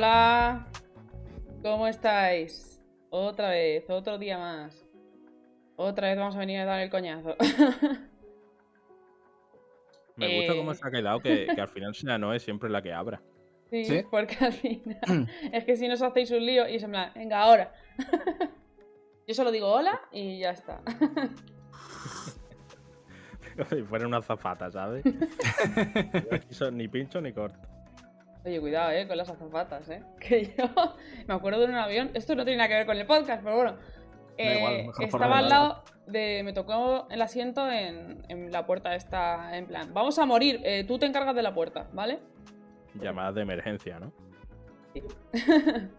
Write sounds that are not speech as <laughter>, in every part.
Hola, ¿cómo estáis? Otra vez, otro día más. Otra vez vamos a venir a dar el coñazo. <laughs> Me gusta cómo Eh. se ha quedado que, que al final sea Noé siempre la que abra. Sí, ¿Sí? porque al final <clears throat> es que si no os hacéis un lío y se en plan, venga, ahora. <laughs> Yo solo digo hola y ya está. <laughs> si fuera una zafata, ¿sabes? Ni pincho ni corto. Oye, cuidado, eh, con las azafatas, eh. <laughs> Que yo me acuerdo de un avión. Esto no tiene nada que ver con el podcast, pero bueno. Igual, Eh, estaba al lado de. Me tocó el asiento en, en la puerta esta. En plan, vamos a morir, eh, tú te encargas de la puerta, ¿vale? Llamadas de emergencia, ¿no? <laughs>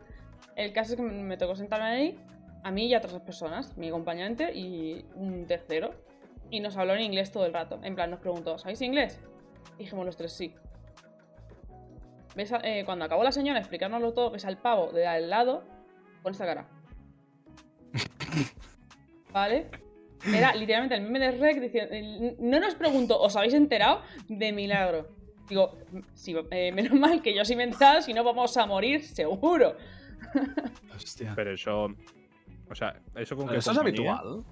el caso es que me tocó sentarme ahí, a mí y a otras personas, mi acompañante y un tercero. Y nos habló en inglés todo el rato. En plan, nos preguntó, ¿sabéis inglés? Y dijimos los tres sí. ¿Ves? a- eh, cuando acabó la señora de explicárnoslo todo, ves al pavo de al lado con esta cara. <laughs> ¿Vale? Era literalmente el meme de Rec diciendo. No nos preguntó, ¿os habéis enterado? De milagro. Digo, sí, eh, menos mal que yo sí me he enterado, si no vamos a morir seguro. <laughs> Hostia. Pero eso. O sea, eso con que eso es habitual.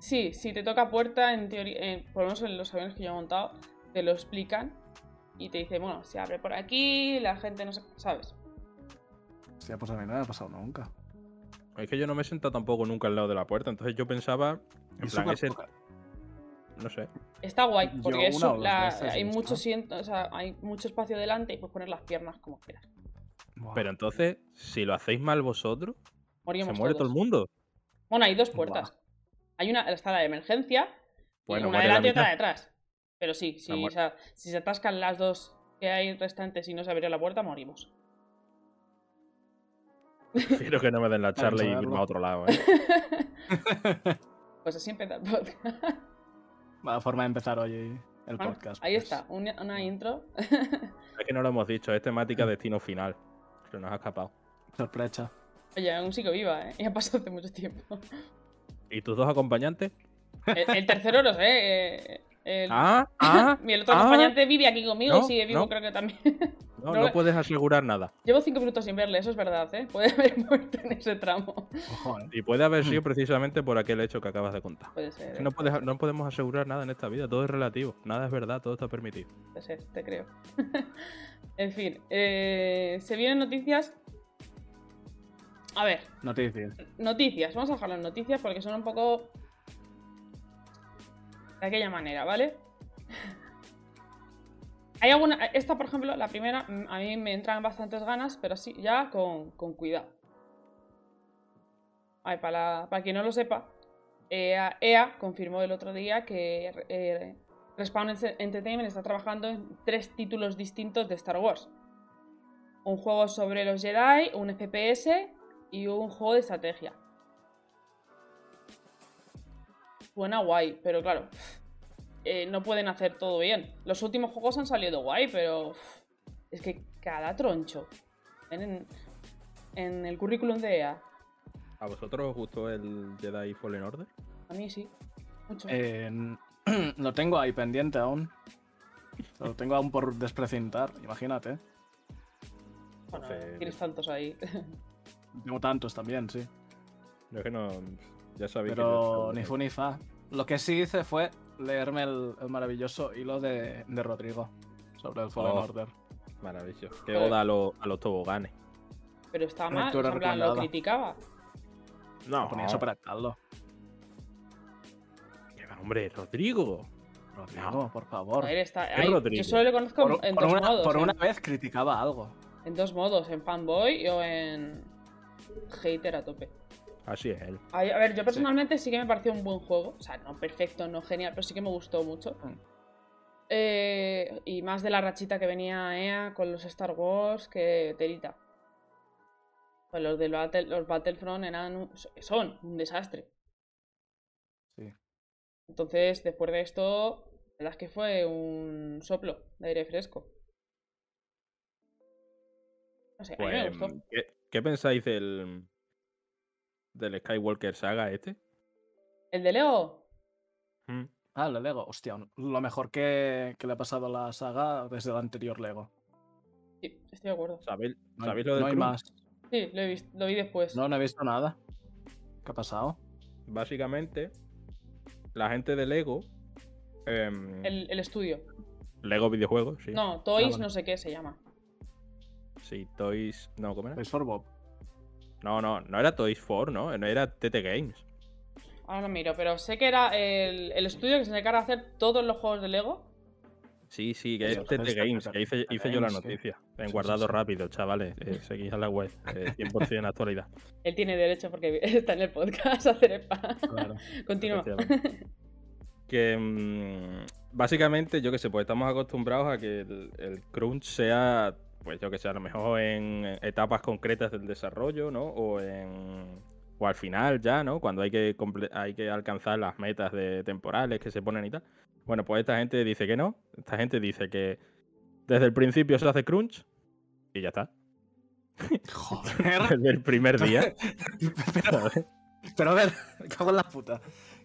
Sí, si te toca puerta, en teoría, eh, por lo menos en los aviones que yo he montado, te lo explican y te dicen, bueno, se abre por aquí, la gente no sé, ¿sabes? Hostia, pues a mí no me ha pasado nunca. Es que yo no me he sentado tampoco nunca al lado de la puerta, entonces yo pensaba. En plan, ese. No sé. Está guay, porque es la- hay, mucho visto. siento, o sea, hay mucho espacio delante y puedes poner las piernas como quieras. Pero entonces, si lo hacéis mal vosotros, se muere todo el mundo. Bueno, hay dos puertas. Hay una, está la de emergencia, Bueno, y una muere la delante y otra detrás. Pero sí, o sea, si se atascan las dos que hay restantes y no se abrió la puerta, morimos. Prefiero que no me den la <laughs> charla y irme a otro lado, ¿eh? <laughs> Pues así empieza el podcast. Forma de empezar hoy el Bueno, podcast. Ahí pues. está, una, una intro. <laughs> Es que no lo hemos dicho, es temática destino final. Se nos ha escapado. Sorpresa. Oye, aún sigo viva, ¿eh? Ya pasó hace mucho tiempo. ¿Y tus dos acompañantes? El, el tercero no sé. eh, el, Ah, <laughs> ah. mi el otro ah. acompañante vive aquí conmigo, No, sigue vivo, no. creo que también. No, <laughs> No no puedes asegurar nada. Llevo cinco minutos sin verle, eso es verdad, ¿eh? Puede haber <laughs> muerto en ese tramo. Eh. Y puede haber sido precisamente por aquel hecho que acabas de contar. Puede ser, Es ¿eh? no, puedes- no podemos asegurar nada en esta vida, todo es relativo, nada es verdad, todo está permitido. puede ser, te creo. en fin, eh, se vienen noticias. A ver, Noticias. noticias. Vamos a dejar las noticias porque son un poco. De aquella manera, ¿vale? Hay alguna. Esta, por ejemplo, la primera, mm, a mí me entran bastantes ganas, pero sí, ya con, con cuidado. A ver, para, para quien no lo sepa, EA, EA confirmó el otro día que eh, Respawn Ent- Entertainment está trabajando en tres títulos distintos de Star Wars. Un juego sobre los Jedi, un FPS y un juego de estrategia. Suena guay, pero claro, eh, no pueden hacer todo bien. Los últimos juegos han salido guay, pero es que cada troncho en, en el currículum de EA, ¿A vosotros os gustó el Jedi Fallen Order? a mí sí, mucho. Eh, <clears throat> lo tengo ahí pendiente aún. Lo tengo aún por desprecintar, imagínate. Bueno, tienes tantos ahí. Tengo tantos también, sí. Yo es que no. Ya sabéis que Pero yo- ni fu ni fa. Lo que sí hice fue leerme el, el maravilloso hilo de, de Rodrigo sobre el Fallen Oh. Order. Maravilloso. Que oda a, los- a los toboganes. Pero está mal, en plan, lo criticaba. No, Lo ponía caldo. que va, hombre, Rodrigo. Rodrigo, por favor. A ver, está ¿Qué ahí- Rodrigo? Yo solo le conozco Por, en por dos una, modos. por en- una vez criticaba algo. En dos modos, en fanboy o en hater a tope. Así es él. A a ver, yo personalmente sí. que me pareció un buen juego. O sea, no perfecto, no genial, pero sí que me gustó mucho. Mm. Eh, y más de la rachita que venía EA con los Star Wars que telita. Pues los de los, Battle- los Battlefront eran un- son un desastre. Sí. Entonces, después de esto, la verdad es que fue un soplo de aire fresco. No sé, a mí me Pues, gustó. ¿qué, qué pensáis del. Del Skywalker Saga este? ¿El de Leo? Mm. Ah, el de Lego. Hostia, lo mejor que, que le ha pasado a la saga desde el anterior Lego. Sí, estoy de acuerdo. ¿Sabéis, No hay- ¿sabéis lo del no hay más. Sí, lo, he visto, lo vi después. No, no he visto nada. ¿Qué ha pasado? Básicamente, la gente de Lego. em, El, el estudio. Lego videojuegos, sí. No, Toys, vale. no sé qué se llama. Sí, Toys. No, ¿cómo era? For Bob. No, no, no era Toys 4, ¿no? No era TT Games. Ahora no miro, pero sé que era el, el estudio que se encarga de hacer todos los juegos de Lego. Sí, sí, que es TT Games, que hice, hice yo la noticia. En guardado rápido, chavales. Eh, <laughs> seguís a la web. eh, 100% actualidad. Él tiene derecho porque <laughs> está en el podcast a <laughs> hacer spam. Claro. Continúa. Que mm, básicamente, yo que sé, pues estamos acostumbrados a que el, el crunch sea, pues yo que sé, a lo mejor en etapas concretas del desarrollo, ¿no? O en o al final ya, ¿no? Cuando hay que hay que alcanzar las metas de temporales que se ponen y tal. Bueno, pues esta gente dice que no. Esta gente dice que desde el principio se hace crunch y ya está. Joder. <laughs> Desde el primer día. <laughs> pero, pero a ver, cago en la puta.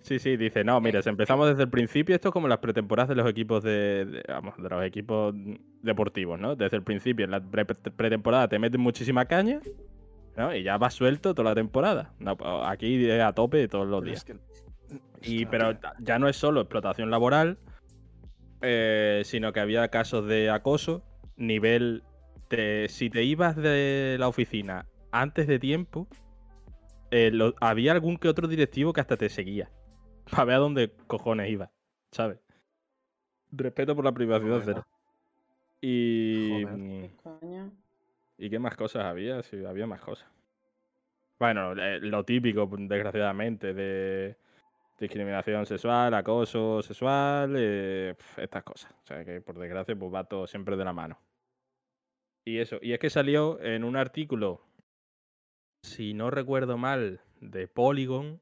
Sí, sí, dice, no, mira, si empezamos desde el principio, esto es como las pretemporadas de los equipos de, de- vamos, de los equipos deportivos, ¿no? Desde el principio, en la pre- pretemporada te meten muchísima caña, ¿no? Y ya vas suelto toda la temporada. No, aquí a tope todos los Pero días. es que- Y, pero ya no es solo explotación laboral, eh, sino que había casos de acoso, nivel de si te ibas de la oficina antes de tiempo, eh, lo- había algún que otro directivo que hasta te seguía. <laughs> Para ver a dónde cojones iba, ¿sabes? Respeto por la privacidad Joder. cero. Y... Joder. mm. ¿Y qué más cosas había? Sí, había más cosas. Bueno, eh, lo típico, desgraciadamente, de discriminación sexual, acoso sexual, eh, estas cosas. O sea, que por desgracia, pues va todo siempre de la mano. Y eso. Y es que salió en un artículo, si no recuerdo mal, de Polygon,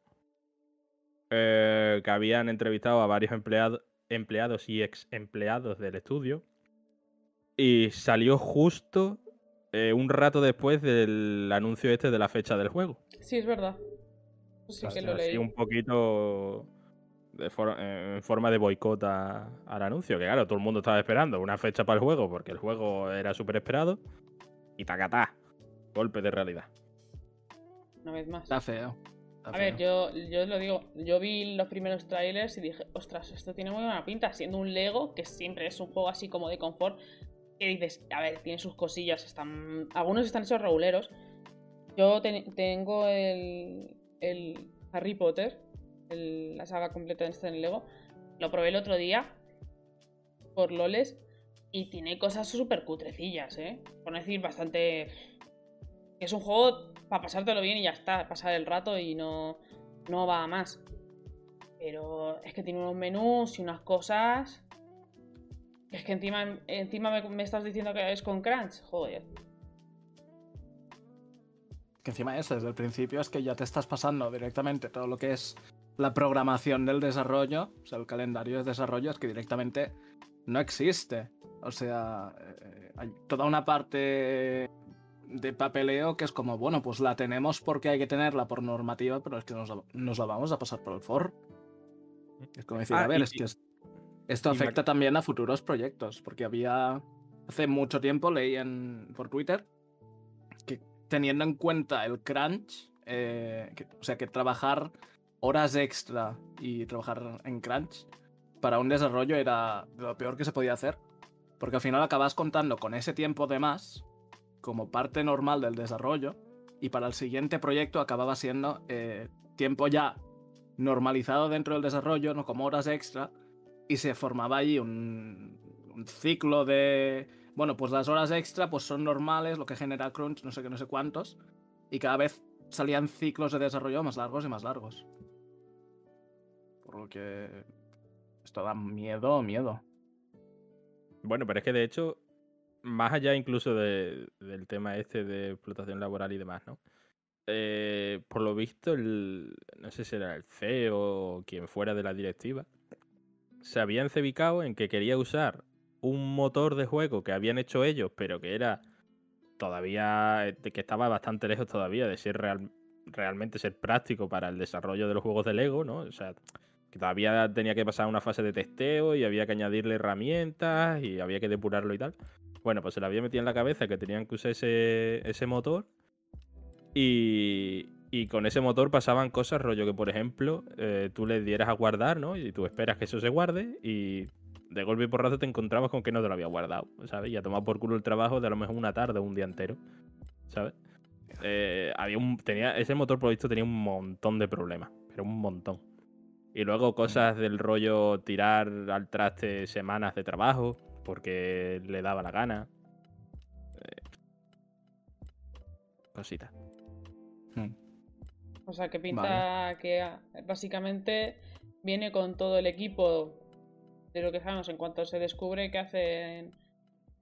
eh, que habían entrevistado a varios empleado- empleados y ex empleados del estudio. Y salió justo eh, un rato después del anuncio este de la fecha del juego. Sí, es verdad. Sí que lo Así leí. un poquito de for- en forma de boicot al anuncio. Que claro, todo el mundo estaba esperando una fecha para el juego porque el juego era súper esperado. Y tacatá. Golpe de realidad. Una vez más. Está feo. Está A ver, yo, yo lo digo, yo vi los primeros trailers y dije, ostras, esto tiene muy buena pinta, siendo un Lego, que siempre es un juego así como de confort, que dices, a ver, tiene sus cosillas, están algunos están hechos reguleros. Yo ten- tengo el, el Harry Potter, el- la saga completa de este en Lego, lo probé el otro día por loles y tiene cosas súper cutrecillas, ¿eh? Por decir bastante... Es un juego para pasártelo bien y ya está, pasar el rato y no, no va a más. Pero es que tiene unos menús y unas cosas. Es que encima, encima me, estás diciendo que es con Crunch. Joder. Que encima eso, desde el principio es que ya te estás pasando directamente todo lo que es la programación del desarrollo, o sea, el calendario de desarrollo es que directamente no existe. O sea, eh, hay toda una parte de papeleo que es como, bueno, pues la tenemos porque hay que tenerla por normativa, pero es que nos la, nos la vamos a pasar por el for. Es como decir, Ah, a ver, y- es que es- esto me- afecta también a futuros proyectos, porque había, hace mucho tiempo leí en, por Twitter que teniendo en cuenta el crunch, eh, que- o sea, que trabajar horas extra y trabajar en crunch para un desarrollo era lo peor que se podía hacer, porque al final acabas contando con ese tiempo de más como parte normal del desarrollo y para el siguiente proyecto acababa siendo eh, tiempo ya normalizado dentro del desarrollo, no como horas extra, y se formaba ahí un, un ciclo de, bueno, pues las horas extra pues son normales, lo que genera crunch, no sé qué, no sé cuántos, y cada vez salían ciclos de desarrollo más largos y más largos. Por lo que esto da miedo, miedo. Bueno, pero es que de hecho, más allá incluso de- del tema este de explotación laboral y demás, ¿no? Eh, por lo visto, el, no sé si era el CEO o quien fuera de la directiva, se había encebicado en que quería usar un motor de juego que habían hecho ellos, pero que era todavía, de que estaba bastante lejos todavía de ser real- realmente ser práctico para el desarrollo de los juegos de Lego, ¿no? O sea, que todavía tenía que pasar una fase de testeo y había que añadirle herramientas y había que depurarlo y tal. Bueno, pues se le había metido en la cabeza que tenían que usar ese, ese motor. Y, y con ese motor pasaban cosas, rollo que, por ejemplo, eh, tú le dieras a guardar, ¿no? Y tú esperas que eso se guarde y de golpe y porrazo te encontrabas con que no te lo había guardado, ¿sabes? Y a tomar por culo el trabajo de a lo mejor una tarde o un día entero, ¿sabes? Eh, había un, tenía, ese motor, por visto, tenía un montón de problemas, pero un montón. Y luego cosas del rollo tirar al traste semanas de trabajo porque le daba la gana. Eh, cositas. Hmm. O sea, que pinta que ah, básicamente viene con todo el equipo de lo que sabemos. En cuanto se descubre que hacen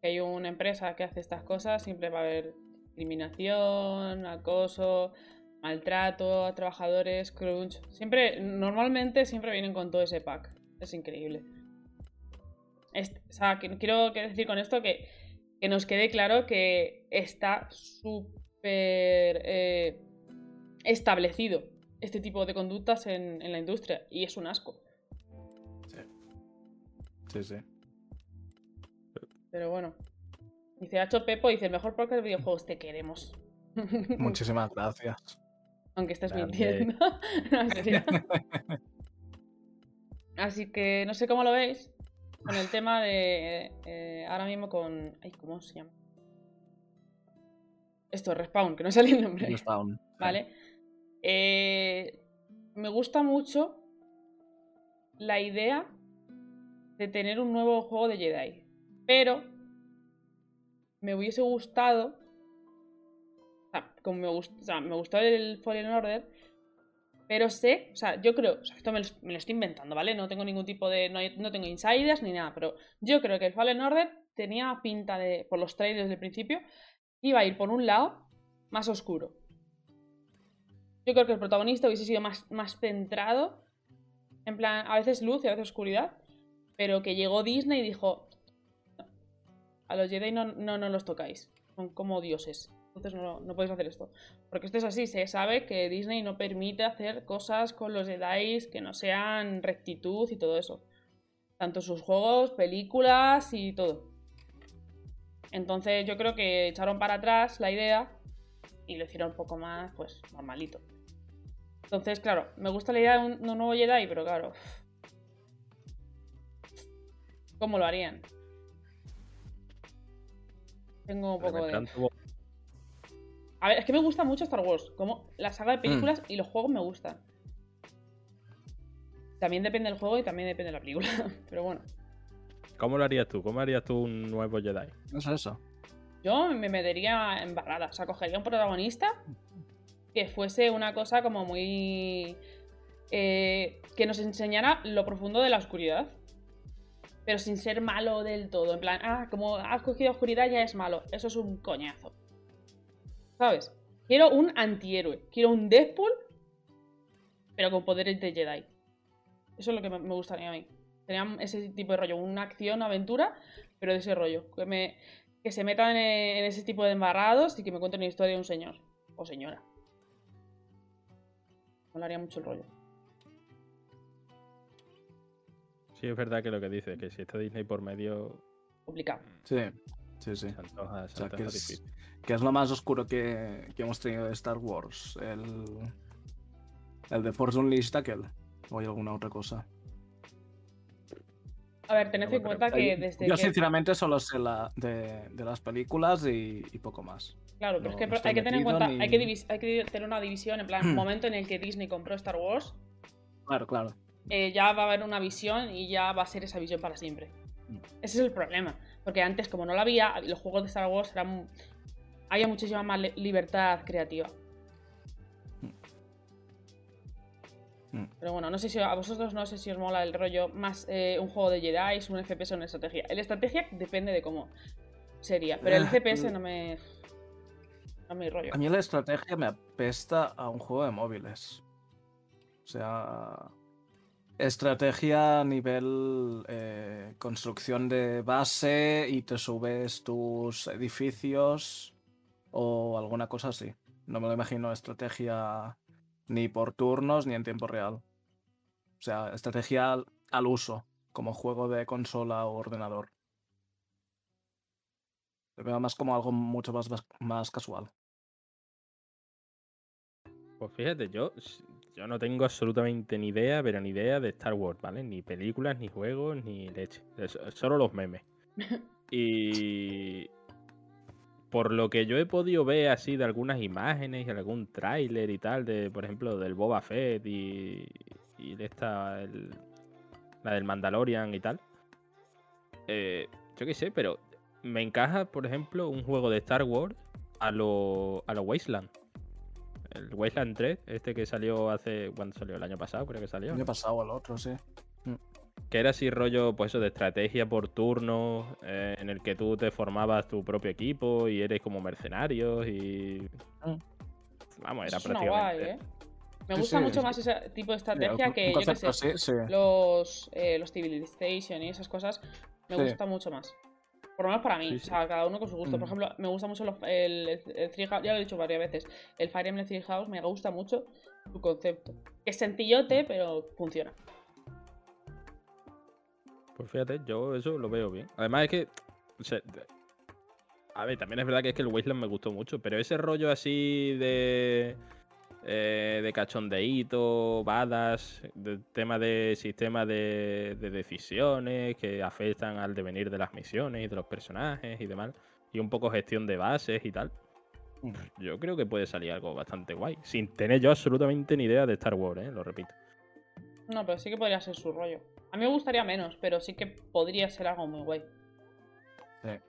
que hay una empresa que hace estas cosas, siempre va a haber discriminación, acoso, maltrato a trabajadores, crunch. Siempre, normalmente siempre vienen con todo ese pack. Es increíble. O sea, que- quiero decir con esto que, que nos quede claro que está súper eh, establecido este tipo de conductas en, en la industria y es un asco. Sí, sí. Pero bueno. Dice Hacho Pepo, dice el mejor podcast de videojuegos, te queremos. <laughs> Muchísimas gracias. Aunque estés Grande. mintiendo. <laughs> No. <laughs> Así que no sé cómo lo veis con el tema de eh, ahora mismo con. Ay, ¿cómo se llama? Esto, Respawn, que no sale el nombre. Respawn. ¿Vale? Eh, me gusta mucho la idea de tener un nuevo juego de Jedi. Pero me hubiese gustado. O sea, como me, gust- o sea, me gustó el Fallen Order. Pero sé, o sea, yo creo, o sea, esto me lo, estoy inventando, ¿vale? No tengo ningún tipo de. No, hay- no tengo insiders ni nada, pero yo creo que el Fallen Order tenía pinta de, por los trailers del principio, iba a ir por un lado más oscuro. Yo creo que el protagonista hubiese sido más, más centrado. En plan, a veces luz y a veces oscuridad. Pero que llegó Disney y dijo: "No, A los Jedi no, no, no los tocáis. Son como dioses. Entonces no, no podéis hacer esto. Porque esto es así. Se sabe que Disney no permite hacer cosas con los Jedi que no sean rectitud y todo eso. Tanto sus juegos, películas y todo. Entonces yo creo que echaron para atrás la idea y lo hicieron un poco más, pues, normalito. Entonces, claro, me gusta la idea de un, de un nuevo Jedi, pero claro. ¿Cómo lo harían? Tengo un poco de. A ver, es que me gusta mucho Star Wars. Como la saga de películas y los juegos me gustan. También depende del juego y también depende de la película. <laughs> Pero bueno. ¿Cómo lo harías tú? ¿Cómo harías tú un nuevo Jedi? ¿No es eso? Yo me metería en barrada. O sea, cogería un protagonista que fuese una cosa como muy. eh, que nos enseñara lo profundo de la oscuridad. Pero sin ser malo del todo. En plan, ah, como has cogido oscuridad ya es malo. Eso es un coñazo. ¿Sabes? Quiero un antihéroe. Quiero un Deadpool. Pero con poderes de Jedi. Eso es lo que me me gustaría a mí. Tenía ese tipo de rollo. Una acción, aventura. Pero de ese rollo. Que me, que se metan en, ese tipo de embarrados y que me cuenten una historia de un señor o señora. Molaría mucho el rollo. Sí, es verdad que lo que dice, que si está Disney por medio, Complicado. Sí, sí, sí. se antoja, se O sea, antoja que es, difícil. Que es lo más oscuro que, que hemos tenido de Star Wars. El, el de Force Unleashed aquel. O hay alguna otra cosa. A ver, tened en cuenta que Yo- desde Yo que... sinceramente solo sé la, de, de las películas y, y poco más. Claro, pero no- es que no hay que tener en cuenta, ni- hay, que divis- hay que tener una división, en plan, <clears throat> momento en el que Disney compró Star Wars, Claro, claro. eh, ya va a haber una visión y ya va a ser esa visión para siempre. Mm. Ese es el problema. Porque antes, como no la había, los juegos de Star Wars eran. Había muchísima más li- libertad creativa. Mm. Pero bueno, no sé si a vosotros no sé si os mola el rollo más eh, un juego de Jedi, un FPS o una estrategia. El estrategia depende de cómo sería, pero el Eh, FPS el- no me. No me rollo. A mí la estrategia me apesta a un juego de móviles. O sea, estrategia a nivel eh, construcción de base y te subes tus edificios o alguna cosa así. No me lo imagino estrategia ni por turnos ni en tiempo real. O sea, estrategia al, al uso, como juego de consola o ordenador. Lo veo más como algo mucho más, más, más casual. Pues fíjate, yo, yo no tengo absolutamente ni idea, pero ni idea de Star Wars, ¿vale? Ni películas, ni juegos, ni leche. Es- solo los memes. <laughs> Y por lo que yo he podido ver así de algunas imágenes y algún tráiler y tal, de por ejemplo del Boba Fett y, y de esta, el- la del Mandalorian y tal. eh, yo qué sé, pero me encaja, por ejemplo, un juego de Star Wars a lo, a lo Wasteland. El Wasteland 3, este que salió hace. ¿Cuándo salió? El año pasado, creo que salió. El año pasado el otro, sí. Que era así rollo, pues eso, de estrategia por turnos, eh, en el que tú te formabas tu propio equipo y eres como mercenarios y. Mm. Vamos, era Eso prácticamente. guay, ¿eh? Me gusta sí, mucho sí. más ese tipo de estrategia que, yo qué concepto sé, los, eh, los Civilization y esas cosas me Sí. gusta mucho más. Por lo menos para mí, Sí, o sea, cada uno con su gusto. Por Mm. ejemplo, me gusta mucho los- el, el, el Three House- ya lo he dicho varias veces, el Fire Emblem Three House me gusta mucho su concepto. Que es sencillote, pero funciona. Pues fíjate, yo eso lo veo bien. Además es que. o sea, de- a ver, también es verdad que es que el Wasteland me gustó mucho, pero ese rollo así de. eh, de cachondeíto, badas, del tema de sistema de, de decisiones que afectan al devenir de las misiones y de los personajes y demás, y un poco gestión de bases y tal. Mm. Yo creo que puede salir algo bastante guay, sin tener yo absolutamente ni idea de Star Wars, ¿eh? lo repito. No, pero sí que podría ser su rollo. A mí me gustaría menos, pero sí que podría ser algo muy guay. Eh,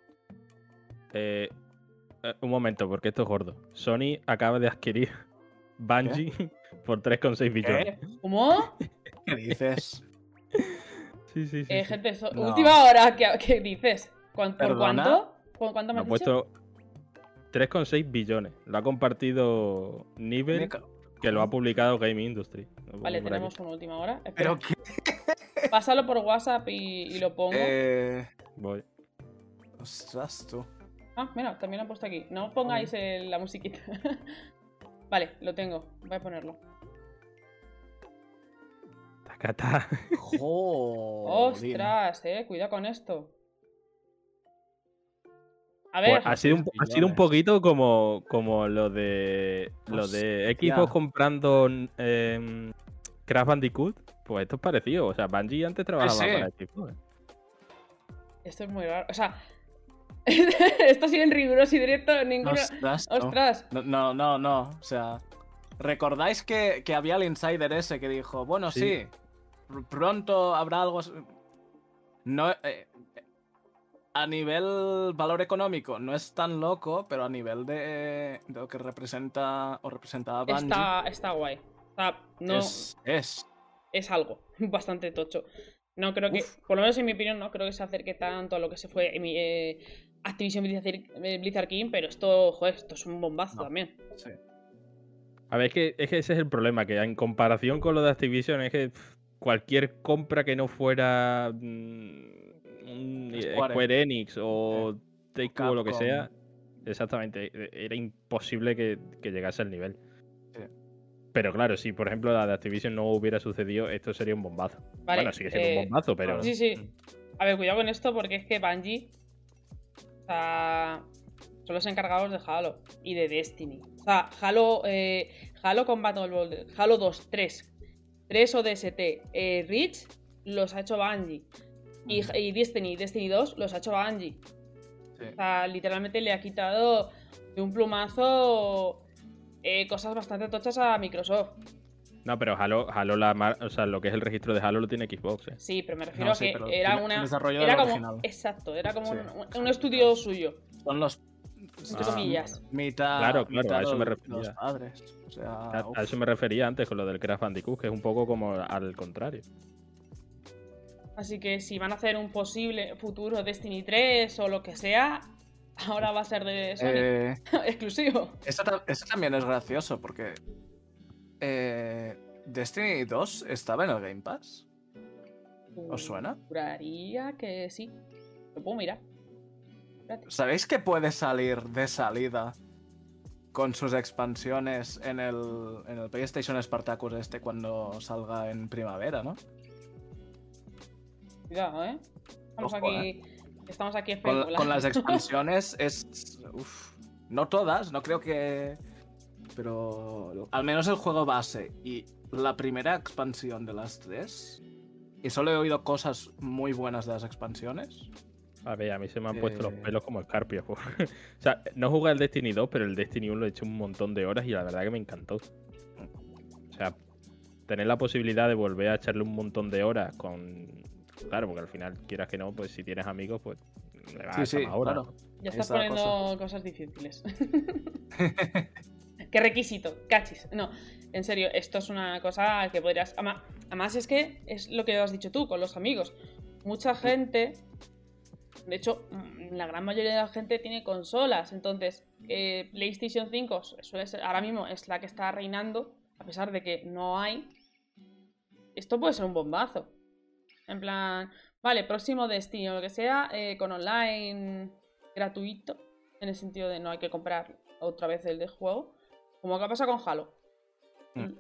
eh, un momento, porque esto es gordo. Sony acaba de adquirir <laughs> Bungie <laughs> por 3,6 billones. ¿Cómo? ¿Qué dices? <laughs> Sí, sí, sí. Eh, sí. gente, so- No. última hora, ¿qué, qué dices? ¿Cuán- ¿Por ¿Perdona? cuánto? ¿Por cuánto me Ha has puesto 3,6 billones. Lo ha compartido Nivel, que lo ha publicado Game Industry. Lo Vale, tenemos aquí. una última hora. Espera, Pero qué. Pásalo por WhatsApp y, y lo pongo. Eh... Voy. Ostras, tú. Ah, mira, también lo han puesto aquí. No pongáis el- la musiquita. <laughs> vale, lo tengo. Voy a ponerlo. Tacata. ¡Ostras, eh! Cuidado con esto. A ver, Pues ha, sido un, ha sido un poquito como, como lo de lo de. Xbox comprando Crash Bandicoot. Pues esto es parecido. O sea, Bungie antes trabajaba sí. para Xbox. ¿eh? esto es muy raro. O sea, <laughs> esto ha sido en riguroso y directo. Ninguno. Ostras, tú. ¡Ostras! No, no, no, no. O sea, ¿recordáis que, que había el insider ese que dijo, bueno, Sí. sí, pr- pronto habrá algo... No, eh, a nivel valor económico no es tan loco, pero a nivel de, de lo que representa o representaba Bungie, Está, está guay. No. es, es. Es algo <laughs> bastante tocho. No creo que, Uf. por lo menos en mi opinión, no creo que se acerque tanto a lo que se fue mi, eh, Activision Blizzard, eh, Blizzard King, pero esto, joder, esto es un bombazo No. también. sí. A ver, es que, es que ese es el problema, que en comparación con lo de Activision es que pff, cualquier compra que no fuera mm, un Square. Square, Enix o Take-Two o lo que sea, exactamente, e- era imposible que, que llegase al nivel. Pero claro, si por ejemplo la de Activision no hubiera sucedido, esto sería un bombazo. Vale, bueno, sigue siendo eh, un bombazo, pero... Sí, sí. A ver, cuidado con esto porque es que Bungie o sea, son los encargados de Halo y de Destiny. O sea, Halo, eh, Halo Combat Evolved, Halo 2, 3, 3 ODST, eh, Reach los ha hecho Bungie. Y, y Destiny, Destiny 2 los ha hecho Bungie. Sí. O sea, literalmente le ha quitado de un plumazo eh, cosas bastante tochas a Microsoft. No, pero Halo, Halo la mar- o sea, lo que es el registro de Halo lo tiene Xbox, ¿eh? Sí, pero me refiero No, a que era una. Era como. original. Exacto, era como Sí. un, un estudio suyo, Son los... entre Ah. comillas. Mitad, Claro, claro, mitad a eso me refería. Los padres. O sea, A, eso me refería antes con lo del Crash Bandicoot, que es un poco como al contrario. Así que si van a hacer un posible futuro Destiny 3 o lo que sea, ahora va a ser de Sony. Eh, <laughs> Exclusivo. Eso, ta- eso también es gracioso porque eh, Destiny 2 estaba en el Game Pass. ¿Os suena? Juraría que sí. Lo puedo mirar. Espérate. ¿Sabéis que puede salir de salida con sus expansiones en el, en el PlayStation Spartacus este cuando salga en primavera, ¿no? Cuidado, ¿eh? Estamos Ojo, aquí Estamos aquí Con, con las expansiones <laughs> es. uf, no todas, no creo que. Pero al menos el juego base y la primera expansión de las tres. Y solo he oído cosas muy buenas de las expansiones. A ver, a mí se me han puesto los Eh. pelos como escarpias. <laughs> o sea, no jugué al Destiny 2, pero el Destiny 1 lo he hecho un montón de horas y la verdad que me encantó. O sea, tener la posibilidad de volver a echarle un montón de horas con... Claro, porque al final, quieras que no, pues si tienes amigos, pues le vas a Sí, echar sí, más horas. claro. Ya estás Esa poniendo cosas difíciles. <laughs> ¿Qué requisito? Cachis. No, en serio, esto es una cosa que podrías. Además, es que es lo que has dicho tú con los amigos. Mucha gente. De hecho, mm, la gran mayoría de la gente tiene consolas. Entonces, eh, PlayStation 5 suele ser, ahora mismo es la que está reinando, a pesar de que no hay. Esto puede ser un bombazo. En plan, vale, próximo Destiny o lo que sea, eh, con online gratuito, en el sentido de no hay que comprar otra vez el de juego, como que pasa con Halo. Mm.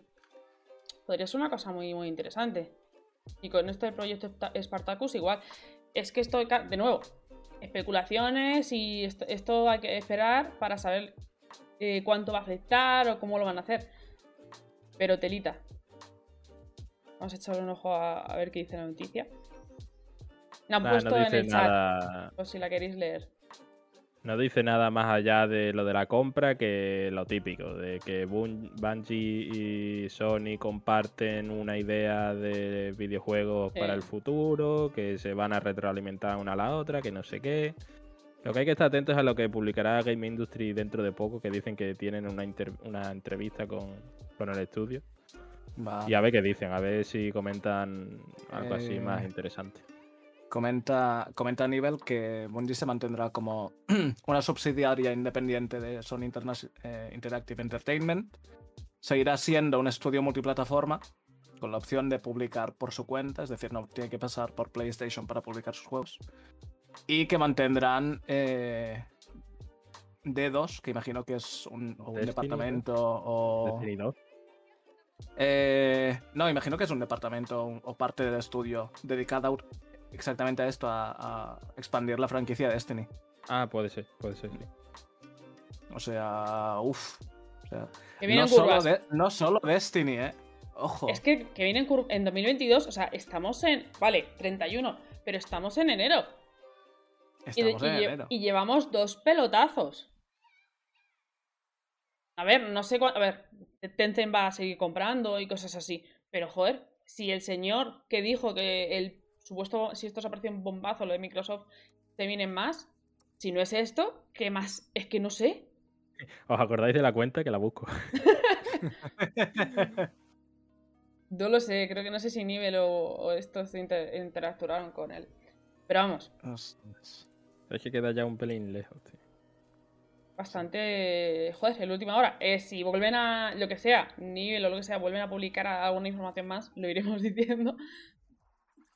Podría ser una cosa muy, muy interesante. Y con este proyecto Sparta- Spartacus igual. Es que esto, de nuevo, especulaciones y esto, esto hay que esperar para saber eh, cuánto va a afectar o cómo lo van a hacer. Pero telita. Vamos a echarle un ojo a, a ver qué dice la noticia. La han Nah, puesto no en dice el chat, nada. por si la queréis leer. No dice nada más allá de lo de la compra que lo típico, de que Bun- Bungie y Sony comparten una idea de videojuegos para el futuro, que se van a retroalimentar una a la otra, que no sé qué. Lo que hay que estar atentos es a lo que publicará Game Industry dentro de poco, que dicen que tienen una, una entrevista con, con el estudio. Va. Y a ver qué dicen, a ver si comentan algo así Eh, más interesante. Comenta, comenta Nivel que Bungie se mantendrá como <clears throat> una subsidiaria independiente de Sony Interna- eh, Interactive Entertainment. Seguirá siendo un estudio multiplataforma con la opción de publicar por su cuenta, es decir, no tiene que pasar por PlayStation para publicar sus juegos. Y que mantendrán eh, D2, que imagino que es un, departamento o... Destiny 2. Eh, no, imagino que es un departamento un- o parte del estudio dedicado a- exactamente a esto, a, a expandir la franquicia de Destiny. Ah, puede ser, puede ser, sí. O sea, uff. O sea, no, solo curvas. de- no solo Destiny, ¿eh? Ojo. Es que, que vienen cur- en 2022, o sea, estamos en. Vale, 31, pero estamos en enero. Y, Estamos y en lle- enero. y llevamos dos pelotazos. A ver, no sé cuánto. A ver, Tencent va a seguir comprando y cosas así. Pero, joder, si el señor que dijo que el supuesto. Si esto se apareció un bombazo, lo de Microsoft, te vienen más. Si no es esto, ¿qué más? Es que no sé. ¿Os acordáis de la cuenta? Que la busco. <laughs> <laughs> No lo sé, creo que no sé si Nivel o, o estos inter- interactuaron con él. Pero vamos. Es que queda ya un pelín lejos, tío. Bastante. Joder, en la última hora. Eh, si vuelven a. Lo que sea, nivel o lo que sea, vuelven a publicar alguna información más, lo iremos <laughs> diciendo.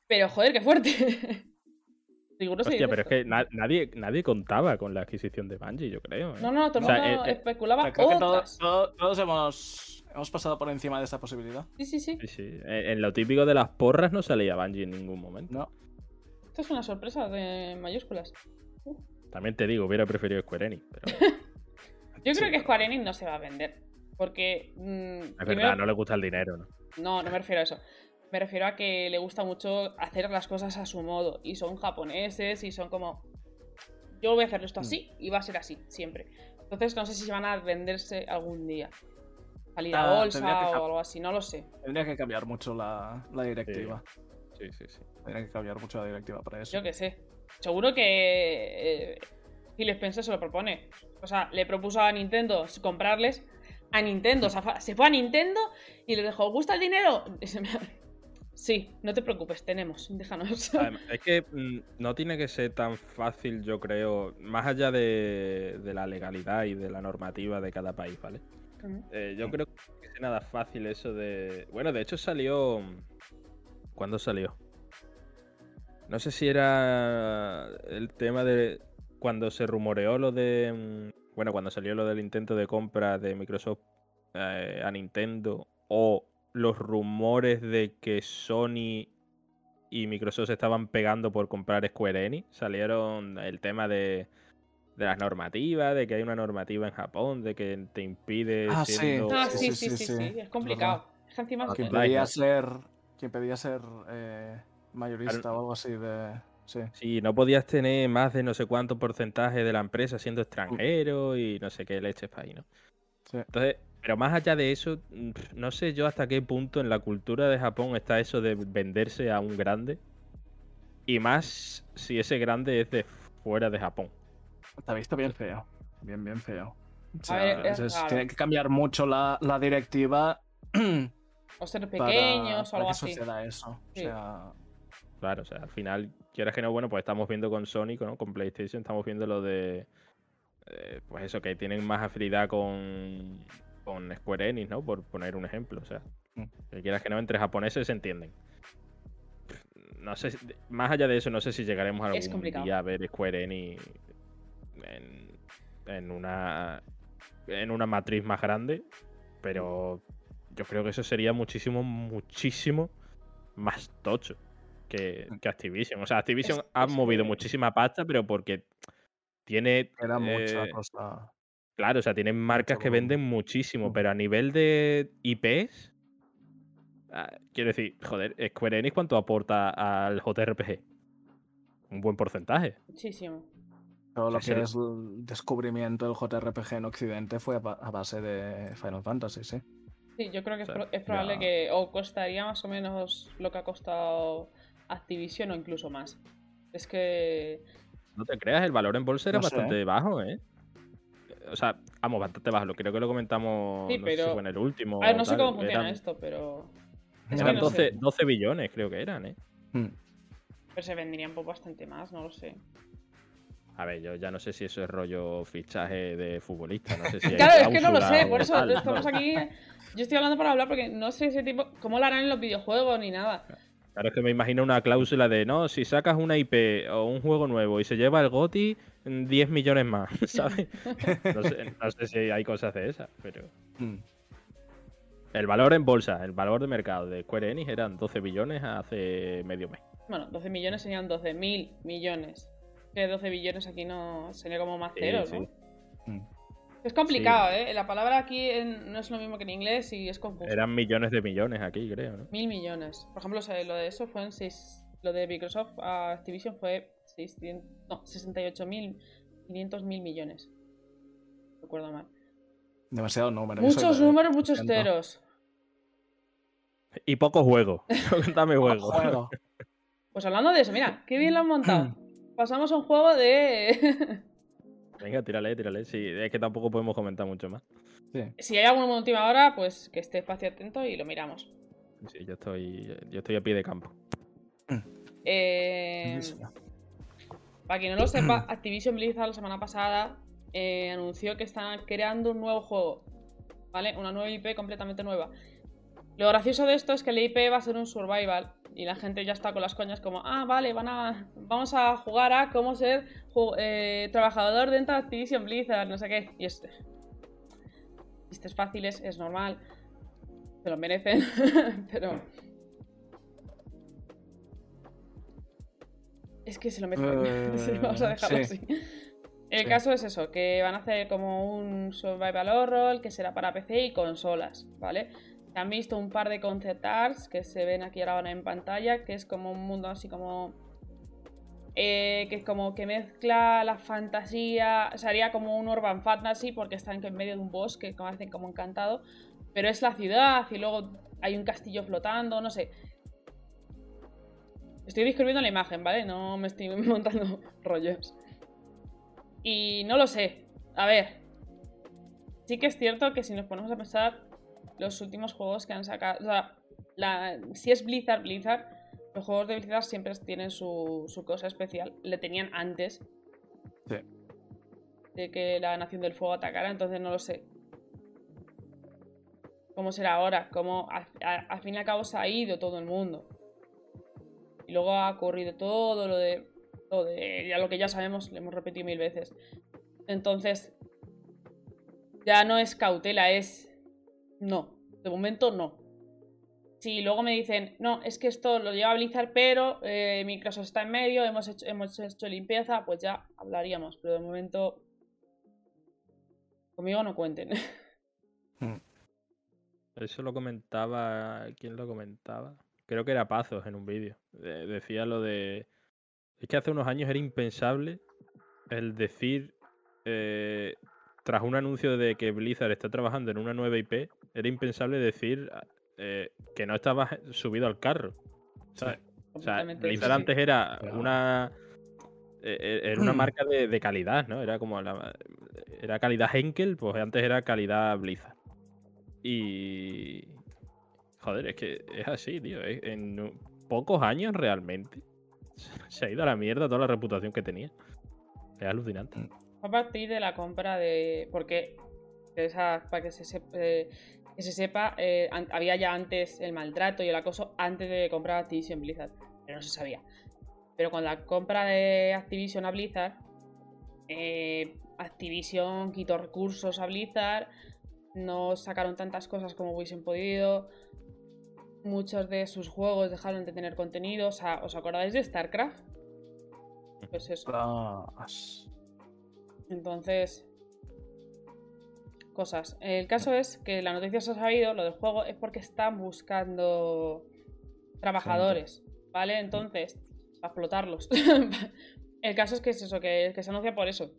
Pero joder, qué fuerte. <laughs> Seguro sí. Hostia, pero es que na- nadie, nadie contaba con la adquisición de Bungie, yo creo. ¿eh? No, no, todo el O sea, mundo eh, eh, O especulaba sea, creo que todos hemos, hemos pasado por encima de esta posibilidad. Sí, sí, sí. Sí, sí. En, en lo típico de las porras no salía Bungie en ningún momento. No. Esto es una sorpresa de mayúsculas. También te digo, hubiera preferido Square Enix. Pero <laughs> Yo Sí, creo que Square Enix no se va a vender. Porque. mm, es primero- verdad, no le gusta el dinero, ¿no? No, no me refiero a eso. Me refiero a que le gusta mucho hacer las cosas a su modo. Y son japoneses y son como. Yo voy a hacer esto así y va a ser así, siempre. Entonces no sé si van a venderse algún día. Salir a Ah, bolsa o algo así, no lo sé. Tendría que cambiar mucho la, la directiva. Sí, sí, sí. Tendría que cambiar mucho la directiva para eso. Yo qué sé. Seguro que eh, Phil Spencer se lo propone. O sea, le propuso a Nintendo comprarles a Nintendo. O sea, se fue a Nintendo y le dijo, ¿gusta el dinero? <laughs> Sí, no te preocupes, tenemos, déjanos. <laughs> Además, es que mm, no tiene que ser tan fácil, yo creo, más allá de, de la legalidad y de la normativa de cada país, ¿vale? Eh, yo creo que es nada fácil eso de. Bueno, de hecho salió. ¿Cuándo salió? No sé si era el tema de cuando se rumoreó lo de. Mm, bueno, cuando salió lo del intento de compra de Microsoft eh, a Nintendo o los rumores de que Sony y Microsoft se estaban pegando por comprar Square Enix. Salieron el tema de, de las normativas, de que hay una normativa en Japón, de que te impide. Ah, sí. Ah, sí, sí, sí, sí, es complicado. Es encima que ser, que impedía ser eh, mayorista o algo así de. Sí. Sí, no podías tener más de no sé cuánto porcentaje de la empresa siendo extranjero y no sé qué leches para ahí, ¿no? Sí. Entonces, pero más allá de eso, no sé yo hasta qué punto en la cultura de Japón está eso de venderse a un grande. Y más si ese grande es de fuera de Japón. Te ha visto bien feo. Bien, bien feo. O sea, ver, es es- tiene que cambiar mucho la, la directiva O ser para, pequeños o para algo que así. suceda eso. Sí. O sea, Claro, o sea, al final, quieras que no, bueno, pues estamos viendo con Sony, ¿no? Con PlayStation, estamos viendo lo de. eh, pues eso, que tienen más afinidad con, con Square Enix, ¿no? Por poner un ejemplo. O sea, Mm. que quieras que no, entre japoneses se entienden. No sé, más allá de eso, no sé si llegaremos Es algún complicado. día a ver Square Enix en, en una en una matriz más grande, pero yo creo que eso sería muchísimo, muchísimo más tocho que, Mm. que Activision. O sea, Activision Es- ha es movido que- muchísima pasta, pero porque tiene. era mucha eh, cosa. Claro, o sea, tienen marcas que venden muchísimo, Mm. pero a nivel de IPs. ah, quiero decir, joder, Square Enix, ¿cuánto aporta al JRPG? Un buen porcentaje. Muchísimo. Todo lo que sí. es el descubrimiento del JRPG en Occidente fue a, ba- a base de Final Fantasy, sí. Sí, yo creo que es, O sea, pro- es probable ya- que o costaría más o menos lo que ha costado Activision o incluso más. Es que No te creas, el valor en bolsa era No sé, bastante bajo, ¿eh? O sea, vamos, bastante bajo. Creo que lo comentamos Sí, no sé si pero- fue en el último. A ver, no sé cómo funciona eran- esto, pero. Es Eran que no 12, sé. 12 billones, creo que eran, ¿eh? Mm. Pero se vendrían por bastante más, no lo sé. A ver, yo ya no sé si eso es rollo fichaje de futbolista. No sé si <laughs> hay Claro, es que no lo sé, por eso tal, estamos aquí. Yo estoy hablando para hablar porque no sé ese tipo. ¿Cómo lo harán en los videojuegos ni nada? Claro, es que me imagino una cláusula de no, si sacas una IP o un juego nuevo y se lleva el GOTI, mm, 10 millones más, <laughs> ¿sabes? No sé, no sé si hay cosas de esas, pero. Mm. El valor en bolsa, el valor de mercado de Square Enix eran 12 billones hace medio mes. Bueno, 12 millones serían 12 mil millones. Que 12 billones aquí no sería como más Sí, ceros, sí. ¿no? Mm. Es complicado, ¿eh? La palabra aquí en- no es lo mismo que en inglés y es confuso. Eran millones de millones aquí, creo, ¿no? Mil millones. Por ejemplo, o sea, lo de eso fue en 6. Lo de Microsoft a Activision fue 600, no, 68 mil 500 mil millones. Recuerdo mal. Demasiado número. Muchos de- números, muchos ceros. Y pocos juegos. <laughs> Dame juego. Juego. Pues hablando de eso, mira, qué bien lo han montado. <clears throat> Pasamos a un juego de. Venga, tírale, tírale. Sí, es que tampoco podemos comentar mucho más. Sí. si hay alguna última hora, pues que esté fácil atento y lo miramos. Sí, yo estoy, yo estoy a pie de campo. Eh, para quien no lo sepa, Activision Blizzard la semana pasada eh, anunció que están creando un nuevo juego. ¿Vale? Una nueva IP completamente nueva. Lo gracioso de esto es que la IP va a ser un survival. Y la gente ya está con las coñas como, ah, vale, van a, vamos a jugar a cómo ser eh, trabajador dentro de Activision Blizzard, no sé qué. Y este. Chistes fáciles, es normal. Se lo merecen. <laughs> Pero. Es que se lo merecen. <laughs> Eh, Sí, vamos a dejarlo sí. así. El Sí. caso es eso, que van a hacer como un survival horror que será para PC y consolas, ¿vale? Han visto un par de concept arts que se ven aquí ahora en pantalla, que es como un mundo así como... eh, que es como que mezcla la fantasía, sería como un urban fantasy porque están en medio de un bosque, como hacen como encantado, pero es la ciudad y luego hay un castillo flotando, no sé. Estoy describiendo la imagen, ¿vale? No me estoy <laughs> montando rollos. Y no lo sé. A ver. Sí que es cierto que si nos ponemos a pensar los últimos juegos que han sacado. O sea, la- si es Blizzard, Blizzard, los juegos de Blizzard siempre tienen su, su cosa especial. Le tenían antes Sí. de que la Nación del Fuego atacara, entonces no lo sé. ¿Cómo será ahora? ¿Cómo al, a- al fin y al cabo se ha ido todo el mundo? Y luego ha ocurrido todo lo de. Lo de ya lo que ya sabemos, lo hemos repetido mil veces. Entonces. Ya no es cautela, es. No. De momento no. Si luego me dicen, no, es que esto lo lleva Blizzard, pero eh, Microsoft está en medio, hemos hecho, hemos hecho limpieza, pues ya hablaríamos. Pero de momento, conmigo no cuenten. Eso lo comentaba. ¿Quién lo comentaba? Creo que era Pazos en un vídeo. De- decía lo de. Es que hace unos años era impensable el decir. eh, tras un anuncio de que Blizzard está trabajando en una nueva IP, era impensable decir eh, que no estabas subido al carro. ¿sabes? O sea. Blizzard Sí, sí. antes era Claro. una. eh, Era una <clears throat> marca de, de calidad, ¿no? Era como la. Era calidad Henkel, pues antes era calidad Blizzard. Y. Joder, es que es así, tío. es- En pocos años realmente <laughs> se ha ido a la mierda toda la reputación que tenía. Es alucinante. A partir de la compra de. Porque, de esa- para que se, eh, que se sepa, eh, había ya antes el maltrato y el acoso antes de comprar Activision Blizzard. Pero no se sabía. Pero con la compra de Activision a Blizzard, eh, Activision quitó recursos a Blizzard, no sacaron tantas cosas como hubiesen podido. Muchos de sus juegos dejaron de tener contenido. O sea, ¿os acordáis de StarCraft? Pues eso. Ostras. Entonces, cosas. El caso es que la noticia se ha sabido, lo del juego, es porque están buscando trabajadores, ¿vale? Entonces, para explotarlos. <laughs> El caso es que es eso, que, que se anuncia por eso.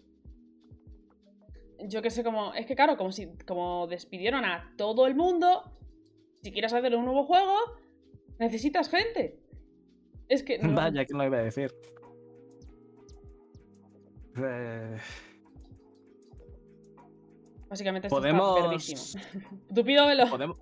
Yo que sé, como. Es que claro, como si. Como despidieron a todo el mundo. Si quieres hacer un nuevo juego, necesitas gente. Es que. <laughs> no- Vaya, ¿quién lo iba a decir? Eh, Básicamente esto Podemos- está. Tupido velo. podemos,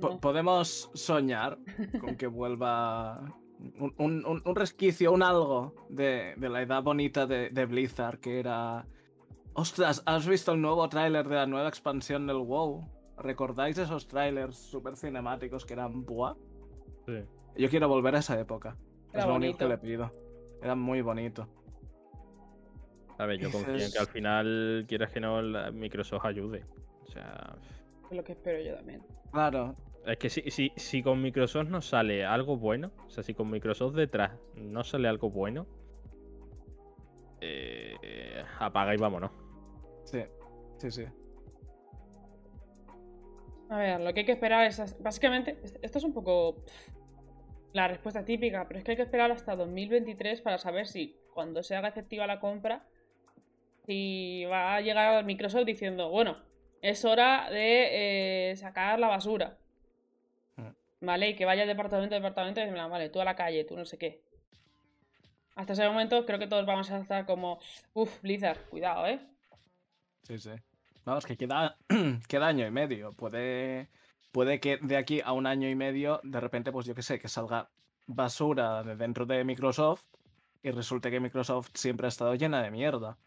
po- podemos soñar con que vuelva un, un- un- un resquicio, un algo de, de la edad bonita de, de Blizzard, que era... Ostras, ¿has visto el nuevo tráiler de la nueva expansión del WoW? ¿Recordáis esos trailers super cinemáticos que eran buah? Sí. Yo quiero volver a esa época. Era es lo único que le pido. Era muy bonito. A ver, yo confío en que al final, quieras que no, Microsoft ayude. O sea, Es lo que espero yo también. Claro, es que si, si, si con Microsoft no sale algo bueno, o sea, si con Microsoft detrás no sale algo bueno, eh, apaga y vámonos. sí, sí, sí. A ver, lo que hay que esperar es. Básicamente, es- esto es un poco. pff, la respuesta típica, pero es que hay que esperar hasta 2023 para saber si, cuando se haga efectiva la compra, si va a llegar Microsoft diciendo, bueno, es hora de eh, sacar la basura. Mm. ¿Vale? Y que vaya departamento a departamento y decir, vale, tú a la calle, tú no sé qué. Hasta ese momento creo que todos vamos a estar como, uff, Blizzard, cuidado, ¿eh? Sí, sí. Vamos, que queda, <clears throat> queda año y medio. Puede, puede que de aquí a un año y medio, de repente, pues yo qué sé, que salga basura de dentro de Microsoft y resulte que Microsoft siempre ha estado llena de mierda.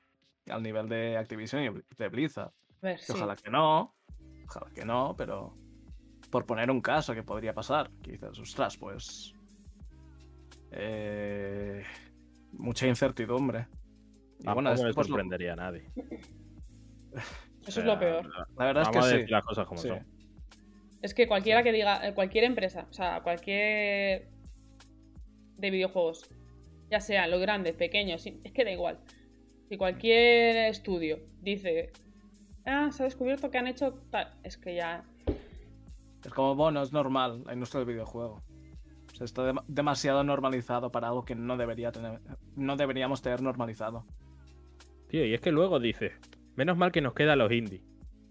Al nivel de Activision y de Blizzard. A ver, Que sí. Ojalá que no. Ojalá que no, pero. Por poner un caso que podría pasar. Que dices, ostras, pues. eh, mucha incertidumbre. Y Tampoco bueno, esto, me pues, lo- sorprendería a nadie. Eso es lo peor. la verdad es Vamos a que decir sí. las cosas como sí. son. Es que cualquiera que diga, eh, cualquier empresa, o sea, cualquier de videojuegos, ya sea lo grande, pequeño, sí, es que da igual. Si cualquier estudio dice, ah, se ha descubierto que han hecho tal, es que ya. Es como, bueno, es normal la industria del videojuego. O sea, está dem- demasiado normalizado para algo que no debería tener, no deberíamos tener normalizado. Tío, y es que luego dices, menos mal que nos quedan los indies.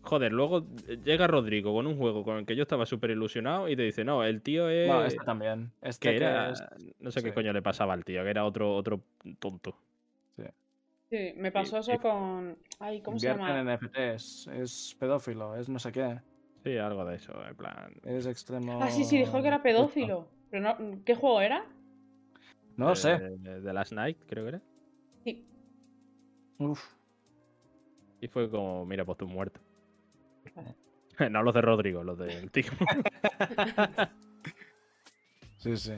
Joder, luego llega Rodrigo con un juego con el que yo estaba súper ilusionado y te dice, no, el tío es... Bueno, este también. Este que que era... es- No sé qué coño le pasaba al tío, que era otro, otro tonto. Sí, me pasó y- eso con. Ay, ¿cómo se llama? en NFTs, es pedófilo, es no sé qué, Sí, algo de eso, en plan... es extremo. Ah, sí, sí, dijo que era pedófilo. Pero no, ¿qué juego era? No lo sé. De, de Last Night, creo que era. Sí. Uf. Y fue como, mira, pues tú muerto. <laughs> No los de Rodrigo, los del tío. <laughs> Sí, sí.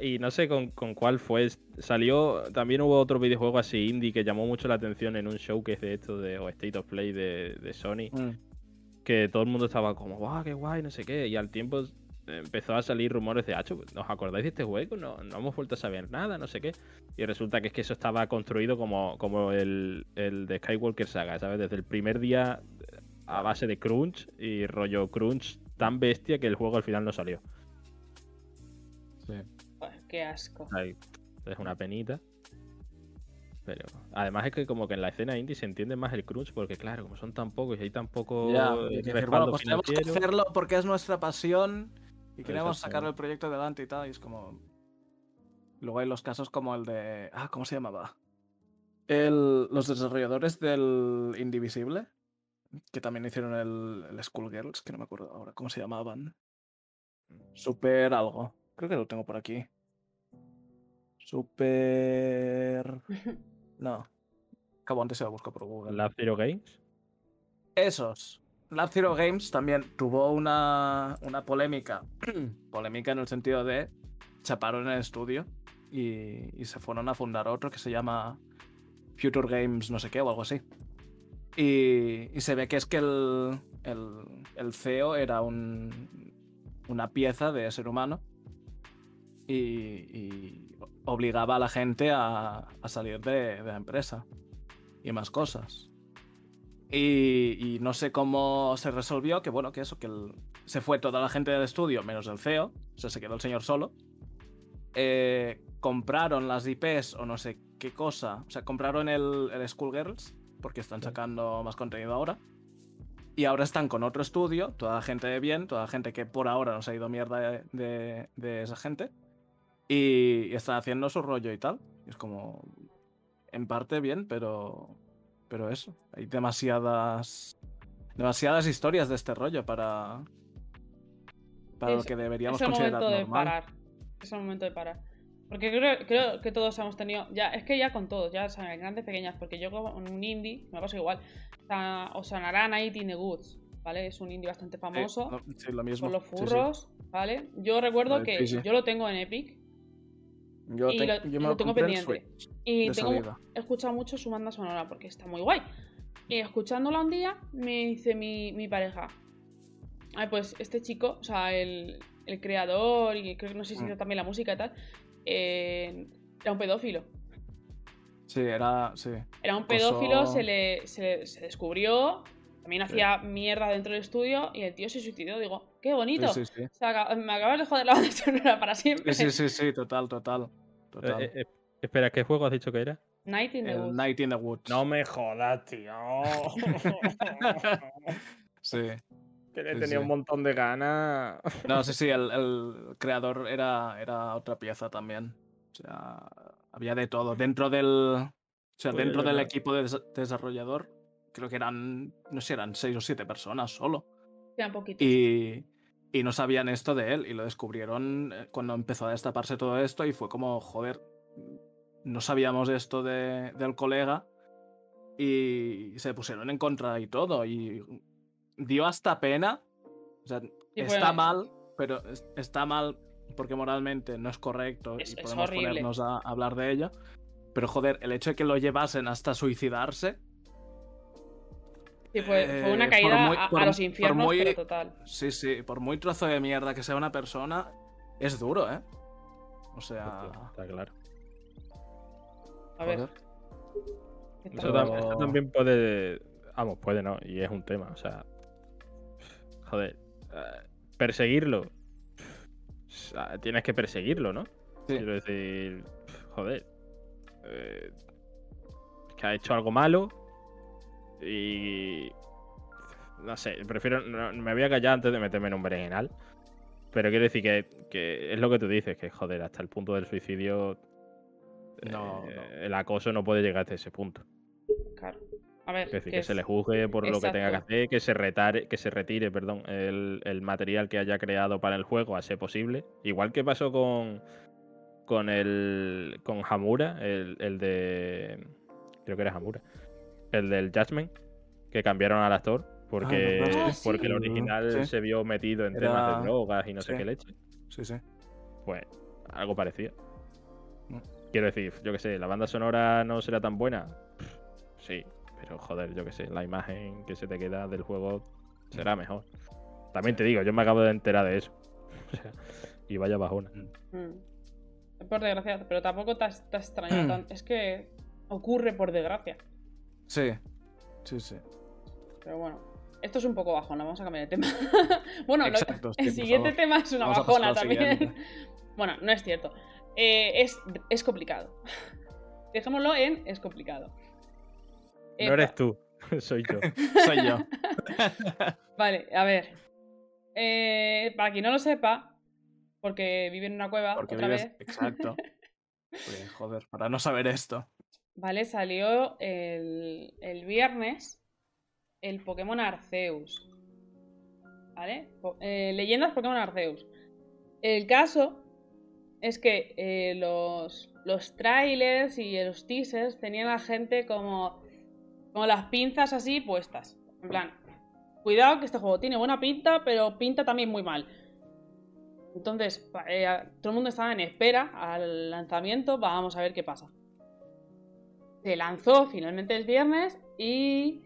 Y no sé con, con cuál fue. Salió. También hubo otro videojuego así indie que llamó mucho la atención en un showcase de esto de, o State of Play de, de Sony. Mm. Que todo el mundo estaba como, guau, qué guay, no sé qué. Y al tiempo empezó a salir rumores de, Hacho, ¿os acordáis de este juego? No, no hemos vuelto a saber nada, no sé qué. Y resulta que es que eso estaba construido como, como el, el de Skywalker Saga, ¿sabes? Desde el primer día a base de crunch y rollo crunch tan bestia que el juego al final no salió. Qué asco. Ay, es una penita. Pero además es que como que en la escena indie se entiende más el crunch porque claro, como son tan pocos y hay tan poco Ya, y decir, respaldo bueno, pues tenemos que hacerlo porque es nuestra pasión y queremos sacar el proyecto adelante y tal. Y es como. Luego hay los casos como el de. Ah, ¿cómo se llamaba? El... Los desarrolladores del Indivisible, que también hicieron el, el Schoolgirls, que no me acuerdo ahora cómo se llamaban. Super algo. Creo que lo tengo por aquí. Super. <laughs> No. Acabo antes se lo busco por Google. Lab Zero Games. Esos. Lab Zero Games también tuvo una, una polémica. <clears throat> polémica en el sentido de chaparon el estudio y, y se fueron a fundar otro que se llama Future Games no sé qué o algo así. Y, y se ve que es que el, el, el CEO era un, una pieza de ser humano y, y obligaba a la gente a, a salir de, de la empresa y más cosas. Y, y no sé cómo se resolvió, que bueno, que eso, que el- se fue toda la gente del estudio, menos el CEO, o sea, se quedó el señor solo. Eh, compraron las IPs o no sé qué cosa, o sea, compraron el, el Schoolgirls, porque están sacando más contenido ahora. Y ahora están con otro estudio, toda la gente de bien, toda la gente que por ahora no se ha ido mierda de, de- de esa gente. Y, están haciendo su rollo y tal. Y es como, en parte bien, pero pero eso, hay demasiadas demasiadas historias de este rollo para para lo que deberíamos es el considerar momento de normal. parar. Es el momento de parar. Porque creo, creo que todos hemos tenido. Ya, es que ya con todos, ya saben, grandes, pequeñas. Porque yo con un indie, me pasa igual. Os sonará Night in the Woods, ¿vale? Es un indie bastante Sí, famoso. no, sí, lo mismo. Por los sí. furros, ¿vale? Yo recuerdo que yo lo tengo en Epic Yo, y te- lo- yo lo me tengo compré en pendiente. Y tengo, he escuchado mucho su banda sonora porque está muy guay. Y escuchándola un día, me dice mi, mi pareja: Ay, pues este chico, o sea, el, el creador, y creo que no sé si Mm. hizo también la música y tal, eh, era un pedófilo. Sí, era sí. Era un Acosó- pedófilo, se le se, se descubrió, también Sí. hacía mierda dentro del estudio y el tío se suicidó. Digo, qué bonito. Sí, sí, sí. O sea, me acabas de joder la banda <laughs> sonora para siempre. Sí, sí, sí, sí, total, total. total. Eh, eh, eh, espera, ¿qué juego has dicho que era? Night in the Woods. Night in the Woods. No me jodas, tío. <laughs> Sí. que le Sí, tenía sí. un montón de ganas. No, <laughs> sí, sí, el, el creador era, era otra pieza también. O sea, había de todo. Dentro del. O sea, Pues, dentro del equipo de des- desarrollador, creo que eran. No sé, eran seis o siete personas solo. Quedan poquitos. Y, y no sabían esto de él. Y lo descubrieron eh, cuando empezó a destaparse todo esto. Y fue como, joder, no sabíamos esto de- del colega. Y se pusieron en contra y todo. Y dio hasta pena. O sea, está mal, pero es- está mal porque moralmente no es correcto Es- y podemos ponernos a hablar de ello. Pero joder, el hecho de que lo llevasen hasta suicidarse, Sí, fue, fue eh, una por caída muy- a, los infiernos, muy- pero total. sí, sí, por muy trozo de mierda que sea una persona, es duro, ¿eh? O sea, Está claro. A ver. Eso, tam- eso Pero- también puede. Vamos, puede no, y es un tema. O sea. Joder. eh, perseguirlo. O sea, tienes que perseguirlo, ¿no? Sí. Quiero decir. Joder. eh, que ha hecho algo malo. Y. No sé, prefiero. no- me voy a callar antes de meterme en un berenjenal. Pero quiero decir que, que es lo que tú dices, que joder, hasta el punto del suicidio. No, eh, no. El acoso no puede llegar hasta ese punto. Claro. A ver, Es decir, que se le juzgue por lo que tenga que hacer, que se retire, que se retire, perdón, el, el material que haya creado para el juego a ser posible. Igual que pasó con con el con Hamura, el, el de creo que era Hamura, el del Judgment, que cambiaron al actor porque. Ah, sí. porque el Mm, original sí. se vio metido en Era- temas de drogas y no sé qué leche. Sí, sí. Pues algo parecido. Mm. Quiero decir, yo que sé, la banda sonora no será tan buena. Pff, Sí, pero joder, yo que sé, la imagen que se te queda del juego será mejor. También te digo, yo me acabo de enterar de eso. <laughs> O sea, y vaya bajona. Mm. Por desgracia, pero tampoco te has, te has extrañado <clears throat> tanto. Es que ocurre por desgracia. Sí, sí, sí. Pero bueno, esto es un poco bajona, vamos a cambiar de tema. <laughs> bueno, lo- Exacto, sí, el siguiente tema es una Vamos a pasar bajona también. <laughs> bueno, no es cierto. Eh, es, es complicado. <laughs> Dejémoslo en es complicado. Eh, No eres tú, soy yo. Soy yo. Vale, a ver. Eh, para quien no lo sepa, porque vive en una cueva Porque otra vives. vez, Exacto. Porque, joder, para no saber esto. ¿Vale? Salió el, el viernes el Pokémon Arceus. ¿Vale? Eh, leyendas Pokémon Arceus. El caso es que eh, los, los trailers y los teasers tenían a la gente como, como las pinzas así puestas. En plan, cuidado que este juego tiene buena pinta, pero pinta también muy mal. Entonces, eh, todo el mundo estaba en espera al lanzamiento. Vamos a ver qué pasa. Se lanzó finalmente el viernes y.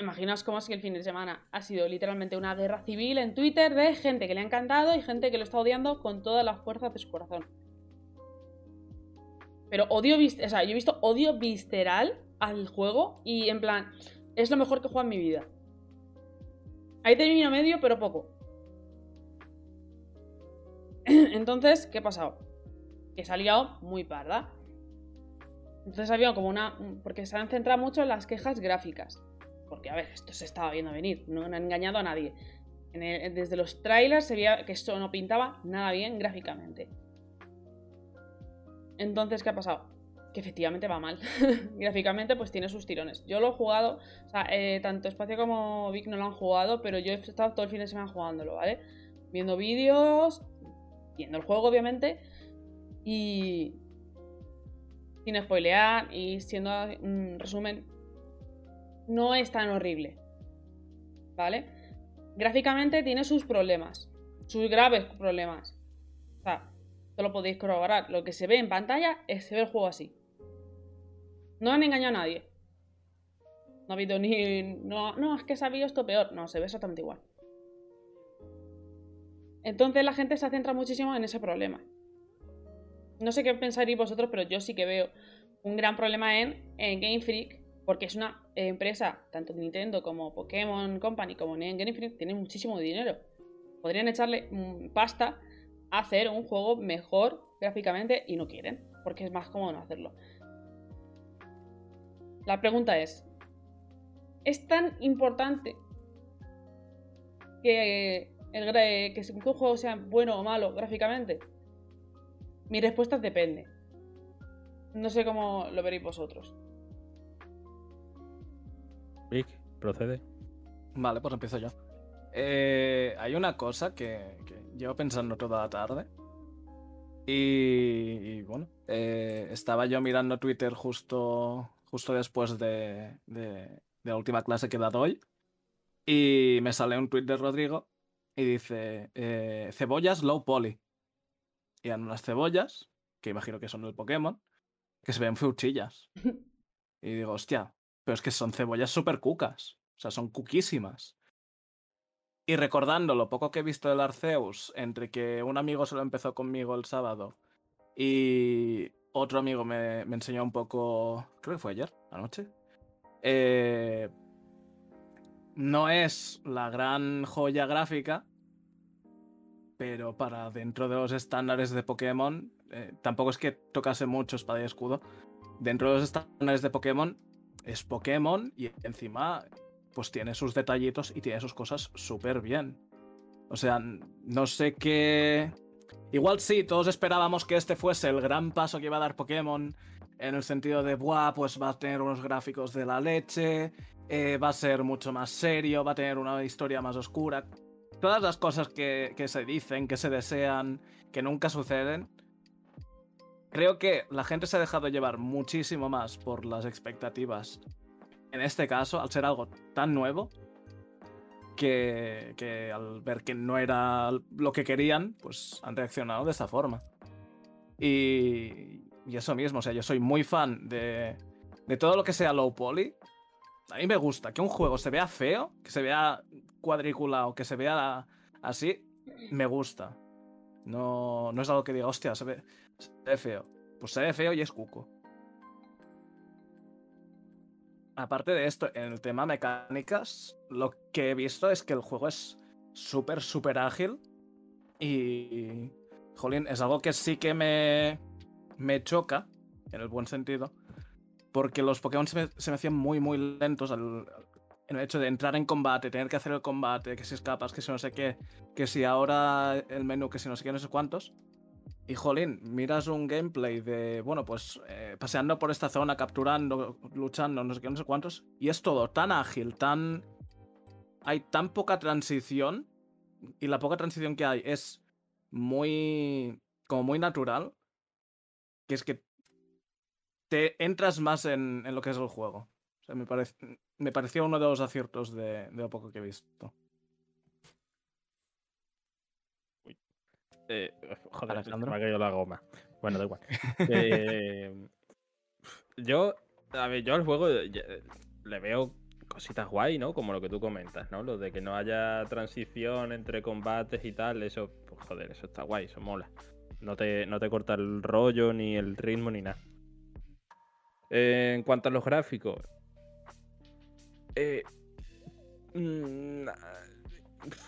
Imaginaos cómo es que el fin de semana ha sido literalmente una guerra civil en Twitter de gente que le ha encantado y gente que lo está odiando con todas las fuerzas de su corazón. Pero odio o sea, yo he visto odio visceral al juego y en plan, es lo mejor que he jugado en mi vida. Hay término medio, pero poco. <clears throat> Entonces, ¿qué ha pasado? Que se ha liado muy parda. Entonces había como una. Porque se han centrado mucho en las quejas gráficas. Porque, a ver, esto se estaba viendo venir. No han engañado a nadie. Desde los trailers se veía que esto no pintaba nada bien gráficamente. Entonces, ¿qué ha pasado? Que efectivamente va mal. <laughs> gráficamente, pues tiene sus tirones. Yo lo he jugado. O sea, eh, tanto Espacio como Vic no lo han jugado, pero yo he estado todo el fin de semana jugándolo, ¿vale? Viendo vídeos, viendo el juego, obviamente. Y. Sin spoilear y siendo un resumen, no es tan horrible. ¿Vale? Gráficamente tiene sus problemas. Sus graves problemas. O sea, esto lo podéis corroborar. Lo que se ve en pantalla es se ve el juego así. No han engañado a nadie. No ha habido ni. No, no, es que se ha visto esto peor. No, se ve exactamente igual. Entonces la gente se centra muchísimo en ese problema. No sé qué pensaréis vosotros, pero yo sí que veo un gran problema en, Game Freak, porque es una eh, empresa, tanto Nintendo como Pokémon Company como en Game Freak, tienen muchísimo dinero. Podrían echarle mm, pasta a hacer un juego mejor gráficamente y no quieren, porque es más cómodo no hacerlo. La pregunta es, ¿es tan importante que, el, gra- que un juego sea bueno o malo gráficamente? Mi respuesta es depende. No sé cómo lo veréis vosotros. Vic, procede. Vale, pues empiezo yo. Eh, hay una cosa que, que llevo pensando toda la tarde. Y, y bueno, eh, estaba yo mirando Twitter justo, justo después de, de- de la última clase que he dado hoy. Y me sale un tweet de Rodrigo y dice: eh, Cebollas low poly. Eran unas cebollas, que imagino que son el Pokémon, que se ven fuchillas. <laughs> Y digo, hostia, pero es que son cebollas súper cucas. O sea, son cuquísimas. Y recordando lo poco que he visto del Arceus, entre que un amigo se lo empezó conmigo el sábado y otro amigo me, me enseñó un poco, creo que fue ayer, anoche. eh, no es la gran joya gráfica, pero para dentro de los estándares de Pokémon, eh, tampoco es que tocase mucho espada y escudo. Dentro de los estándares de Pokémon, es Pokémon y encima pues tiene sus detallitos y tiene sus cosas súper bien. O sea, no sé qué... Igual sí, todos esperábamos que este fuese el gran paso que iba a dar Pokémon en el sentido de, buah, pues va a tener unos gráficos de la leche, eh, va a ser mucho más serio, va a tener una historia más oscura. Todas las cosas que, que se dicen, que se desean, que nunca suceden. Creo que la gente se ha dejado llevar muchísimo más por las expectativas en este caso, al ser algo tan nuevo, que, que al ver que no era lo que querían, pues han reaccionado de esta forma. Y, y eso mismo, o sea, yo soy muy fan de, de todo lo que sea low poly. A mí me gusta que un juego se vea feo, que se vea cuadriculado, que se vea así. me gusta. No, no es algo que diga, hostia, se ve, se ve feo. Pues se ve feo y es cuco. Aparte de esto, en el tema mecánicas, lo que he visto es que el juego es súper, súper ágil. Y. Jolín, es algo que sí que me. me choca, en el buen sentido. Porque los Pokémon se me, se me hacían muy, muy lentos al- en el hecho de entrar en combate, tener que hacer el combate, que si escapas, que si no sé qué, que si ahora el menú, que si no sé qué, no sé cuántos. Y jolín, miras un gameplay de, bueno, pues eh, paseando por esta zona, capturando, luchando, no sé qué, no sé cuántos. Y es todo tan ágil, tan... Hay tan poca transición. Y la poca transición que hay es muy... como muy natural. Que es que te entras más en, en lo que es el juego. O sea, me, parec- me pareció uno de los aciertos de, de lo poco que he visto. Eh, <laughs> joder, se Alejandro. me ha caído la goma. Bueno, da igual. <laughs> Eh, yo, a ver, yo al juego le veo cositas guay, ¿no? Como lo que tú comentas, ¿no? Lo de que no haya transición entre combates y tal, eso, pues, joder, eso está guay, eso mola. No te, no te corta el rollo, ni el ritmo, ni nada. Eh, en cuanto a los gráficos, eh, mm,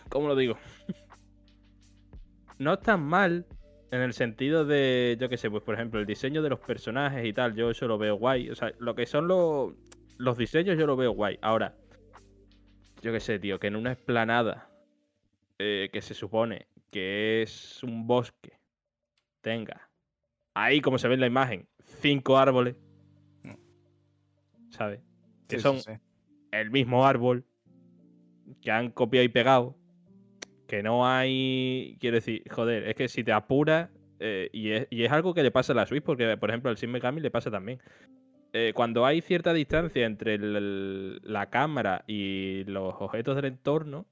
¿cómo lo digo? <laughs> no están mal en el sentido de, yo qué sé, pues por ejemplo, el diseño de los personajes y tal, yo eso lo veo guay. O sea, lo que son los, los diseños yo lo veo guay. Ahora, yo qué sé, tío, que en una esplanada eh, que se supone que es un bosque tenga ahí, como se ve en la imagen, cinco árboles, ¿sabes? Que Sí, sí, son sí. el mismo árbol que han copiado y pegado, que no hay, quiero decir, joder, es que si te apuras, eh, y, es, y es algo que le pasa a la Switch, porque por ejemplo al Shin Megami le pasa también. Eh, cuando hay cierta distancia entre el- el- la cámara y los objetos del entorno,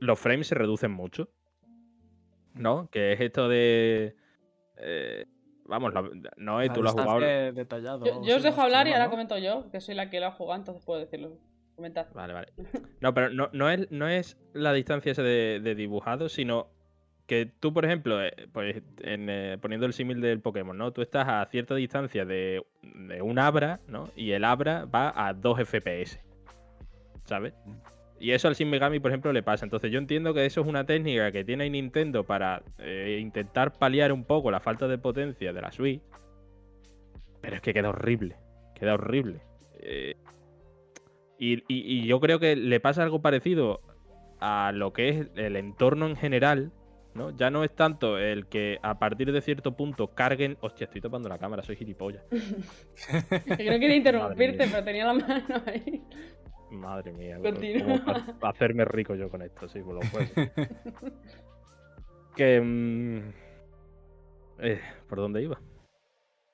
los frames se reducen mucho. ¿No? Que es esto de... eh, vamos, no es, La tú lo has jugado... detallado, Yo, os dejo hablar y ahora comento yo, que soy la que lo ha jugado, entonces puedo decirlo. Comentad. Vale, vale. No, pero no, no, es, no es la distancia esa de, de dibujado, sino que tú, por ejemplo, eh, pues, en, eh, poniendo el símil del Pokémon, ¿no? Tú estás a cierta distancia de, de un Abra, ¿no? Y el Abra va a 2 FPS. ¿Sabes? Y eso al Shin Megami, por ejemplo, le pasa. Entonces yo entiendo que eso es una técnica que tiene Nintendo para eh, intentar paliar un poco la falta de potencia de la Switch. Pero es que queda horrible. Queda horrible. Eh, y, y- y yo creo que le pasa algo parecido a lo que es el entorno en general, ¿no? Ya no es tanto el que a partir de cierto punto carguen. Hostia, estoy topando la cámara, soy gilipollas. <laughs> Que no quería interrumpirte, pero tenía la mano ahí. Madre mía, para hacerme rico yo con esto, sí, por los juegos. que. mm, eh, ¿Por dónde iba?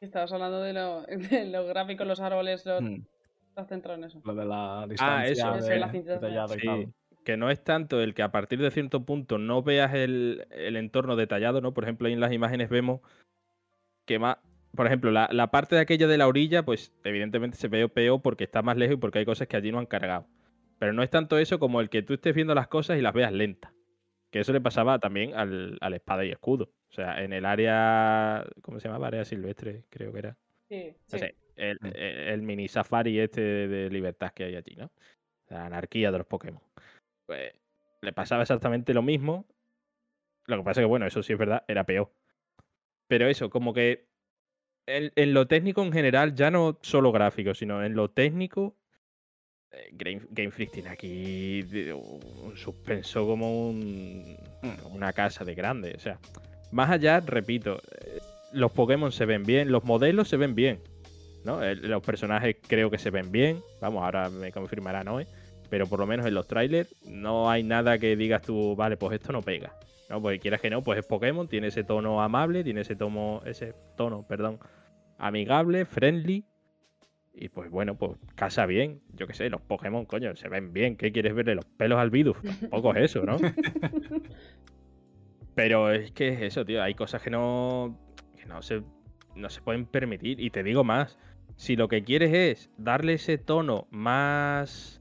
Estabas hablando de, lo- <laughs> de los gráficos, los árboles, lo, Mm, estás centrado en eso. Lo de la distancia eso. Eso, de, la cinta- detallado y Sí, tal. que no es tanto el que a partir de cierto punto no veas el, el entorno detallado, ¿no? Por ejemplo, ahí en las imágenes vemos que más. Por ejemplo, la, la parte de aquella de la orilla, pues evidentemente se ve peor porque está más lejos y porque hay cosas que allí no han cargado. Pero no es tanto eso como el que tú estés viendo las cosas y las veas lentas. Que eso le pasaba también al, al espada y escudo. O sea, en el área. ¿Cómo se llamaba? Área silvestre, creo que era. Sí, sí. el, Mm. el- el mini safari este de, de libertad que hay allí, ¿no? La anarquía de los Pokémon. Pues le pasaba exactamente lo mismo. Lo que pasa que, bueno, eso sí es verdad, era peor. Pero eso, como que en, en lo técnico en general, ya no solo gráfico, sino en lo técnico, eh, Game, Game Freak tiene aquí un suspenso como, un, como una casa de grande. O sea, más allá, repito, eh, los Pokémon se ven bien, los modelos se ven bien. los personajes creo que se ven bien. Vamos, ahora me confirmará Noé. Pero por lo menos en los trailers no hay nada que digas tú, vale, pues esto no pega. ¿no? Porque quieras que no, pues es Pokémon, tiene ese tono amable, tiene ese tono, ese tono, perdón, amigable, friendly. Y pues bueno, pues casa bien. Yo qué sé, los Pokémon, coño, se ven bien. ¿Qué quieres verle? Los pelos al Bidoof. Tampoco es eso, ¿no? <laughs> Pero es que es eso, tío. Hay cosas que no. que no se. no se pueden permitir. Y te digo más. Si lo que quieres es darle ese tono más.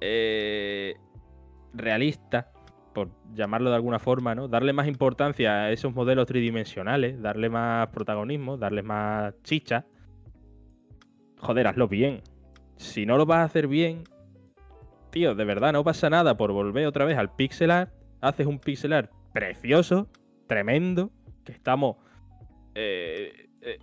eh, realista. Por llamarlo de alguna forma, ¿no? Darle más importancia a esos modelos tridimensionales, darle más protagonismo, darle más chicha. Joder, hazlo bien. Si no lo vas a hacer bien, tío, de verdad no pasa nada por volver otra vez al pixel art. Haces un pixel art precioso, tremendo, que estamos... eh, eh,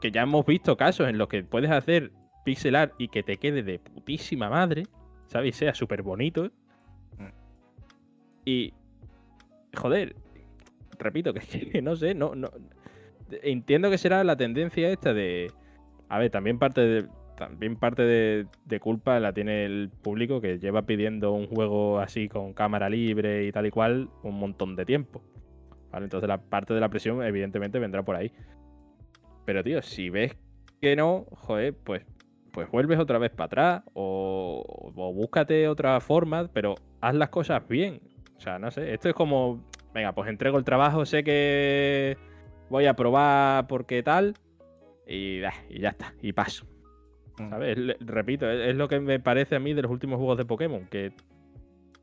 que ya hemos visto casos en los que puedes hacer pixel art y que te quede de putísima madre, ¿sabes? Y sea súper bonito. Y. Joder. Repito, que, que no sé, no, no. Entiendo que será la tendencia esta de. A ver, también parte de. También parte de, culpa la tiene el público que lleva pidiendo un juego así con cámara libre y tal y cual un montón de tiempo. ¿Vale? Entonces la parte de la presión evidentemente vendrá por ahí. Pero tío, si ves que no, joder, pues, pues vuelves otra vez para atrás o, o búscate otra forma, pero haz las cosas bien. O sea, no sé, esto es como, venga, pues entrego el trabajo, sé que voy a probar porque tal y, y ya está, y paso. ¿Sabes? Le- Repito, es, es lo que me parece a mí de los últimos juegos de Pokémon, que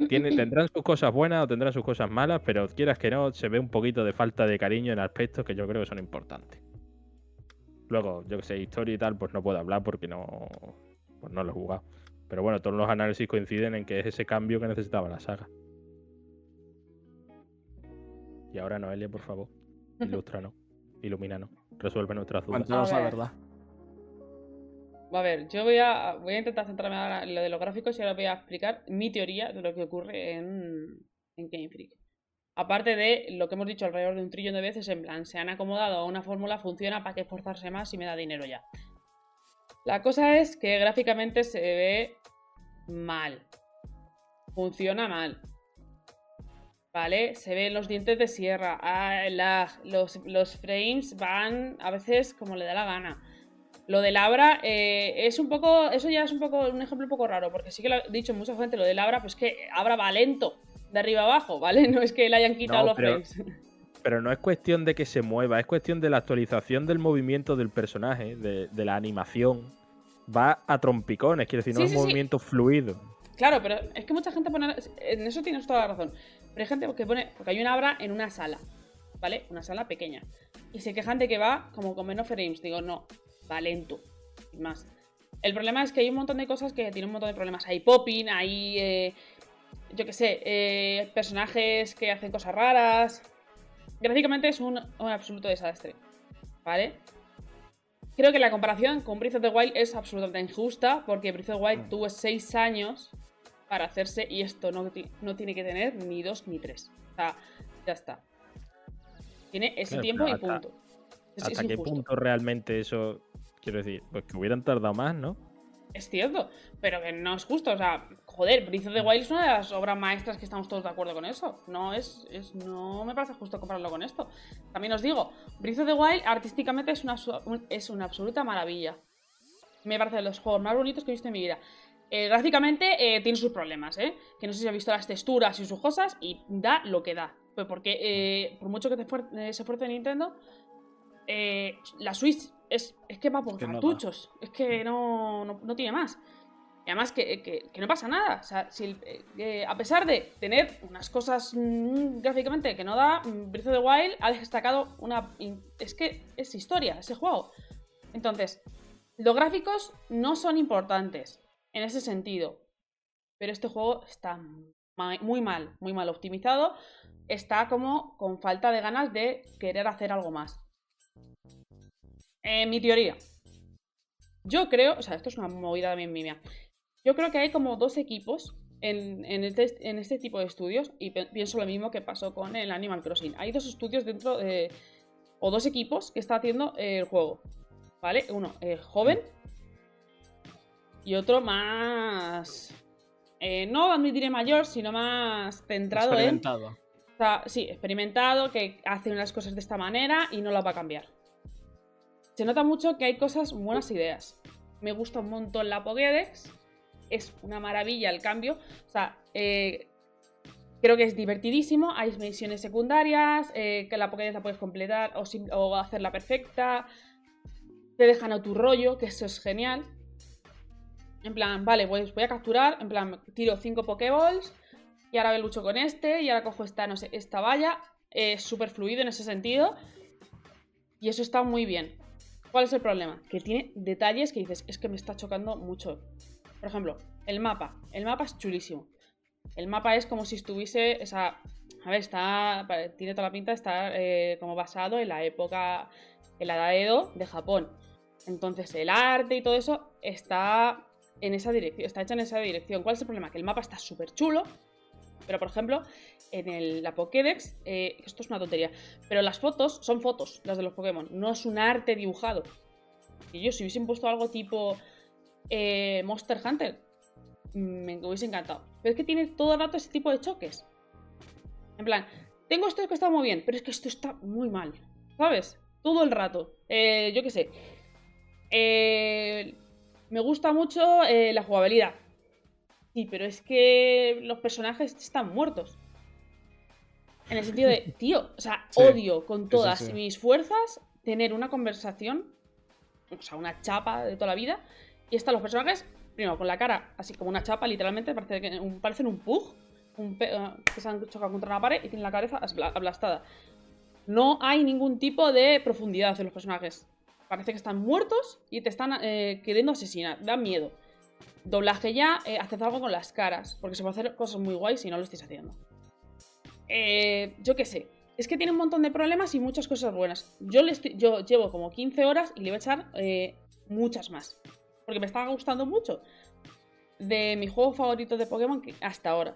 tiene, <laughs> tendrán sus cosas buenas o tendrán sus cosas malas, pero quieras que no, se ve un poquito de falta de cariño en aspectos que yo creo que son importantes. Luego, yo que sé, historia y tal, pues no puedo hablar porque no, pues no lo he jugado. Pero bueno, todos los análisis coinciden en que es ese cambio que necesitaba la saga. Y ahora Noelia, por favor, <laughs> ilústranos, ilumínanos, resuelve nuestras dudas. Cuéntanos A la ver. verdad. A ver, yo voy a, voy a intentar centrarme ahora en lo de los gráficos y ahora voy a explicar mi teoría de lo que ocurre en, en Game Freak. Aparte de lo que hemos dicho alrededor de un trillón de veces, en plan, se han acomodado a una fórmula, funciona, ¿para qué esforzarse más y me da dinero ya? La cosa es que gráficamente se ve mal. Funciona mal. ¿Vale? Se ven los dientes de sierra. ah, la- los, los frames van a veces como le da la gana. Lo del Abra eh, es un poco. Eso ya es un poco un ejemplo un poco raro, porque sí que lo ha dicho mucha gente lo del Abra, pues que Abra va lento, de arriba abajo, ¿vale? <laughs> No es que le hayan quitado No, los pero- frames. Pero no es cuestión de que se mueva, es cuestión de la actualización del movimiento del personaje, de, de la animación. Va a trompicones, quiero decir, no Sí, es sí, sí. movimiento fluido. Claro, pero es que mucha gente pone. En eso tienes toda la razón. Pero hay gente que pone. Porque hay un Abra en una sala, ¿vale? Una sala pequeña. Y se quejan de que va como con menos frames. Digo, no, va lento. Sin más. El problema es que hay un montón de cosas que tienen un montón de problemas. Hay popping, hay. eh, yo qué sé, eh, personajes que hacen cosas raras. Gráficamente es un, un absoluto desastre. ¿Vale? Creo que la comparación con Breath of the Wild es absolutamente injusta, porque Breath of the Wild Mm. tuvo 6 años para hacerse y esto no, no tiene que tener ni 2 ni 3. O sea, ya está. Tiene ese Claro, tiempo y punto. Es, es ¿Hasta qué punto realmente eso, quiero decir, pues que hubieran tardado más, ¿no? Es cierto, pero que no es justo. O sea, joder, Breath of the Wild es una de las obras maestras que estamos todos de acuerdo con eso. No es, es no me parece justo compararlo con esto. También os digo, Breath of the Wild artísticamente es una, es una absoluta maravilla. Me parece de los juegos más bonitos que he visto en mi vida. Eh, gráficamente eh, tiene sus problemas, ¿eh? Que no sé si has visto las texturas y sus cosas y da lo que da. Pues porque eh, por mucho que te fuer- se esfuerce Nintendo, la Switch es, es que va por que no cartuchos. es que no, no, no tiene más. Y además que, que- que no pasa nada. O sea, si el- a pesar de tener unas cosas mm, gráficamente que no da, mm, Breath of the Wild ha destacado una... Es que es historia ese juego. Entonces, los gráficos no son importantes en ese sentido. Pero este juego está muy mal, muy mal optimizado. Está como con falta de ganas de querer hacer algo más. Eh, mi teoría. Yo creo, o sea, esto es una movida también mía. Yo creo que hay como dos equipos en, este, este tipo de estudios y pienso lo mismo que pasó con el Animal Crossing. Hay dos estudios dentro de... o dos equipos que está haciendo el juego. ¿Vale? Uno eh, joven y otro más... eh, no diré mayor, sino más centrado en... Experimentado. O sea, sí, experimentado, que hace unas cosas de esta manera y no las va a cambiar. Se nota mucho que hay cosas, buenas ideas. Me gusta un montón la Pokédex. Es una maravilla el cambio. O sea, eh, creo que es divertidísimo. Hay misiones secundarias, eh, que la Pokédex la puedes completar o hacerla perfecta. Te dejan a tu rollo, que eso es genial. En plan, vale, pues voy a capturar. En plan, tiro 5 Pokéballs y ahora lucho con este, y ahora cojo esta, no sé, esta valla. Es súper fluido en ese sentido. Y eso está muy bien. ¿Cuál es el problema? Que tiene detalles que dices, es que me está chocando mucho. Por ejemplo, el mapa. El mapa es chulísimo. El mapa es como si estuviese, o sea, a ver, está, tiene toda la pinta, está eh, como basado en la época, en la edad de Japón. Entonces el arte y todo eso está en esa dirección, está hecho en esa dirección. ¿Cuál es el problema? Que el mapa está súper chulo, pero por ejemplo, en la Pokédex, eh, esto es una tontería, pero las fotos son fotos, las de los Pokémon, no es un arte dibujado. Y yo, si hubiesen puesto algo tipo eh, Monster Hunter, me hubiese encantado. Pero es que tiene todo el rato ese tipo de choques. En plan, tengo esto que está muy bien, pero es que esto está muy mal. ¿Sabes? Todo el rato. Eh, yo qué sé. Eh, me gusta mucho eh, la jugabilidad. Sí, pero es que los personajes están muertos. En el sentido de, <laughs> tío, o sea, odio con todas mis fuerzas tener una conversación, o sea, una chapa de toda la vida, y están los personajes, primero, con la cara así como una chapa, literalmente, parece que, un, parecen un pug, eh, que se han chocado contra una pared y tienen la cabeza aplastada. No hay ningún tipo de profundidad en los personajes. Parece que están muertos y te están eh, queriendo asesinar. Da miedo. Doblaje ya, eh, haced algo con las caras, porque se puede hacer cosas muy guays si no lo estáis haciendo. yo qué sé. Es que tiene un montón de problemas y muchas cosas buenas. Yo, le yo llevo como 15 horas y le voy a echar muchas más. Porque me está gustando mucho. De mi juego favorito de Pokémon hasta ahora.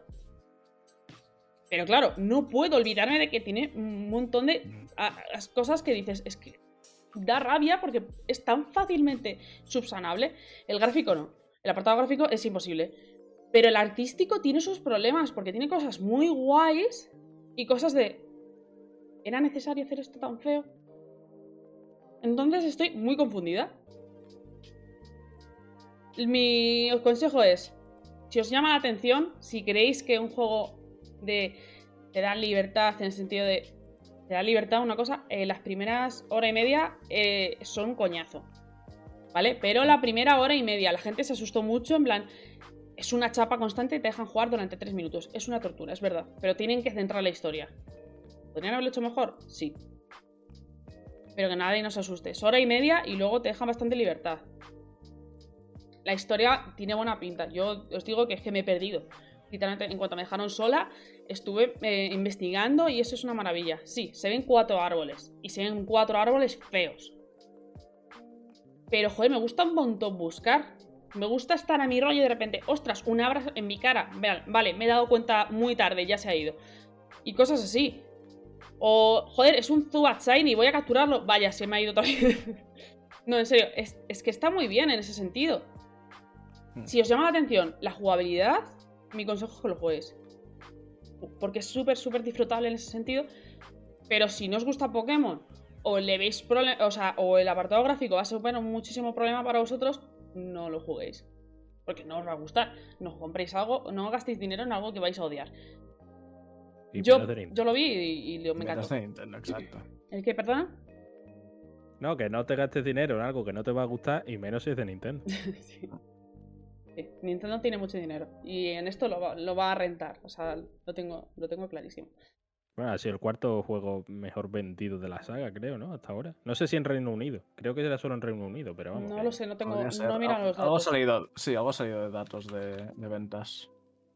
Pero claro, no puedo olvidarme de que tiene un montón de cosas que dices, es que da rabia porque es tan fácilmente subsanable. El gráfico no. El apartado gráfico es imposible. Pero el artístico tiene sus problemas porque tiene cosas muy guays y cosas de... ¿Era necesario hacer esto tan feo? Entonces estoy muy confundida. Mi consejo es, si os llama la atención, si queréis que un juego de te da libertad en el sentido de te da libertad una cosa, eh, las primeras hora y media eh, son un coñazo, ¿vale? Pero la primera hora y media la gente se asustó mucho, en plan, es una chapa constante y te dejan jugar durante tres minutos. Es una tortura, es verdad, pero tienen que centrar la historia. ¿Podrían haberlo hecho mejor? Sí. Pero que nadie nos asuste. Es hora y media y luego te dejan bastante libertad. La historia tiene buena pinta. Yo os digo que es que me he perdido literalmente en cuanto me dejaron sola, estuve eh, investigando y eso es una maravilla. Sí, se ven cuatro árboles y se ven cuatro árboles feos. Pero, joder, me gusta un montón buscar. Me gusta estar a mi rollo y de repente, ostras, un abrazo en mi cara. vale, me he dado cuenta muy tarde, ya se ha ido. Y cosas así. O, joder, es un Zubat Shiny, voy a capturarlo. Vaya, se me ha ido <laughs> vez. no, en serio, es, es que está muy bien en ese sentido. Hmm. Si os llama la atención la jugabilidad, mi consejo es que lo juegues. Porque es súper, súper disfrutable en ese sentido. Pero si no os gusta Pokémon, o le veis o sea, o el apartado gráfico va a ser un muchísimo problema para vosotros, no lo juguéis. Porque no os va a gustar. No compréis algo, no gastéis dinero en algo que vais a odiar. Yo, yo, lo vi y, me encantó. exacto. ¿El qué, perdona? No, que no te gastes dinero en algo que no te va a gustar y menos si es de Nintendo. <laughs> sí. Nintendo tiene mucho dinero y en esto lo va, a rentar, o sea, lo tengo, lo tengo clarísimo. Bueno, ha sido el cuarto juego mejor vendido de la saga, creo, ¿no? Hasta ahora. No sé si en Reino Unido. Creo que era solo en Reino Unido, pero vamos. No lo sé, no tengo. No mira los datos. Algo salido, sí, algo ha salido de datos de, ventas.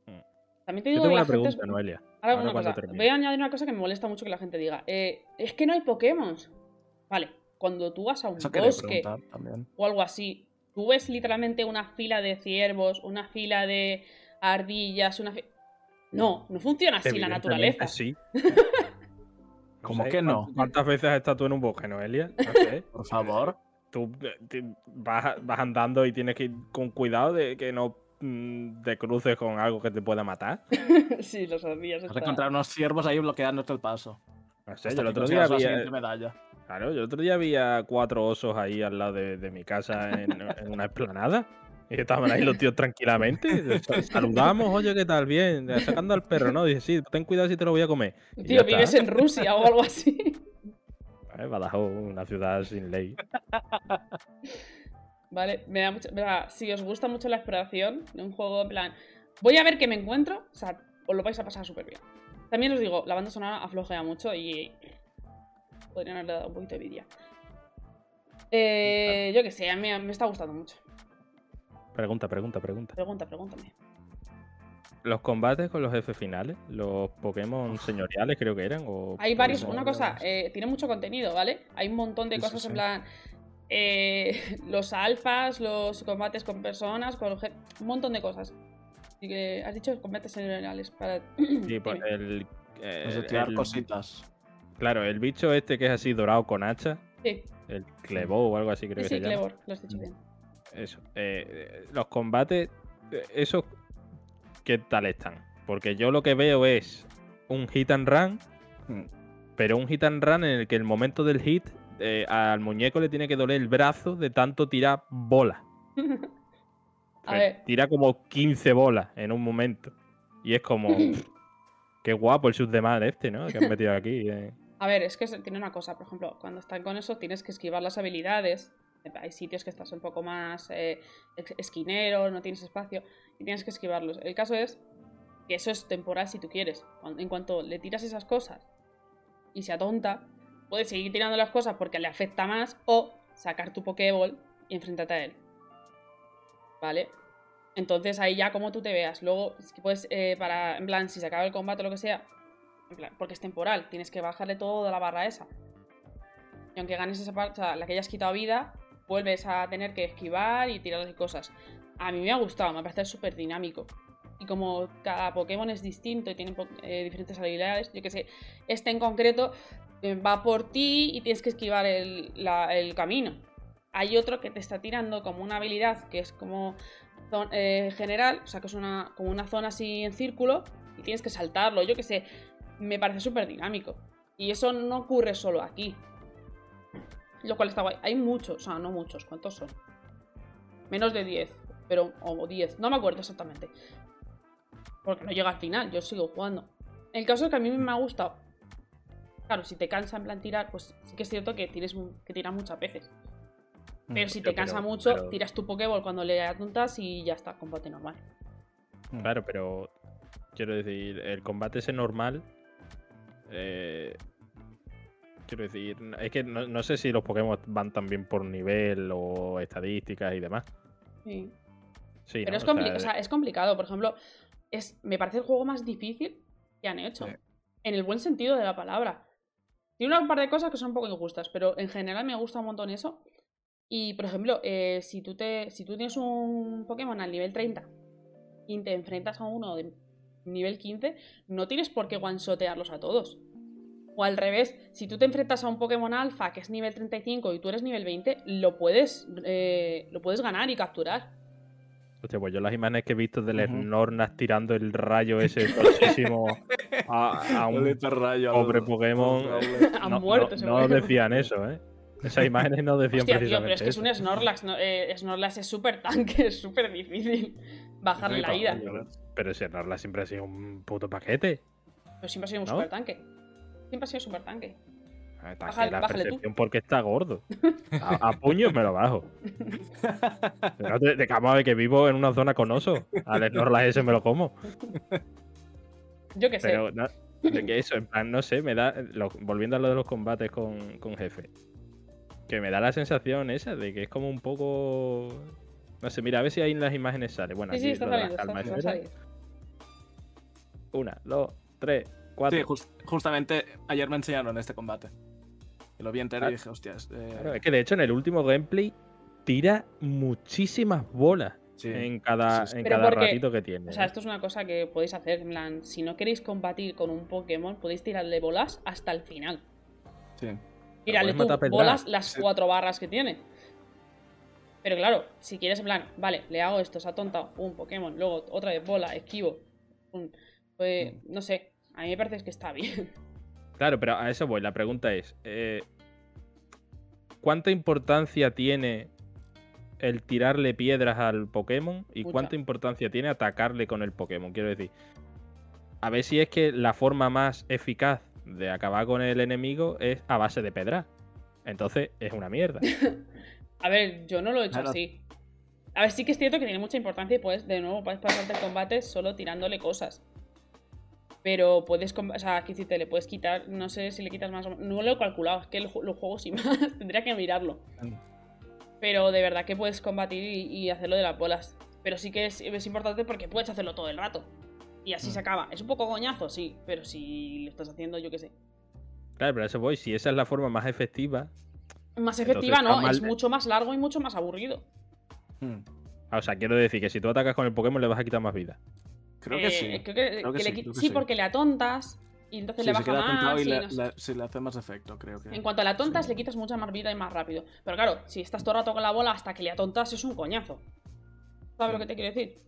Mm. También te digo Yo tengo una pregunta, Noelia. Ahora, una cosa. Voy a añadir una cosa que me molesta mucho que la gente diga. Eh, es que no hay Pokémon. Vale, cuando tú vas a un bosque o algo así, Tú ves literalmente una fila de ciervos, una fila de ardillas, una No, no funciona así la naturaleza. Sí. <laughs> ¿Cómo que no? ¿Cuántas veces has estado tú en un bosque, Noelia? <laughs> Por favor. Tú eh, vas, andando y tienes que ir con cuidado de que no mm, te cruces con algo que te pueda matar. <laughs> sí, los ardillas. Vas a encontrar unos ciervos ahí bloqueándote el paso. No sé, yo el otro día medalla. Claro, yo otro día había cuatro osos ahí al lado de, mi casa en, una esplanada. Y estaban ahí los tíos tranquilamente. Saludamos, oye, ¿qué tal? Bien, sacando al perro, ¿no? Dice, sí, ten cuidado si te lo voy a comer. Tío, vives en Rusia o algo así. Eh, Badajoz, una ciudad sin ley. <laughs> Vale, me da mucho. si os gusta mucho la exploración de un juego, en plan, voy a ver qué me encuentro. O sea, os lo vais a pasar súper bien. También os digo, la banda sonora aflojea mucho y podrían haberle dado un poquito de envidia. Eh, yo qué sé, a mí me está gustando mucho. Pregunta, pregunta, pregunta. Pregunta, pregúntame. Los combates con los jefes finales, los Pokémon señoriales creo que eran. O Hay varios, Pokémon- una cosa, eh, tiene mucho contenido, ¿vale? Hay un montón de Sí, sí, cosas en sí. plan. eh, <laughs> los alfas, los combates con personas, con un montón de cosas. Así que has dicho combates generales para. <clears throat> Sí, pues eh, el- cositas. Claro, el bicho este que es así dorado con hacha, Sí, el Clevo o algo así creo sí, que sí, se llama. Clevor, lo has dicho bien. Eso. eh, eh, los combates, eh, esos, ¿qué tal están? Porque yo lo que veo es un hit and run, Mm. pero un hit and run en el que el momento del hit eh, al muñeco le tiene que doler el brazo de tanto tirar bolas. <laughs> A Que ver. Tira como 15 bolas en un momento. Y es como. <laughs> qué guapo el shoot de madre este, ¿no? Que han metido aquí. eh. A ver, es que tiene una cosa, por ejemplo, cuando están con eso tienes que esquivar las habilidades. Hay sitios que estás un poco más eh, esquinero, no tienes espacio y tienes que esquivarlos. El caso es que eso es temporal si tú quieres. En cuanto le tiras esas cosas y se atonta, puedes seguir tirando las cosas porque le afecta más o sacar tu Pokéball y enfrentarte a él. ¿Vale? Entonces ahí ya como tú te veas. Luego, puedes, eh, para, en plan, si se acaba el combate o lo que sea, porque es temporal, tienes que bajarle toda la barra esa. Y aunque ganes esa parte, o sea, la que hayas quitado vida, vuelves a tener que esquivar y tirarle cosas. A mí me ha gustado, me parece súper dinámico. Y como cada Pokémon es distinto y tiene eh, diferentes habilidades, yo que sé, este en concreto eh, va por ti y tienes que esquivar el, camino. Hay otro que te está tirando como una habilidad que es como eh, general, o sea, que es como una zona así en círculo y tienes que saltarlo, yo que sé, me parece súper dinámico. Y eso no ocurre solo aquí. Lo cual está guay. Hay muchos, o sea, no muchos, ¿cuántos son? Menos de 10, pero, o 10, no me acuerdo exactamente. Porque no llega al final, yo sigo jugando. El caso es que a mí me ha gustado. Claro, si te cansa en plan tirar, pues sí que es cierto que tienes mu- que tirar muchas veces. Pero si te cansa pero- mucho, pero- tiras tu Pokéball cuando le apuntas y ya está, combate normal. Mm. Claro, pero. Quiero decir, el combate ese normal. Eh, quiero decir, es que no, no sé si los Pokémon van también por nivel o estadísticas y demás. Sí. Sí, Pero ¿no? es, compli- sea, o sea, es complicado. Por ejemplo, es, me parece el juego más difícil que han hecho. Sí. En el buen sentido de la palabra. Tiene un par de cosas que son un poco injustas, pero en general me gusta un montón eso. Y, por ejemplo, eh, si, tú te, si tú tienes un Pokémon al nivel 30 y te enfrentas a uno de nivel 15, no tienes por qué one-shotearlos a todos. O al revés, si tú te enfrentas a un Pokémon alfa que es nivel 35 y tú eres nivel 20, lo puedes, eh, lo puedes ganar y capturar. Hostia, pues yo las imágenes que he visto del Ujú. Snorlax tirando el rayo <laughs> ese a, a un rayo pobre Pokémon. <laughs> no, muerto no- no decían eso, ¿eh? Esas imágenes no decían Hostia, tío, precisamente pero es que es un Snorlax. ¿no? Eh, Snorlax es súper tanque, <laughs> es súper difícil bajarle la ¿eh? Pero ese Snorlax siempre ha sido un puto paquete. Pero siempre ha sido un ¿No? super tanque. Siempre ha sido super tanque. Ah, tanque, Bájale- la bájale tú. percepción porque está gordo. <laughs> A, a puños me lo bajo. Pero de, de cama de que vivo en una zona con oso. Al Snorlax ese me lo como. Yo qué sé. Pero no, de que eso, en plan, no sé, me da. lo- volviendo a lo de los combates con, con jefe. Que me da la sensación esa de que es como un poco. No sé, mira, a ver si ahí en las imágenes sale. Bueno, sí, sí, aquí está lo de las saliendo. Está, calmas. Una, dos, tres, cuatro. Sí, jus- justamente ayer me enseñaron este combate. Y lo vi entero Ah. y dije, hostias. eh, Claro, es que de hecho en el último gameplay tira muchísimas bolas sí. en cada, Sí, sí. en cada porque- ratito que tiene. O sea, ¿eh? esto es una cosa que podéis hacer. En plan, si no queréis combatir con un Pokémon, podéis tirarle bolas hasta el final. sí. Puedes tú bolas las cuatro barras que tiene. Pero claro, si quieres en plan, vale, le hago esto, se ha tontado, un Pokémon, luego otra vez bola, esquivo. Pues, Mm. no sé, a mí me parece que está bien. Claro, pero a eso voy. La pregunta es: eh, ¿cuánta importancia tiene el tirarle piedras al Pokémon? ¿Y Mucha. cuánta importancia tiene atacarle con el Pokémon? Quiero decir, a ver si es que la forma más eficaz de acabar con el enemigo es a base de pedra. Entonces es una mierda. <laughs> A ver, yo no lo he hecho Claro. así. A ver, sí que es cierto que tiene mucha importancia y pues, de nuevo, puedes pasarte el combate solo tirándole cosas. Pero puedes, o sea, que si te le puedes quitar, no sé si le quitas más o menos, no lo he calculado, es que los juegos sin <laughs> más, tendría que mirarlo. Pero de verdad que puedes combatir y, y hacerlo de las bolas. Pero sí que es, es importante porque puedes hacerlo todo el rato. Y así Mm. se acaba. Es un poco coñazo, sí, pero si lo estás haciendo, yo qué sé. Claro, pero a eso voy. Si esa es la forma más efectiva. Más efectiva, no, mal es mucho más largo y mucho más aburrido. Hmm. ah, O sea, quiero decir que si tú atacas con el Pokémon le vas a quitar más vida. Creo que sí. Creo que, Creo que que le sí, qui- creo que sí, sí. porque le atontas y entonces Sí, le se baja más. y y le, no sé. le- hace más efecto, creo que. En cuanto a la tontas, Sí. le quitas mucha más vida y más rápido. Pero claro, si estás todo el rato con la bola hasta que le atontas es un coñazo. ¿Sabes lo que te quiero decir?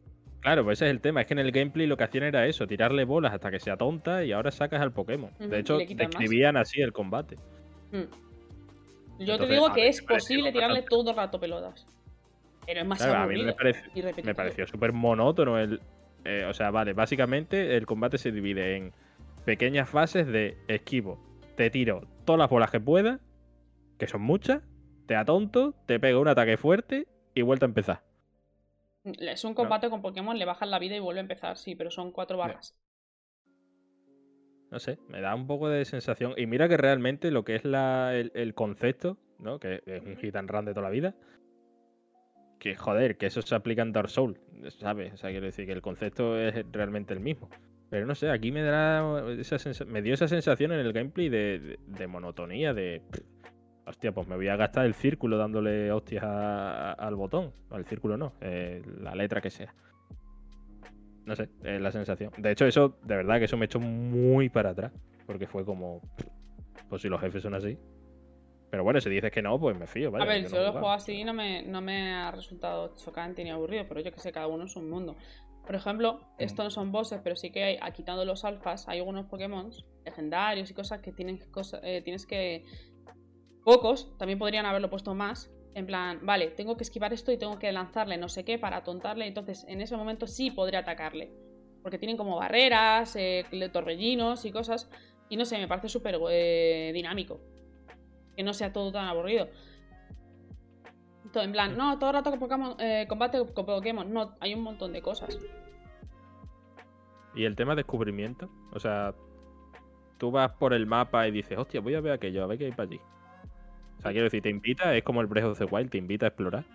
Claro, pues ese es el tema. Es que en el gameplay lo que hacían era eso, tirarle bolas hasta que sea tonta y ahora sacas al Pokémon. De hecho, quitan más. describían así el combate. Mm. Yo te digo que es pareció posible tirarle bastante- todo el rato pelotas. Pero es más Claro, a mí me, repetitivo. me pareció súper monótono el. eh, o sea, vale, básicamente el combate se divide en pequeñas fases de esquivo. Te tiro todas las bolas que pueda, que son muchas, te atonto, te pego un ataque fuerte y vuelta a empezar. Es un combate con Pokémon, le bajan la vida y vuelve a empezar, sí, pero son cuatro barras. No sé, me da un poco de sensación. Y mira que realmente lo que es la, el, el concepto, ¿no? Que es un hit and run de toda la vida. Que joder, que eso se aplica en Dark Souls, ¿sabes? O sea, quiero decir que el concepto es realmente el mismo. Pero no sé, aquí me da esa me dio esa sensación en el gameplay de, de- de monotonía, de hostia, pues me voy a gastar el círculo dándole hostias a- a- al botón. Al círculo no, eh, la letra que sea. No sé, es la sensación. De hecho, eso, de verdad que eso me echó muy para atrás. Porque fue como. Pues si los jefes son así. Pero bueno, si dices que no, pues me fío. Vaya, a ver, yo no lo jugaba. juego así no me, no me ha resultado chocante ni aburrido, pero yo que sé, cada uno es un mundo. Por ejemplo, Mm. estos no son bosses, pero sí que hay, quitando los alfas, hay algunos Pokémon legendarios y cosas que tienen cosa- eh, tienes que. Pocos, también podrían haberlo puesto más. En plan, vale, tengo que esquivar esto y tengo que lanzarle no sé qué para atontarle. Entonces, en ese momento sí podría atacarle. Porque tienen como barreras, eh, y cosas. Y no sé, me parece súper eh, dinámico. Que no sea todo tan aburrido. En plan, no, todo el rato Pokémon, eh, combate con Pokémon. No, hay un montón de cosas. Y el tema de descubrimiento. O sea, tú vas por el mapa y dices, hostia, voy a ver aquello, a ver qué hay para allí. O sea, quiero decir, te invita, es como el Breath of the Wild, te invita a explorar.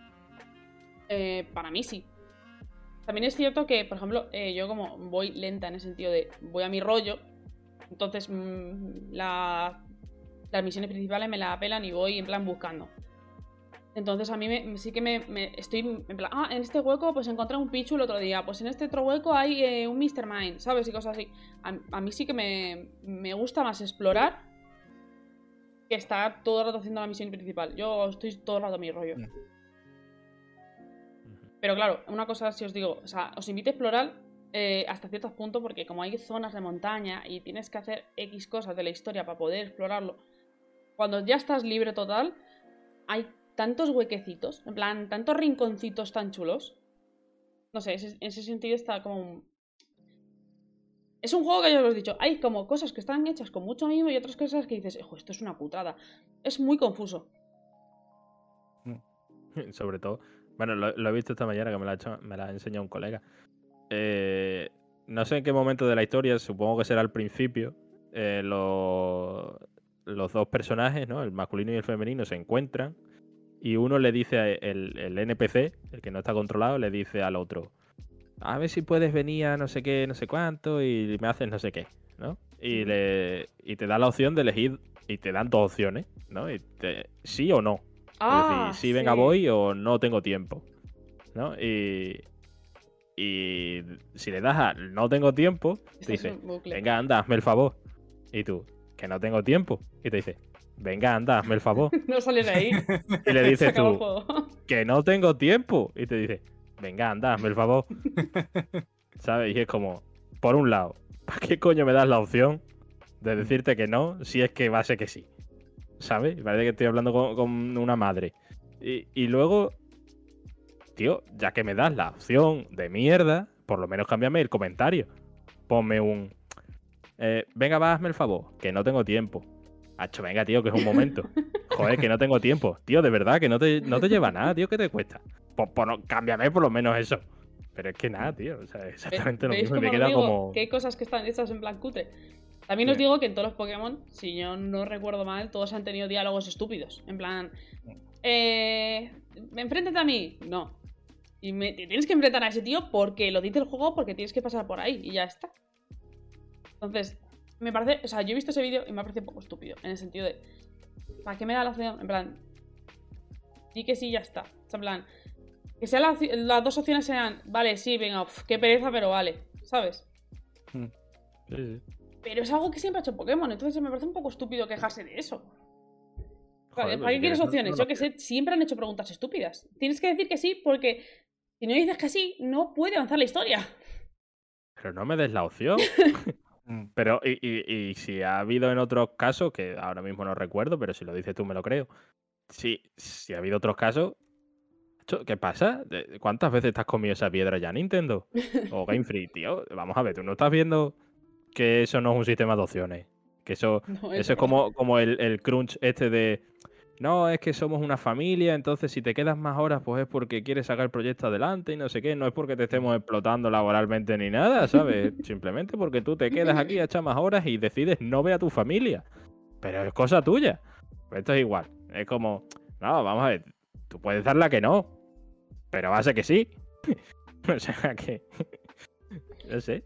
Eh, para mí sí. También es cierto que, por ejemplo, eh, yo como voy lenta en el sentido de voy a mi rollo, entonces mm, la- las misiones principales me la apelan y voy en plan buscando. Entonces a mí me- sí que me, estoy en plan, ah, en este hueco pues encontré un Pichu el otro día, pues en este otro hueco hay eh, un Mr. Mime, ¿sabes? Y cosas así. A, a mí sí que me, me gusta más explorar que estar todo el rato haciendo la misión principal. Yo estoy todo el rato a mi rollo. Mm. Pero claro, una cosa si os digo, o sea, os invito a explorar eh, hasta ciertos puntos porque como hay zonas de montaña y tienes que hacer X cosas de la historia para poder explorarlo, cuando ya estás libre total, hay tantos huequecitos, en plan, tantos rinconcitos tan chulos. No sé, ese- en ese sentido está como... Es un juego que ya os he dicho, hay como cosas que están hechas con mucho mimo y otras cosas que dices, "Ejo, esto es una putada. Es muy confuso. <laughs> Sobre todo. Bueno, lo, he visto esta mañana que me la ha, enseñado un colega. Eh, no sé en qué momento de la historia, supongo que será al principio. eh, los, los dos personajes, ¿no? El masculino y el femenino, se encuentran. Y uno le dice, a el, el NPC, el que no está controlado, le dice al otro: A ver si puedes venir a no sé qué, no sé cuánto, y me haces no sé qué, ¿no? Y, le, y te da la opción de elegir, y te dan dos opciones, ¿no? Y te- sí o no. Ah, es decir, sí, venga, sí. voy o no tengo tiempo. ¿No? Y, y si le das a no tengo tiempo, te dice, venga, anda, hazme el favor. Y tú, que no tengo tiempo. Y te dice, venga, anda, hazme el favor. <laughs> No sales de ahí. Y le <laughs> dices tú, que no tengo tiempo. Y te dice, venga, anda, hazme el favor. <laughs> ¿Sabes? Y es como, por un lado, ¿para qué coño me das la opción de decirte que no si es que va a ser que sí? ¿Sabes? Parece que estoy hablando con, con una madre. Y, y luego, tío, ya que me das la opción de mierda, por lo menos cámbiame el comentario. Ponme un... eh, venga, va, hazme el favor, que no tengo tiempo. Hacho, venga, tío, que es un momento. <laughs> Joder, que no tengo tiempo. Tío, de verdad, que no te, no te lleva nada, tío, ¿qué te cuesta? Pues no, cámbiame por lo menos eso. Pero es que nada, tío. O sea, exactamente lo ¿Veis mismo. y Me queda digo? como. Que hay cosas que están hechas en plan cutre. También os Sí. digo que en todos los Pokémon, si yo no recuerdo mal, todos han tenido diálogos estúpidos. En plan, eh, enfréntate a mí. No. Y me, tienes que enfrentar a ese tío porque lo dice el juego, porque tienes que pasar por ahí y ya está. Entonces, me parece, o sea, yo he visto ese vídeo y me ha parecido un poco estúpido, en el sentido de, ¿para qué me da la opción? En plan, sí que sí, ya está. O sea, en plan, que sean las, las dos opciones sean, vale, sí, venga, uf, qué pereza, pero vale, ¿sabes? Sí, sí. Pero es algo que siempre ha hecho Pokémon, entonces me parece un poco estúpido quejarse de eso. Joder, ¿Para qué quieres opciones? no Yo que sé, siempre han hecho preguntas estúpidas. Tienes que decir que sí porque si no dices que sí, no puede avanzar la historia. Pero no me des la opción. <laughs> Mm. Pero, y, y- y si ha habido en otros casos, que ahora mismo no recuerdo, pero si lo dices tú me lo creo. Si, si ha habido otros casos, macho, ¿qué pasa? ¿De- ¿Cuántas veces te has comido esa piedra ya, Nintendo? <laughs> O Game Freak, tío. Vamos a ver, tú no estás viendo que eso no es un sistema de opciones. Que eso, No, eso es como, como el, el crunch este de. No, es que somos una familia, entonces si te quedas más horas, pues es porque quieres sacar el proyecto adelante y no sé qué. No es porque te estemos explotando laboralmente ni nada, ¿sabes? <laughs> Simplemente porque tú te quedas aquí a echar más horas y decides no ver a tu familia. Pero es cosa tuya. Esto es igual. Es como, no, vamos a ver, tú puedes darla que no, pero va a ser que sí. <laughs> o sea que. <laughs> no sé.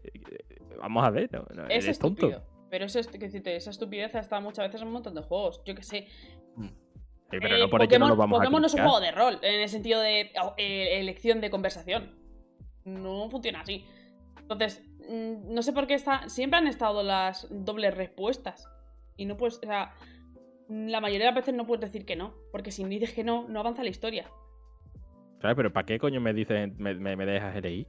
Vamos a ver, no, no, Es eres tonto. estúpido. Pero eso es, que decirte, esa estupidez está muchas veces en un montón de juegos. Yo que sé. Sí, pero Eh, no por ello Pokémon, no nos vamos Pokémon a no es un juego de rol, en el sentido de oh, eh, elección de conversación. No funciona así. Entonces, mm, no sé por qué está. Siempre han estado las dobles respuestas. Y no puedes. O sea, la mayoría de las veces no puedes decir que no. Porque si dices que no, no avanza la historia. ¿Sabes? Pero ¿para qué coño me dices, me, me, me dejas elegir?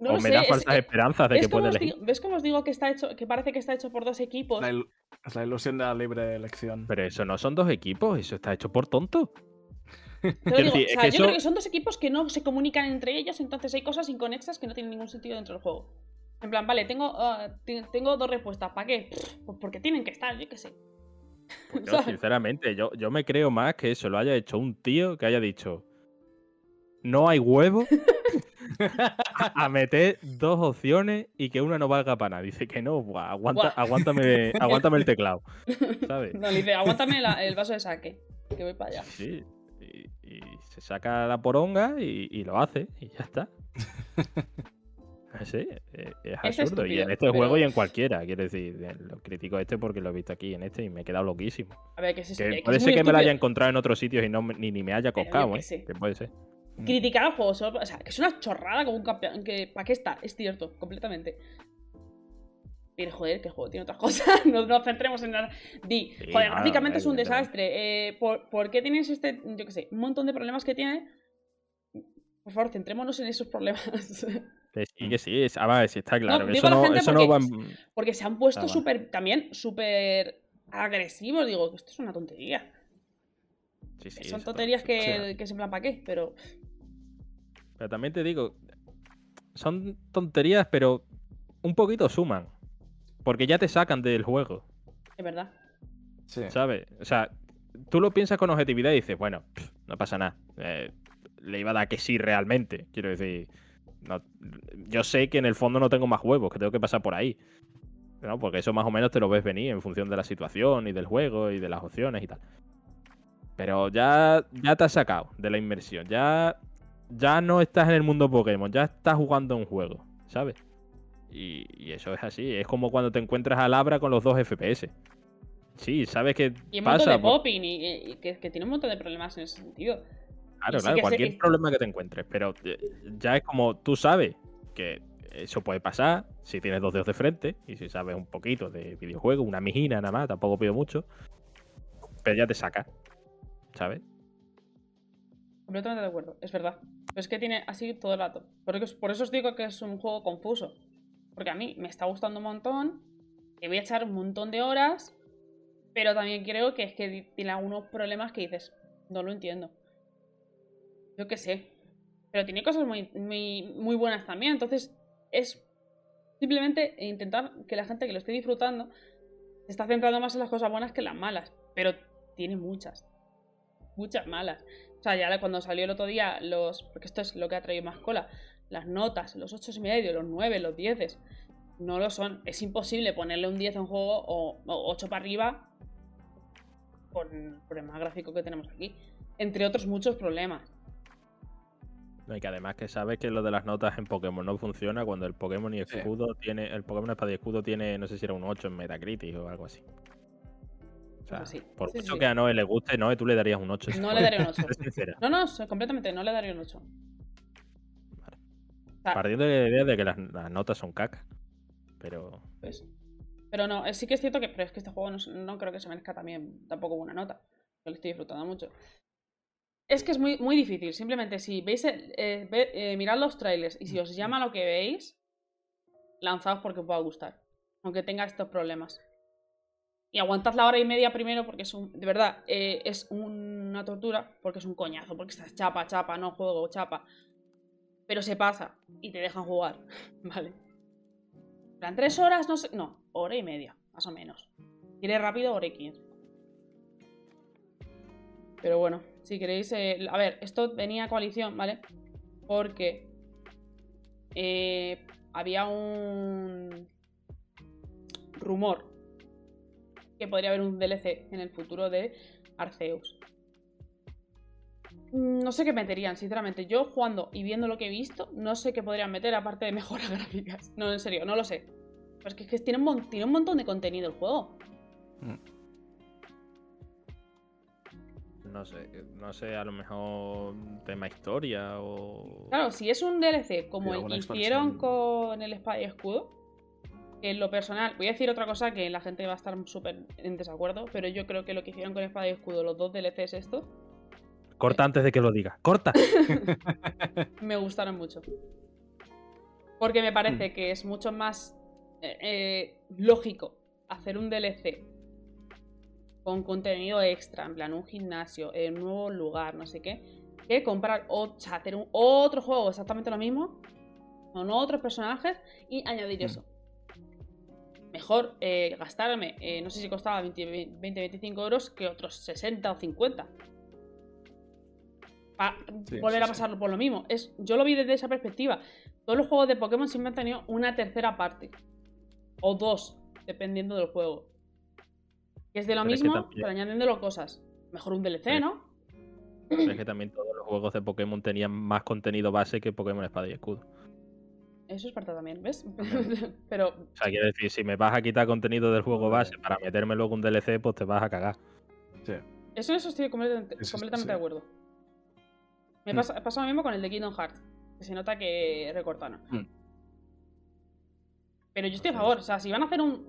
No o lo me sé. es- falsas esperanzas de ¿ves, que pueda elegir. digo, ¿Ves cómo os digo que está hecho, que parece que está hecho por dos equipos? La il- es la ilusión de la libre elección. Pero eso no son dos equipos, eso está hecho por tonto. <laughs> Digo, decir, o es sea, que yo eso- creo que son dos equipos que no se comunican entre ellos, entonces hay cosas inconexas que no tienen ningún sentido dentro del juego. En plan, vale, tengo, ah, tengo dos respuestas. ¿Para qué? Pues porque tienen que estar, yo qué sé. Pues yo, <laughs> sinceramente, yo, yo me creo más que eso lo haya hecho un tío que haya dicho no hay huevo <laughs> a meter dos opciones y que una no valga para nada. Dice que no, buah, aguanta, Buah. aguántame, aguántame el teclado. <laughs> ¿Sabes? No, dice, aguántame la- el vaso de saque, que voy para allá. Sí. Y, y se saca la poronga y, y lo hace y ya está. <laughs> Sí, eh, es Es absurdo. Y en este juego y en cualquiera. Quiero decir, lo critico este porque lo he visto aquí en este y me he quedado loquísimo. A ver, que es, Que que puede ser que me lo haya encontrado en otros sitios y no ni, ni me haya coscado, ¿eh? Que puede ser. Criticar al juego, solo- o sea, que es una chorrada como un campeón. Que, ¿Para qué está? Es cierto, completamente. Pero joder, que el juego tiene otras <laughs> cosas. no nos centremos en nada. Di, Sí, joder, no, gráficamente es un desastre. Eh, ¿por, por qué tienes este, yo qué sé, un montón de problemas que tiene? Por favor, centrémonos en esos problemas. <laughs> Que sí, que sí. Es, a ver, sí, está claro. digo eso no, eso no va. porque- en- Porque se han puesto Ah, súper, también súper agresivos. Digo, esto es una tontería. Sí, sí, Son tonterías sí. que, que se en plan, ¿para qué? Pero Pero también te digo, son tonterías, pero un poquito suman. Porque ya te sacan del juego, es verdad. Sí. ¿sabes? O sea, tú lo piensas con objetividad y dices, bueno, pff, no pasa nada. eh, le iba a dar que sí realmente. Quiero decir, no- yo sé que en el fondo no tengo más huevos, que tengo que pasar por ahí. ¿no? Porque eso más o menos te lo ves venir en función de la situación y del juego y de las opciones y tal. Pero ya, ya te has sacado de la inmersión. Ya, ya no estás en el mundo Pokémon, ya estás jugando un juego, ¿sabes? Y, y eso es así. Es como cuando te encuentras a Labra con los dos FPS. Sí, sabes que Y un montón pasa. de pues, popping y, y que, que tiene un montón de problemas en ese sentido. Claro, claro, cualquier problema que te encuentres. Pero eh, ya es como tú sabes que eso puede pasar si tienes dos dedos de frente y si sabes un poquito de videojuego, una mijina nada más, tampoco pido mucho. Pero ya te saca, ¿sabes? Completamente de acuerdo, es verdad. Pero es que tiene así todo el rato. Por eso, por eso os digo que es un juego confuso. Porque a mí me está gustando un montón. Le voy a echar un montón de horas. Pero también creo que es que tiene algunos problemas que dices, no lo entiendo. Yo qué sé. Pero tiene cosas muy, muy, muy buenas también. Entonces, es simplemente intentar que la gente que lo esté disfrutando se está centrando más en las cosas buenas que en las malas. Pero tiene muchas. Muchas malas. O sea, ya cuando salió el otro día los. Porque esto es lo que ha traído más cola. las notas, los 8 y medio, los 9, los 10, no lo son. Es imposible ponerle un 10 a un juego o, 8 para arriba por el problema gráfico que tenemos aquí. Entre otros muchos problemas. y que además que sabes que lo de las notas en Pokémon no funciona cuando el Pokémon y escudo tiene. El Pokémon Espada y Escudo tiene, no sé si era un 8 en Metacritic o algo así. Sea, por mucho que a Noé le guste, Noé, tú le darías un 8. No le daría un 8. <laughs> no, no, completamente, no le daría un 8. Partiendo de la idea de que las, notas son caca. Pero. Pues, pero no, sí que es cierto que. Pero es que este juego no, creo que se merezca también tampoco una nota. Yo lo estoy disfrutando mucho. Es que es muy, muy difícil. Simplemente si veis. Eh, eh, mirad los trailers y si os llama lo que veis, lanzaos porque os va a gustar. Aunque tenga estos problemas. Y aguantad la hora y media primero porque es un. De verdad, eh, es una tortura porque es un coñazo. Porque estás chapa, chapa, no juego, chapa. Pero se pasa y te dejan jugar. <laughs> ¿Vale? plan, tres horas, no sé. No, hora y media, más o menos. Quiere rápido, hora y quince. Pero bueno, si queréis. Eh, a ver, esto venía coalición, ¿vale? Porque. Eh, había un. rumor que podría haber un DLC en el futuro de Arceus. No sé qué meterían, sinceramente. Yo jugando y viendo lo que he visto, no sé qué podrían meter aparte de <laughs> mejoras gráficas. No, en serio, no lo sé. Pero es que, tiene, un, tiene, un, montón de contenido el juego. Mm. No sé, no sé, a lo mejor tema historia o. Claro, si es un DLC como el que hicieron con el Espada y Escudo, en lo personal, voy a decir otra cosa que la gente va a estar súper en desacuerdo, pero yo creo que lo que hicieron con Espada y Escudo, los dos DLCs estos. Corta antes de que lo diga. ¡Corta! <laughs> me gustaron mucho. Porque me parece mm. que es mucho más eh, eh, lógico hacer un DLC con contenido extra, en plan un gimnasio, en un nuevo lugar, no sé qué, que comprar o hacer un, otro juego exactamente lo mismo, con otros personajes y añadir mm. eso mejor eh, gastarme, eh, no sé si costaba 20-25 euros, que otros 60 o 50. Para volver a pasarlo por lo mismo. Es, yo lo vi desde esa perspectiva. Todos los juegos de Pokémon siempre han tenido una tercera parte. O dos, dependiendo del juego. Que es de lo mismo, pero añadiéndolo cosas. Mejor un DLC, ¿no? es que también todos los juegos de Pokémon tenían más contenido base que Pokémon Espada y Escudo. Eso es parte también, ¿ves? <laughs> Pero. O sea, quiero decir, si me vas a quitar contenido del juego base para meterme luego un DLC, pues te vas a cagar. Sí. Eso, eso estoy completamente, de acuerdo. Me mm. pasa, lo mismo con el de Kingdom Hearts. Que se nota que recortaron. Mm. Pero yo estoy a favor. O sea, si van a hacer un,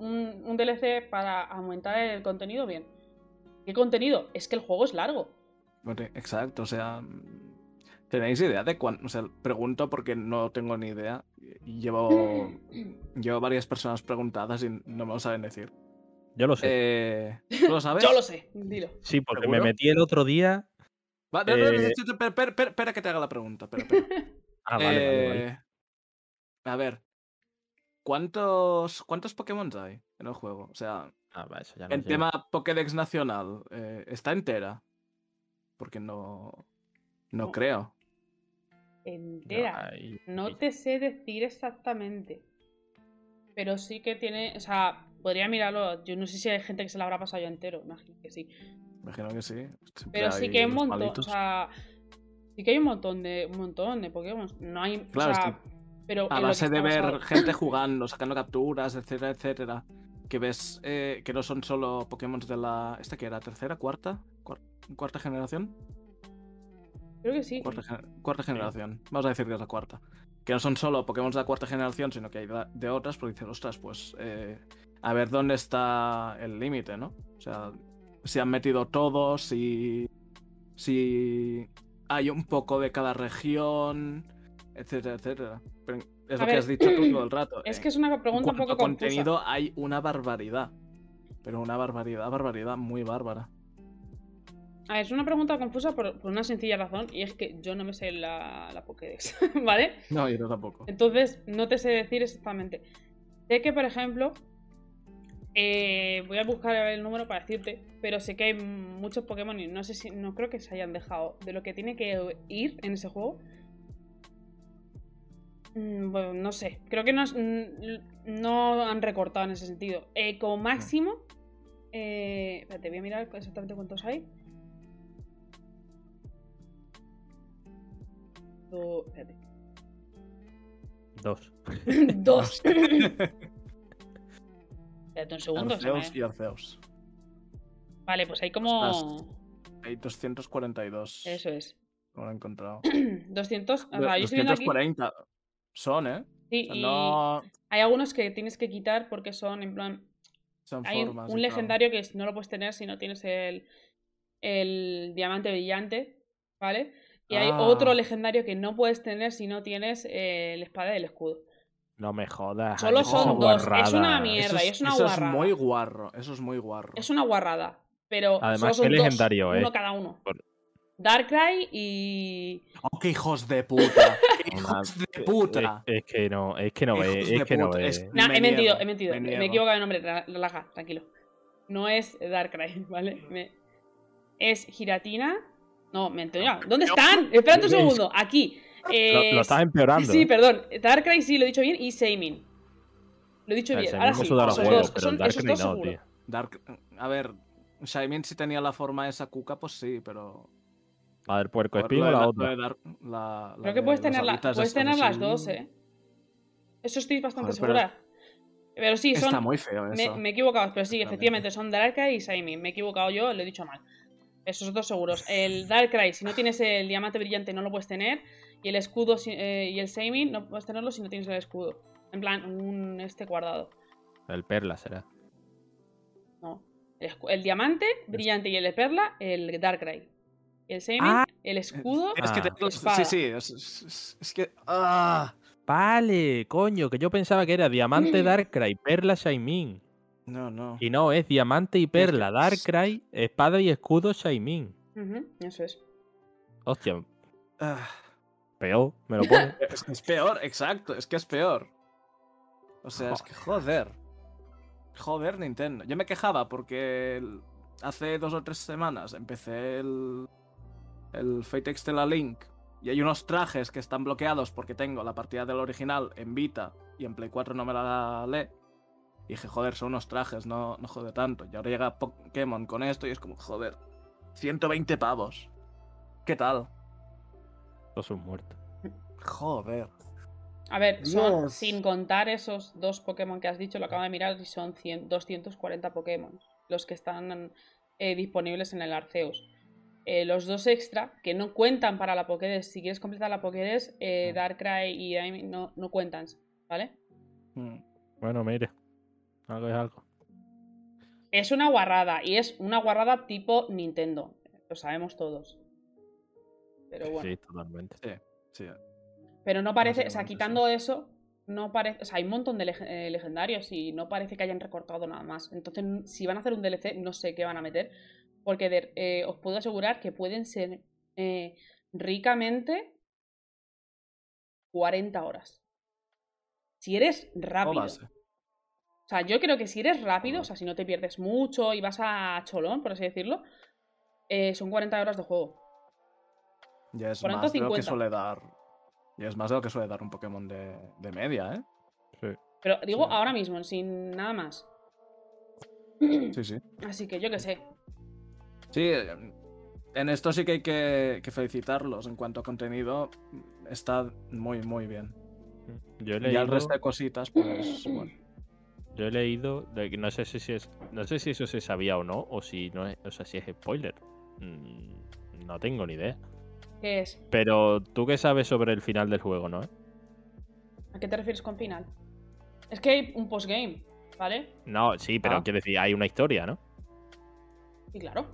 un, DLC para aumentar el contenido, bien. ¿Qué contenido? Es que el juego es largo. Exacto, o sea, ¿Tenéis idea de cuánto? O sea, pregunto porque no tengo ni idea. Llevo, <laughs> llevo varias personas preguntadas y no me lo saben decir. Yo lo sé. Eh, ¿Tú lo sabes? Yo lo sé, dilo. Sí, porque me metí el otro día. Eh, espera, que te haga la pregunta. <laughs> ah, vale, vale, eh, A ver. ¿Cuántos, ¿Cuántos Pokémon hay en el juego? O sea, ah, ya en tema Pokédex nacional, ¿está entera? Porque no. No creo entera. No, te sé decir exactamente. Pero sí que tiene. O sea, podría mirarlo. Yo no sé si hay gente que se lo habrá pasado yo entero. Imagino que sí. Imagino que sí. pero sí que hay un montón. O sea. Sí que hay un montón de. Un montón de Pokémon. No hay. Claro, o sea, pero a base de ver gente <clears throat> jugando, sacando capturas, etcétera, etcétera. Que ves eh, que no son solo Pokémon de la. ¿Esta que era? ¿Tercera? ¿Cuarta? ¿Cuarta generación? Creo que sí. Cuarta, generación. Vamos a decir que es la cuarta. Que no son solo Pokémon de la cuarta generación, sino que hay de otras, porque dicen, ostras, pues eh, a ver dónde está el límite, ¿no? O sea, si han metido todos, si, si hay un poco de cada región, etcétera, etcétera. es lo que has dicho tú todo el <clears throat> rato. Es que es una pregunta un poco contenido hay una barbaridad. Pero una barbaridad, barbaridad muy bárbara. A ver, es una pregunta confusa por, una sencilla razón y es que yo no me sé la, la Pokédex, <laughs> ¿vale? No, yo tampoco. Entonces, no te sé decir exactamente. Sé que, por ejemplo, eh, voy a buscar el número para decirte, pero sé que hay muchos Pokémon y no sé si, no creo que se hayan dejado de lo que tiene que ir en ese juego. Mm, Bueno, no sé. Creo que no, no han recortado en ese sentido. Eh, como máximo. Eh, espérate, voy a mirar exactamente cuántos hay. Do- espérate. Dos. <laughs> Dos. espérate un segundo. se Arceus me- y Arceus. Vale, pues hay como. Hay 242. Eso es. No lo he encontrado. <clears throat> 200. O sea, yo estoy viendo aquí. 240 son, ¿eh? Sí, O sea, y No hay algunos que tienes que quitar porque son en plan. son Hay un- formas. un legendario que no lo puedes tener si no tienes el, el diamante brillante, ¿vale? Y hay Ah. otro legendario que no puedes tener si no tienes eh, la espada del escudo. No me jodas. Solo son dos, es una mierda. Eso y es, es una eso es guarrada. muy guarro. Eso es muy guarro. Es una guarrada. Pero Además, solo son ¿qué dos, legendario uno es? cada uno. Por- Darkrai y. ¡Oh, qué hijos de puta! <laughs> ¡Qué hijos de puta! Es, es que no, es que no ve, es de que no ve. es- Me he mentido, he mentido. me Me, he equivocado de nombre. Rela- Relaja, tranquilo. No es Darkrai, <laughs> ¿vale? Me- Es Giratina. No, mentira. ¿Dónde están? Espérate un segundo. Aquí. Lo, lo estás empeorando. Sí, ¿eh? perdón. Darkrai sí, lo he dicho bien. Y Seimin. Lo he dicho El bien. Seimin Ahora me sí. esos dos, pero son- esos dos no, seguro. tío. Dark... A ver, Shaimin si tenía la forma esa cuca, pues sí, pero... A ver, puerco Joder, espín lo o de la la- otra. de la- la Creo que de puedes las tener, puedes tener las dos, ¿eh? Eso estoy bastante segura. Pero sí, son. Está muy feo Me, eso. me he equivocado, pero sí, Realmente. efectivamente, son Darkrai y Saimin. Me he equivocado yo, lo he dicho mal. Esos dos seguros. El Darkrai, si no tienes el diamante brillante, no lo puedes tener. Y el escudo eh, y el Saimin no puedes tenerlo si no tienes el escudo. En plan, un este guardado. El perla será. No. El, diamante brillante y el de perla, el Darkrai. Y el Saimin, Ah. el escudo. Es que Ah. te-. Sí, sí, es, es- es que... ¡Ah! Vale, coño, que yo pensaba que era diamante. <laughs> Darkrai, perla Shaimin. No, no. Y no, es diamante y perla, Darkrai, espada y escudo Shaimin. Eso es. Hostia, Ah, peor, me lo pone. <laughs> es, es peor, exacto, es que es peor. O sea, es que joder. Joder, Nintendo. Yo me quejaba porque el- hace dos o tres semanas empecé el, el Fate Extella Link y hay unos trajes que están bloqueados porque tengo la partida del original en Vita y en Play 4 no me la lee. Y dije, joder, son unos trajes, no, no jode tanto. Y ahora llega Pokémon con esto y es como, joder, 120 pavos. ¿Qué tal? Todos son muertos. Joder. A ver, son, Dios. sin contar esos dos Pokémon que has dicho, lo acabo de mirar y son 100 240 Pokémon los que están eh, disponibles en el Arceus. Eh, los dos extra, que no cuentan para la Pokédex, si quieres completar la Pokédex, eh, Mm. Darkrai y Amy no, no cuentan, ¿vale? Mm. Bueno, mire. Algo es algo. Es una guarrada, y es una guarrada tipo Nintendo, lo sabemos todos. Pero bueno. Sí, totalmente. Sí, sí. Pero no parece, o sea, sí. quitando eso, no parece, o sea, hay un montón de leg- eh, legendarios y no parece que hayan recortado nada más. Entonces, si van a hacer un DLC, no sé qué van a meter, porque de- eh, os puedo asegurar que pueden ser eh, ricamente 40 horas. Si eres rápido. O sea, yo creo que si eres rápido, o sea, si no te pierdes mucho y vas a cholón, por así decirlo, eh, son 40 horas de juego. Ya es 40 o más de lo que 50. suele dar. Ya es más de lo que suele dar un Pokémon de, de media, ¿eh? Sí. Pero digo Sí. ahora mismo, sin nada más. Sí, sí. <clears throat> Así que yo qué sé. Sí, en esto sí que hay que, que felicitarlos. En cuanto a contenido, está muy, muy bien. Yo he Y al resto de cositas, pues <clears throat> bueno. Yo he leído no sé si es, no sé si eso se sabía o no, o si no es, o sea, si es spoiler. Mm, No tengo ni idea. ¿Qué es? Pero tú qué sabes sobre el final del juego, ¿no? ¿A qué te refieres con final? Es que hay un postgame, ¿vale? No, sí, pero Ah. quiero decir, hay una historia, ¿no? Y claro.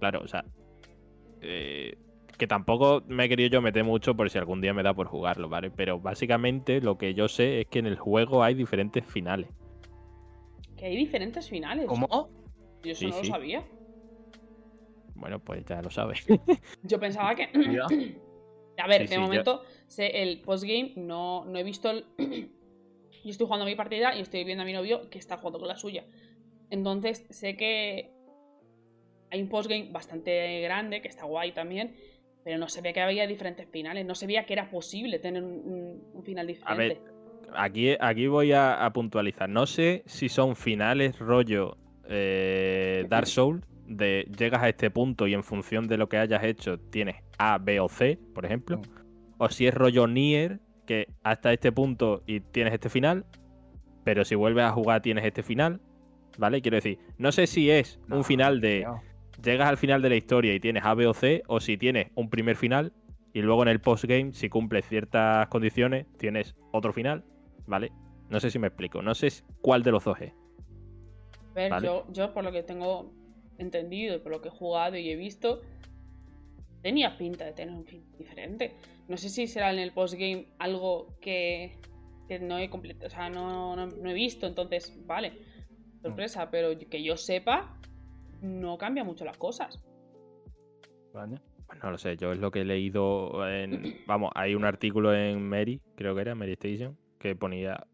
Claro, o sea. eh, que tampoco me he querido yo meter mucho por si algún día me da por jugarlo, ¿vale? Pero básicamente lo que yo sé es que en el juego hay diferentes finales. Que hay diferentes finales. ¿Cómo? Yo eso Sí, no lo sabía. Bueno, pues ya lo sabes. <laughs> Yo pensaba que. <laughs> <clears throat> A ver, Sí, de sí, yo- momento, sé el postgame, no, no he visto el. <clears throat> Yo estoy jugando mi partida y estoy viendo a mi novio que está jugando con la suya. Entonces, sé que hay un postgame bastante grande, que está guay también. Pero no se veía que había diferentes finales, no se veía que era posible tener un, final diferente. A ver, aquí, aquí voy a, a puntualizar. No sé si son finales rollo eh, Dark Souls, de llegas a este punto y en función de lo que hayas hecho tienes A, B o C, por ejemplo. O si es rollo Nier, que hasta este punto y tienes este final, pero si vuelves a jugar tienes este final. ¿Vale? Quiero decir, no sé si es No, un final de tío. Llegas al final de la historia y tienes A, B o C, o si tienes un primer final y luego en el postgame, si cumples ciertas condiciones, tienes otro final, ¿vale? No sé si me explico, no sé cuál de los dos es. A ver, Vale. yo, yo por lo que tengo entendido por lo que he jugado y he visto, tenía pinta de tener un fin diferente. No sé si será en el postgame algo que, que no he completado, o sea, no, no- no he visto, entonces, vale, sorpresa, pero que yo sepa, no cambia mucho las cosas. Vale. Pues no lo sé, yo es lo que he leído en... <clears throat> Vamos, hay un artículo en Mary, creo que era, Mary Station, que ponía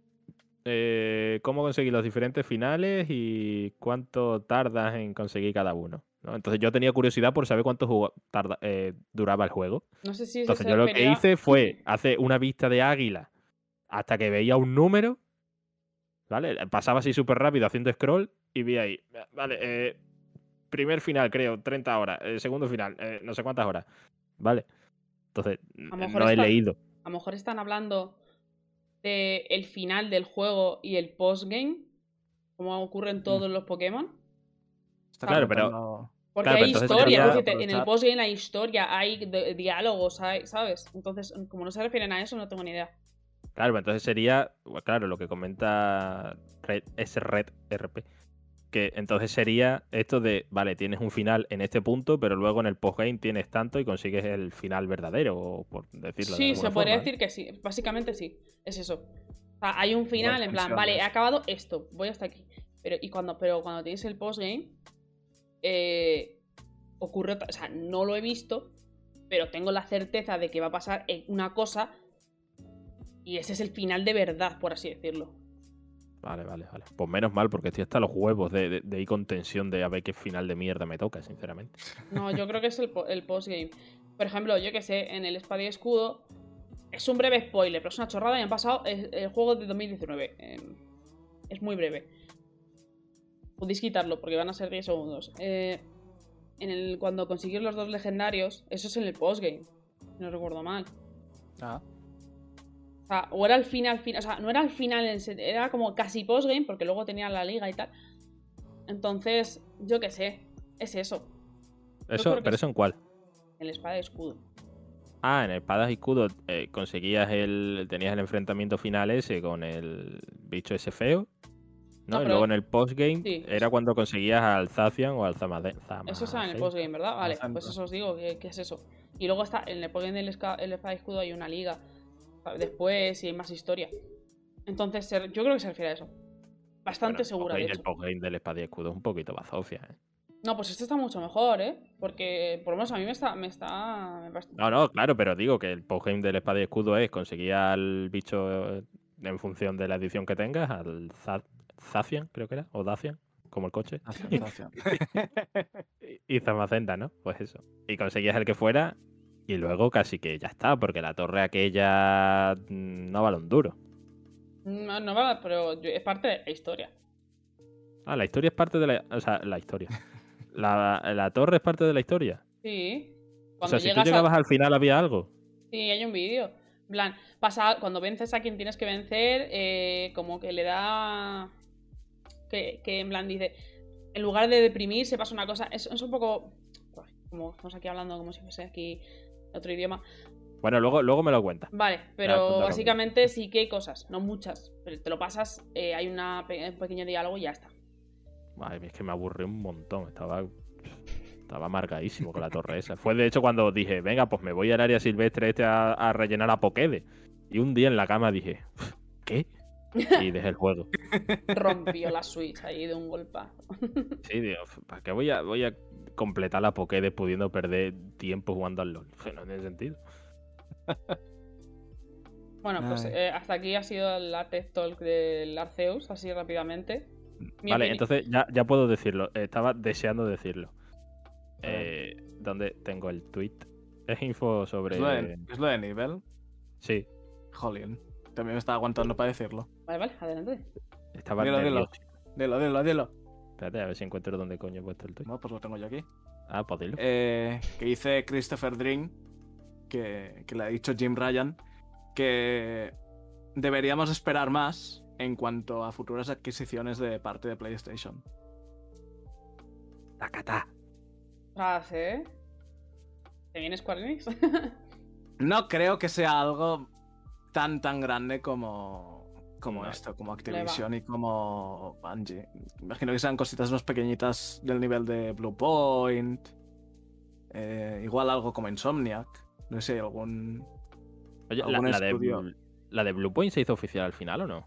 eh, cómo conseguir los diferentes finales y cuánto tardas en conseguir cada uno. ¿no? Entonces yo tenía curiosidad por saber cuánto jugo- tarda- eh, duraba el juego. No sé si Entonces yo lo que hice <clears throat> fue hacer una vista de águila hasta que veía un número, ¿vale? Pasaba así súper rápido haciendo scroll y vi ahí, vale, eh, primer final creo, 30 horas, eh, segundo final, eh, no sé cuántas horas, ¿vale? Entonces, no he está- leído. A lo mejor están hablando de el final del juego y el postgame, como ocurre en todos los Pokémon. Está Claro, pero- Porque Claro, hay historia, sería es decir, en el postgame hay historia, hay diálogos, hay, ¿sabes? Entonces, como no se refieren a eso, no tengo ni idea. Claro, pues entonces sería, bueno, claro, lo que comenta Red, es Red RP. Que entonces sería esto de, vale, tienes un final en este punto, pero luego en el postgame tienes tanto y consigues el final verdadero, o por decirlo de Sí, se podría decir que sí. Básicamente sí. Es eso. O sea, hay un final en plan, vale, he acabado esto, voy hasta aquí. Pero, y cuando, pero cuando tienes el postgame, eh, ocurre. O sea, no lo he visto, pero tengo la certeza de que va a pasar una cosa. Y ese es el final de verdad, por así decirlo. Vale, vale, vale. Pues menos mal, porque estoy hasta los huevos de, de- de ir con tensión de a ver qué final de mierda me toca, sinceramente. No, yo creo que es el, el postgame. Por ejemplo, yo que sé, en el Espada y Escudo. Es un breve spoiler, pero es una chorrada y han pasado el, el juego de 2019. eh, es muy breve. Podéis quitarlo porque van a ser 10 segundos. Eh, en el, cuando consiguieron los dos legendarios, eso es en el postgame. No recuerdo mal. Ah, O sea, o era el final, final. O sea, no era el final, en era como casi postgame porque luego tenía la liga y tal. Entonces, yo qué sé, es eso. Eso, ¿Pero eso en cuál? El Espada y Escudo. Ah, en espadas y escudos eh, conseguías el. tenías el enfrentamiento final ese con el bicho ese feo. ¿no? No, y pero- luego en el postgame Sí, era cuando conseguías al Zacian o al Zamade. Eso está en el postgame, ¿verdad? Vale, pues eso os digo, que, que es eso. Y luego está, en el postgame del Espada y Escudo hay una liga. Después y hay más historia. Entonces, yo creo que se refiere a eso. Bastante Bueno, el segura, de postgame- hecho. El postgame del espada y escudo es un poquito bazofia, ¿eh? No, pues este está mucho mejor, ¿eh? Porque por lo menos a mí me está. Me está me No, no, claro, pero digo que el postgame del espada y escudo es conseguir al bicho eh, en función de la edición que tengas, al Za- Zacian, creo que era, o Dacian, como el coche. <laughs> y Zamacenta, ¿no? Pues eso. Y conseguías el que fuera y luego casi que ya está, porque la torre aquella mm, no vale un duro. No, no vale, pero es parte de la historia. Ah, la historia es parte de la... O sea, la historia. <laughs> La, la torre es parte de la historia. Sí. O Cuando sea, si tú a- llegabas al final había algo. Sí, hay un vídeo. En plan, pasa, cuando vences a quien tienes que vencer, eh, como que le da. Que, que en plan dice. En lugar de deprimir, se pasa una cosa. Es, es un poco. Como estamos aquí hablando como si fuese aquí otro idioma. Bueno, luego, luego me lo cuentas. Vale, pero básicamente sí que hay cosas, no muchas. Pero te lo pasas, eh, hay una un pequeño diálogo y ya está. Madre mía, es que me aburrí un montón. Estaba, estaba amargadísimo con la torre esa. Fue de hecho cuando dije, venga, pues me voy al área silvestre este a, a rellenar a Pokede. Y un día en la cama dije, ¿qué? Y dejé el juego. <laughs> Rompió la Switch ahí de un golpazo. Sí, digo, ¿para qué voy a, voy a completar la Pokede pudiendo perder tiempo jugando al LOL? Que no tiene sentido. Bueno, pues eh, hasta aquí ha sido la TED Talk del Arceus, así rápidamente. Mi vale, entonces ya, ya puedo decirlo. Estaba deseando decirlo. Eh, ¿Dónde tengo el tweet? <laughs> Es info sobre. ¿Es lo, de, ¿Es lo de nivel? Sí. Jolín. También me estaba aguantando para decirlo. Vale, vale, adelante. Estaba Dilo, dilo. nervioso. Dilo, dilo, dilo. Espérate, a ver si encuentro dónde coño he puesto el tuyo. Bueno, pues lo tengo yo aquí. Ah, pues dilo. Eh, que dice Christopher Dream, que, que le ha dicho Jim Ryan, que deberíamos esperar más en cuanto a futuras adquisiciones de parte de PlayStation. Tacata. Frase, ¿eh? ¿Te viene Square Enix? <laughs> No creo que sea algo tan tan grande como, como No. esto, como Activision y como Bungie. Imagino que sean cositas más pequeñitas del nivel de Blue Point. eh, igual algo como Insomniac. No sé, algún. Oye, la, ¿Algún la de, la de Blue Point se hizo oficial al final o no?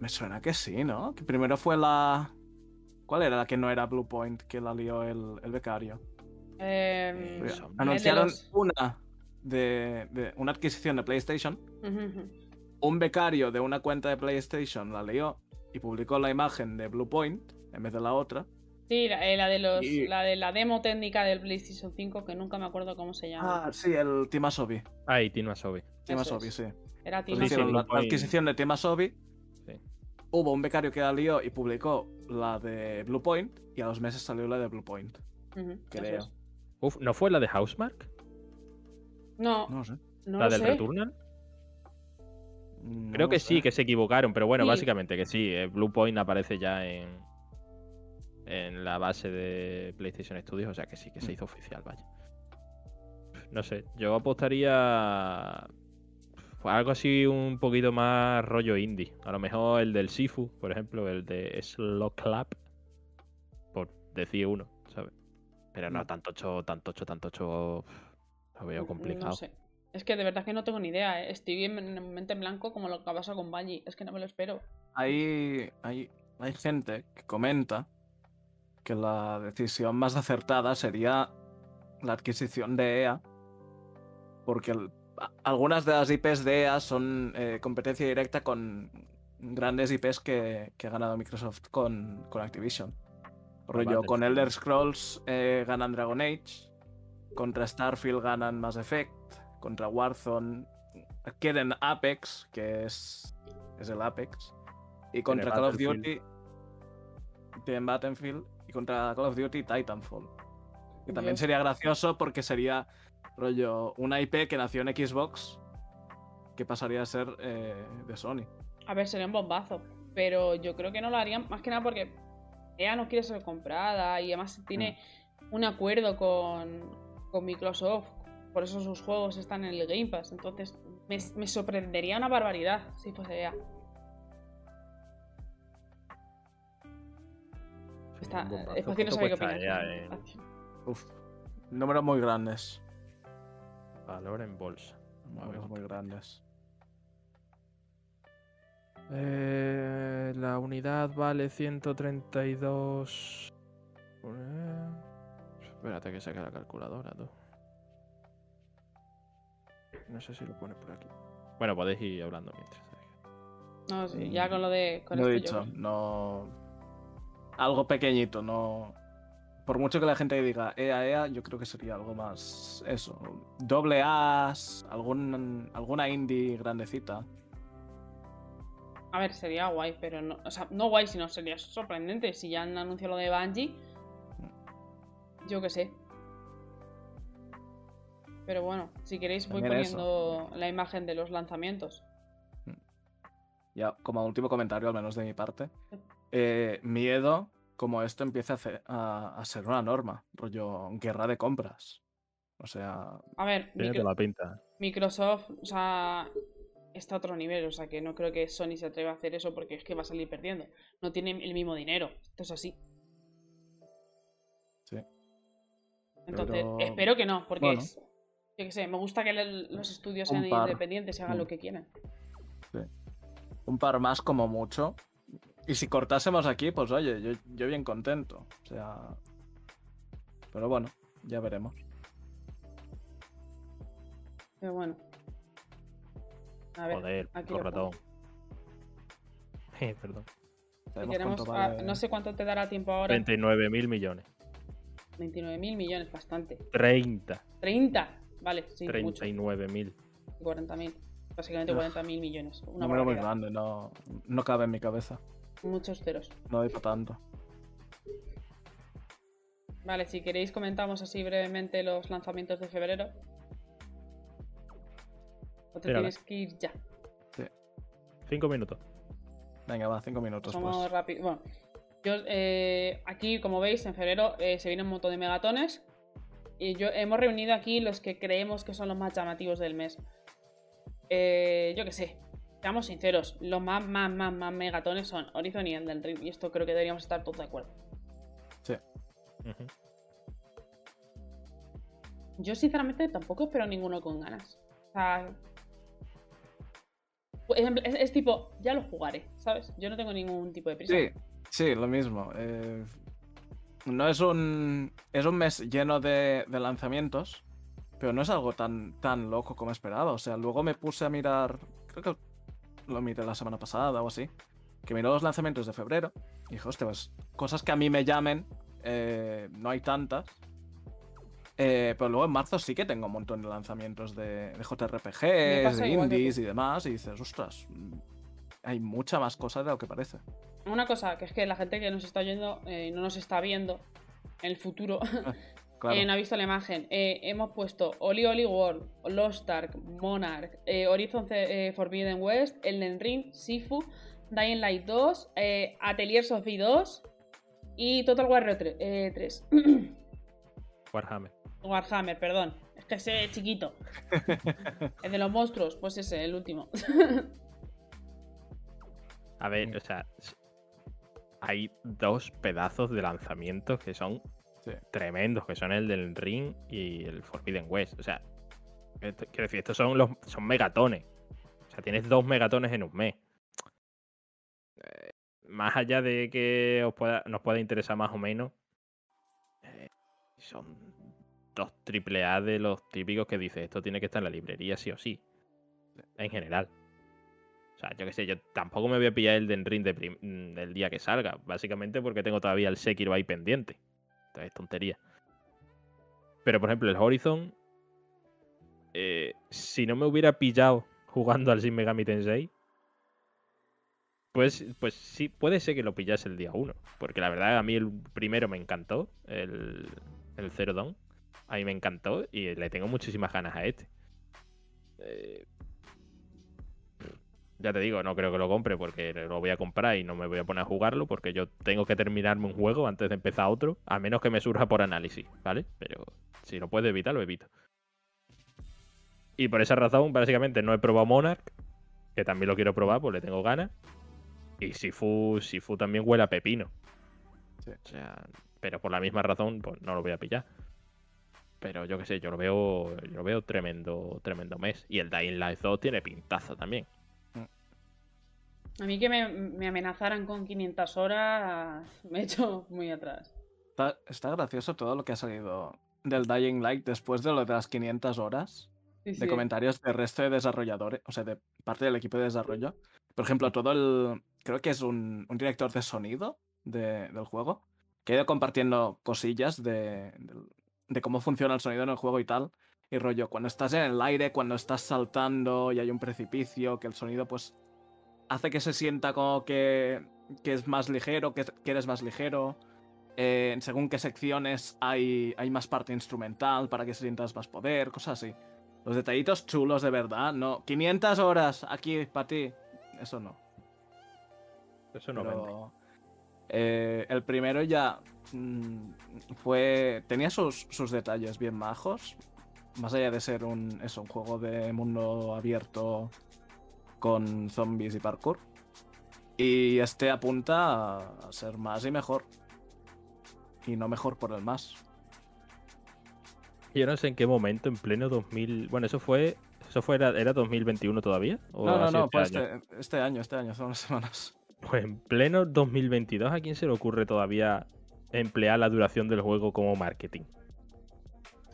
Me suena que sí, ¿no? Que primero fue la. ¿Cuál era la que no era Blue Point que la lió el, el becario? Eh, el de Anunciaron los- una de, de una adquisición de PlayStation. Ujú. Un becario de una cuenta de PlayStation la lió y publicó la imagen de Blue Point en vez de la otra. Sí, la, eh, la de los, Y- la de la demo técnica del PlayStation 5, que nunca me acuerdo cómo se llama. Ah, sí, el Team Asobi. Ah, y Tino Asobi. Team Eso Asobi, es. sí. Era Pues sí, Blue la, adquisición de Team Asobi. Sí. Hubo un becario que la lió y publicó la de Blue Point y a los meses salió la de Blue Point. Creo. Uf, ¿no fue la de Housemark? No, No sé. no ¿La del sé. Returnal? No Creo que sé. sí, que se equivocaron, pero bueno, Sí. básicamente que sí. eh, Blue Point aparece ya en, en la base de PlayStation Studios, o sea que sí, que se Mm. hizo oficial, vaya. No sé, yo apostaría algo así un poquito más rollo indie. A lo mejor el del Sifu, por ejemplo, el de Slow Clap, por decir uno, ¿sabes? Pero no, Mm. tanto ocho, tanto ocho, tanto ocho, lo veo complicado. No sé. Es que de verdad que no tengo ni idea. ¿eh? Estoy en en mente en blanco como lo que pasa con Bungie. Es que no me lo espero. Hay, hay, hay gente que comenta que la decisión más acertada sería la adquisición de EA, porque el- a- algunas de las IPs de EA son eh, competencia directa con grandes IPs que, que ha ganado Microsoft con, con Activision. Rollo, con. Elder Scrolls eh, ganan Dragon Age, contra Starfield ganan Mass Effect, contra Warzone quieren Apex, que es, es el Apex, y contra Call of. Duty tienen Battlefield y contra Call of Duty Titanfall. Que también sería gracioso porque sería rollo una IP que nació en Xbox que pasaría a ser eh, de Sony. A ver, sería un bombazo. Pero yo creo que no lo harían más que nada porque ella no quiere ser comprada y además tiene Mm. un acuerdo con, con Microsoft. Por eso sus juegos están en el Game Pass. Entonces me, me sorprendería una barbaridad si fuese ella. Está, Un bombazo. Espacio no ¿Cuánto sabe qué Espacio. Uf, números muy grandes. valor en bolsa? Números muy grandes. Eh, la unidad vale 132. Eh, Espérate que saque la calculadora, tú. No sé si lo pone por aquí. Bueno, podéis ir hablando mientras. No, sí, ya con lo de. Con Lo he yo- dicho, no. Algo pequeñito, no. Por mucho que la gente diga EA, EA, yo creo que sería algo más. Eso. Doble As, algún, alguna indie grandecita. A ver, sería guay, pero no. O sea, no guay, sino sería sorprendente. Si ya han anunciado lo de Bungie. Yo qué sé. Pero bueno, si queréis voy También eso. poniendo la imagen de los lanzamientos. Ya, como último comentario, al menos de mi parte. eh, miedo como esto empiece a, hacer- a- a ser una norma. Rollo guerra de compras. O sea, A ver, Tiene Micro- toda la pinta. Microsoft, o sea, está a otro nivel. O sea, que no creo que Sony se atreva a hacer eso porque es que va a salir perdiendo. No tiene el mismo dinero. Esto es así. sí. Entonces, Pero, espero que no, porque bueno. es. Yo qué sé, me gusta que los estudios sean par. independientes y hagan Mm. lo que quieran. Un par más como mucho. Y si cortásemos aquí, pues oye, yo, yo bien contento. O sea. Pero bueno, ya veremos. Pero bueno. A ver, Joder, aquí ratón. <laughs> Eh, Perdón. vale- no sé cuánto te dará tiempo ahora. 39 mil millones. 29 mil millones, bastante. 30. 30. Vale, sí, mucho. 39.000. 40.000. Básicamente Uf. 40.000 millones. Una Un número muy grande, no, no cabe en mi cabeza. Muchos ceros. No doy para tanto. Vale, si queréis comentamos así brevemente los lanzamientos de febrero. O te tienes que ir ya. Cinco minutos. Venga, va, cinco minutos Somos pues. rápido. Bueno, yo eh, aquí, como veis, en febrero eh, se viene un montón de megatones. Y yo hemos reunido aquí los que creemos que son los más llamativos del mes. Eh, yo qué sé, seamos sinceros, los más, más, más, más megatones son Horizon y Elden Ring. Y esto creo que deberíamos estar todos de acuerdo. Ujú. Yo, sinceramente, tampoco espero ninguno con ganas. O sea. Es, es- es tipo, ya lo jugaré, ¿sabes? Yo no tengo ningún tipo de prisa. Sí, sí, lo mismo. eh, no es un. Es un mes lleno de, de lanzamientos, pero no es algo tan, tan loco como esperaba. O sea, luego me puse a mirar. Creo que lo miré la semana pasada o así. Que miró los lanzamientos de febrero. Y dije, hostia, pues cosas que a mí me llamen. eh, no hay tantas. Eh, pero luego en marzo sí que tengo un montón de lanzamientos de, JRPGs, de que indies y demás. Y dices, ostras, hay mucha más cosa de lo que parece. Una cosa, que es que la gente que nos está oyendo eh, no nos está viendo en el futuro, <laughs> Claro. eh, no ha visto la imagen. Eh, hemos puesto Oli Oli World, Lost Ark, Monarch, eh, Horizon eh, Forbidden West, Elden Ring, Sifu, Dying Light 2, eh, Atelier Sophie 2 y Total Warrior 3. eh, 3. <clears throat> Warhammer. Warhammer, perdón. Es que ese es chiquito. <laughs> el de los monstruos, pues ese, el último. <laughs> A ver, o sea, hay dos pedazos de lanzamientos que son Sí. tremendos, que son el del Ring y el Forbidden West. O sea, esto- quiero decir, estos son los son megatones. O sea, tienes dos megatones en un mes. Eh, más allá de que os pueda, nos pueda interesar más o menos, eh, son dos triple A de los típicos que dices, esto tiene que estar en la librería sí o sí. En general. O sea, yo qué sé, yo tampoco me voy a pillar el Den Ring de mm, del día que salga. Básicamente porque tengo todavía el Sekiro ahí pendiente. Entonces es tontería. Pero por ejemplo, el Horizon. eh, si no me hubiera pillado jugando al Shin Megami Tensei. Pues, pues sí, puede ser que lo pillase el día 1. Porque la verdad, a mí el primero me encantó. El, el Zero Dawn. A mí me encantó. Y le tengo muchísimas ganas a este. Eh, ya te digo, no creo que lo compre porque lo voy a comprar y no me voy a poner a jugarlo porque yo tengo que terminarme un juego antes de empezar otro, a menos que me surja por análisis, ¿vale? Pero si lo puedo evitar, lo evito. Y por esa razón, básicamente, no he probado Monarch, que también lo quiero probar, pues le tengo ganas. Y Sifu, Sifu también huele a pepino. Sí. O sea, pero por la misma razón, pues no lo voy a pillar. Pero yo qué sé, yo lo veo, yo lo veo tremendo, tremendo mes. Y el Dying Light 2 tiene pintazo también. A mí que me, me amenazaran con 500 horas me he hecho muy atrás. Está, está gracioso todo lo que ha salido del Dying Light después de lo de las 500 horas Sí, de comentarios del resto de desarrolladores, o sea, de parte del equipo de desarrollo. Por ejemplo, todo el. Creo que es un, un director de sonido de- del juego que ha ido compartiendo cosillas de, de cómo funciona el sonido en el juego y tal. Y rollo, cuando estás en el aire, cuando estás saltando y hay un precipicio, que el sonido pues hace que se sienta como que, que es más ligero, que, que eres más ligero. Eh, según qué secciones hay, hay más parte instrumental para que sientas más poder, cosas así. Los detallitos chulos de verdad, no. 500 horas aquí para ti. Eso no. Eso no vende. Pero, eh, el primero ya mm, fue. Tenía sus, sus detalles bien majos. Más allá de ser un, un juego de mundo abierto con zombies y parkour. Y este apunta a ser más y mejor. Y no mejor por el más. Yo no sé en qué momento, en pleno 2000. Bueno, eso fue. ¿Eso fue, era, era 2021 todavía? ¿O No, no, no, este pues año? este, este año, este año, hace unas semanas. Pues en pleno 2022, ¿a quién se le ocurre todavía emplear la duración del juego como marketing?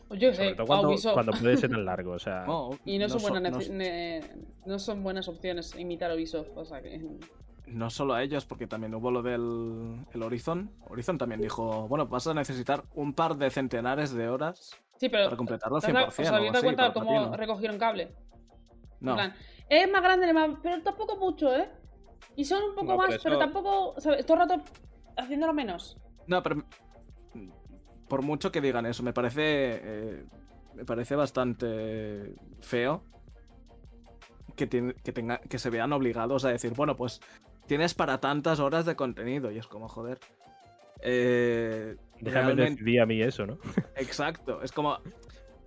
Pues yo Sobre sé, todo cuando, Ubisoft. cuando puede ser tan <laughs> largo. O sea, No, Y no, son so- buenas, no neci- ne- no son buenas opciones imitar a Ubisoft. O sea que. No solo a ellos, porque también hubo lo del el Horizon. Horizon también dijo, bueno, vas a necesitar un par de centenares de horas Sí, pero. para completarlo al ¿os habéis 100%. os o habéis dado cuenta cómo recogieron cable? En No, plan, es más grande pero tampoco mucho, ¿eh? Y son un poco No, pero más, pero eso- tampoco. ¿sabes? Todo el rato haciéndolo menos. no, pero por mucho que digan eso, me parece eh, me parece bastante feo que, tenga, que se vean obligados a decir, bueno, pues tienes para tantas horas de contenido y es como, joder. Eh, Déjame realmente- decidir a mí eso, ¿no? <laughs> Exacto, es como,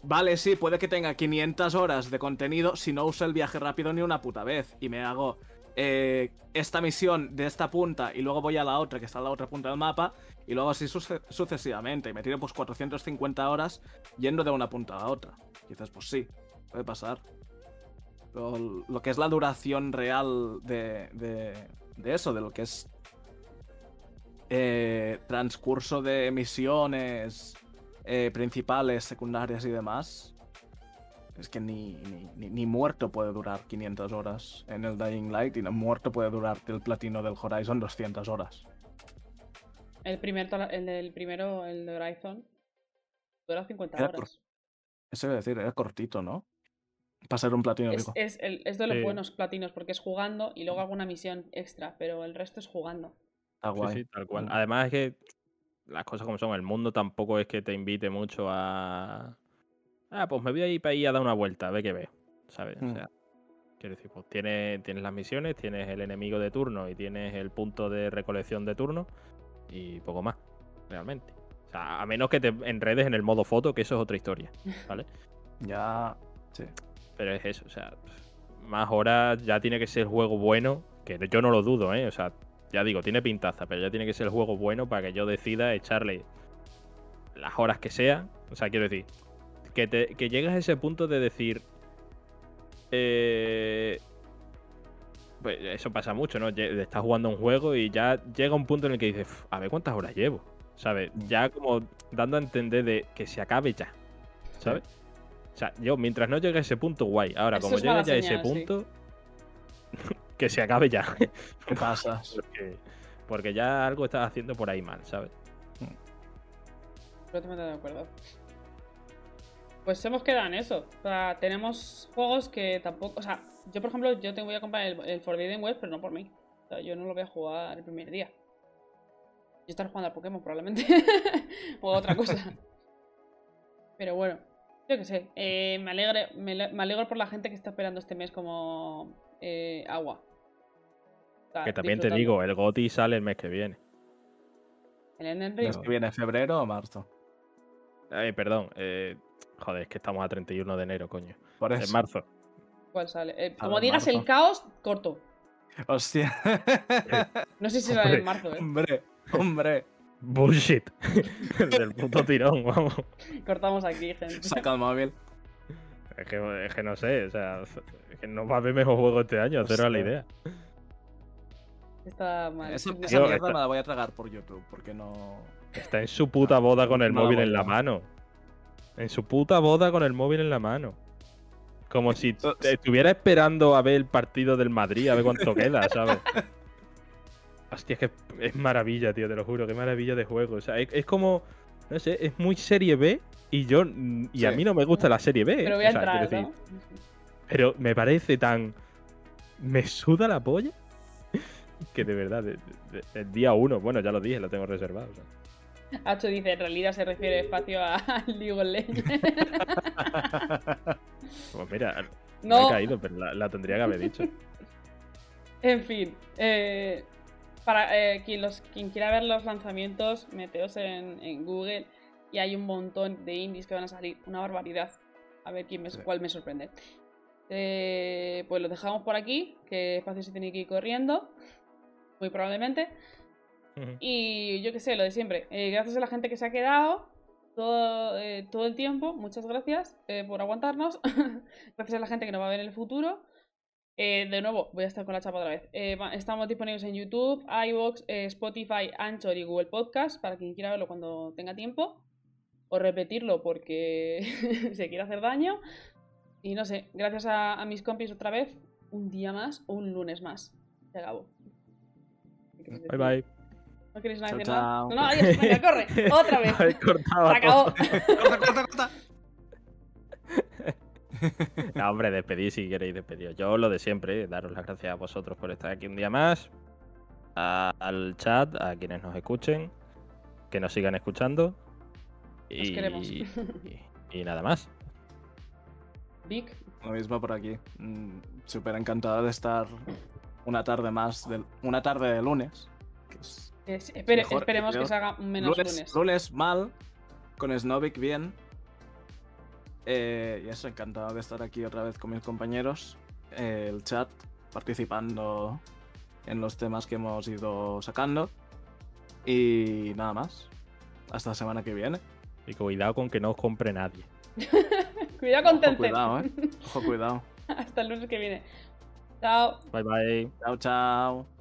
vale, sí, puede que tenga 500 horas de contenido si no uso el viaje rápido ni una puta vez y me hago eh, esta misión de esta punta y luego voy a la otra que está en la otra punta del mapa y luego así suce- sucesivamente y me tiro pues 450 horas yendo de una punta a otra. Dices, pues sí, puede pasar. Pero lo que es la duración real de, de, de eso, de lo que es eh, transcurso de misiones eh, principales, secundarias y demás, es que ni, ni, ni- muerto puede durar 500 horas en el Dying Light y no muerto puede durar el platino del Horizon 200 horas. El, primer, el del primero, el de Horizon, dura 50 Era por- horas. Eso iba a decir, era cortito, ¿no? Para ser un platino, Es, digo. es, el- es de los Sí. buenos platinos, porque es jugando y luego alguna misión extra, pero el resto es jugando. Está Sí, guay. sí, tal cual. Mm. Además es que las cosas como son, el mundo tampoco es que te invite mucho a... Ah, pues me voy a ir para ahí a dar una vuelta, a ver qué veo, ¿sabes? Mm. O sea, quiero decir, pues tienes, tienes las misiones, tienes el enemigo de turno y tienes el punto de recolección de turno y poco más, realmente. O sea, a menos que te enredes en el modo foto, que eso es otra historia, <laughs> ¿vale? Ya. Sí. Pero es eso, o sea, más horas ya tiene que ser juego bueno, que yo no lo dudo, ¿eh? O sea, ya digo, tiene pintaza, pero ya tiene que ser el juego bueno para que yo decida echarle las horas que sea. O sea, quiero decir, que, te, que llegas a ese punto de decir... eh, pues eso pasa mucho, ¿no? Estás jugando un juego y ya llega un punto en el que dices, "Uf, a ver cuántas horas llevo, ¿sabes? Ya como dando a entender de que se acabe ya, ¿sabes? O sea, yo mientras no llegue a ese punto, guay. Ahora, Eso como mala ya a ese sí. punto, <laughs> que se acabe ya. ¿Qué pasa? <laughs> porque, porque ya algo estás haciendo por ahí mal, ¿sabes? Completamente de acuerdo. Pues hemos quedado en eso. O sea, tenemos juegos que tampoco. O sea, yo por ejemplo, yo te voy a comprar el, el Forbidden West, pero no por mí. O sea, yo no lo voy a jugar el primer día. Yo estaré jugando al Pokémon probablemente. <laughs> o a otra cosa. <laughs> Pero bueno, yo qué sé. eh, me, alegre, me, ale- me alegro por la gente que está esperando este mes como eh, agua. O sea, que también te digo, el GOTI sale el mes que viene. El Elden ¿El Ring. mes que viene febrero o marzo? Ay, perdón. eh, joder, es que estamos a 31 de enero, coño. Por En eso. marzo. ¿Cuál sale? Eh, A como ver, digas el caos, corto. Hostia. No sé si sale en marzo, ¿eh? hombre, hombre. Bullshit. <laughs> Del puto tirón, vamos. Cortamos aquí, gente. Saca el móvil. Es que, es que no sé, o sea, es que no va a haber mejor juego este año, cero a la idea. Está mal. Esa, mierda me la voy a tragar por YouTube, porque no. Está en su puta boda con el No móvil en la mano. En su puta boda con el móvil en la mano. Como si estuviera esperando a ver el partido del Madrid, a ver cuánto queda, ¿sabes? <laughs> Hostia, es que es maravilla, tío, te lo juro, qué maravilla de juego. O sea, es, es como, no sé, es muy serie B y yo, mm, y a mí no me gusta la serie B. Pero voy a O sea, quiero entrar, decir, ¿no? pero me parece tan. Me suda la polla. <laughs> Que de verdad, de- de- el día uno, bueno, ya lo dije, lo tengo reservado. o sea. Hacho dice, en realidad se refiere espacio a <laughs> League of Legends. <laughs> Pues mira, no No, he caído, pero la, la tendría que haber dicho. <laughs> en fin. eh, para eh, quien, los, quien quiera ver los lanzamientos, meteos en, en Google y hay un montón de indies que van a salir. Una barbaridad. A ver quién me, Sí. cuál me sorprende. Eh, pues lo dejamos por aquí, que espacio se tiene que ir corriendo. Muy probablemente. Y yo qué sé, lo de siempre. Eh, gracias a la gente que se ha quedado todo, eh, todo el tiempo. Muchas gracias eh, por aguantarnos. <laughs> gracias a la gente que nos va a ver en el futuro. De nuevo, voy a estar con la chapa otra vez. Estamos disponibles en YouTube, iVoox, Spotify, Anchor y Google Podcast para quien quiera verlo cuando tenga tiempo. O repetirlo porque <laughs> se quiere hacer daño. Y no sé, gracias a, a mis compis otra vez, un día más o un lunes más. Se acabó. ¿Qué queréis Bye bye. ¿No queréis nada Chao, decir nada? chao. No, no, adiós, venga, <laughs> corre. Otra vez. Cortado Se acabó. ¡Corta, corta, corta! <laughs> No, hombre, despedid si queréis despedir. Yo lo de siempre, daros las gracias a vosotros por estar aquí un día más. a- al chat, a quienes nos escuchen, que nos sigan escuchando. Y, queremos. y- <laughs> y nada más. Vic, Lo mismo por aquí. Súper encantado de estar una tarde más, de, una tarde de lunes. que es sí, espere- Mejor, esperemos que se haga menos lunes, mal, con Snovik bien. Eh, y eso, encantado de estar aquí otra vez con mis compañeros. eh, el chat, participando en los temas que hemos ido sacando. Y nada más. Hasta la semana que viene. Y cuidado con que no os compre nadie. <laughs> Cuidado con Ojo, Tencent. cuidado, eh. <laughs> Ojo, cuidado. Hasta el lunes que viene. Chao. Bye bye. Chao, chao.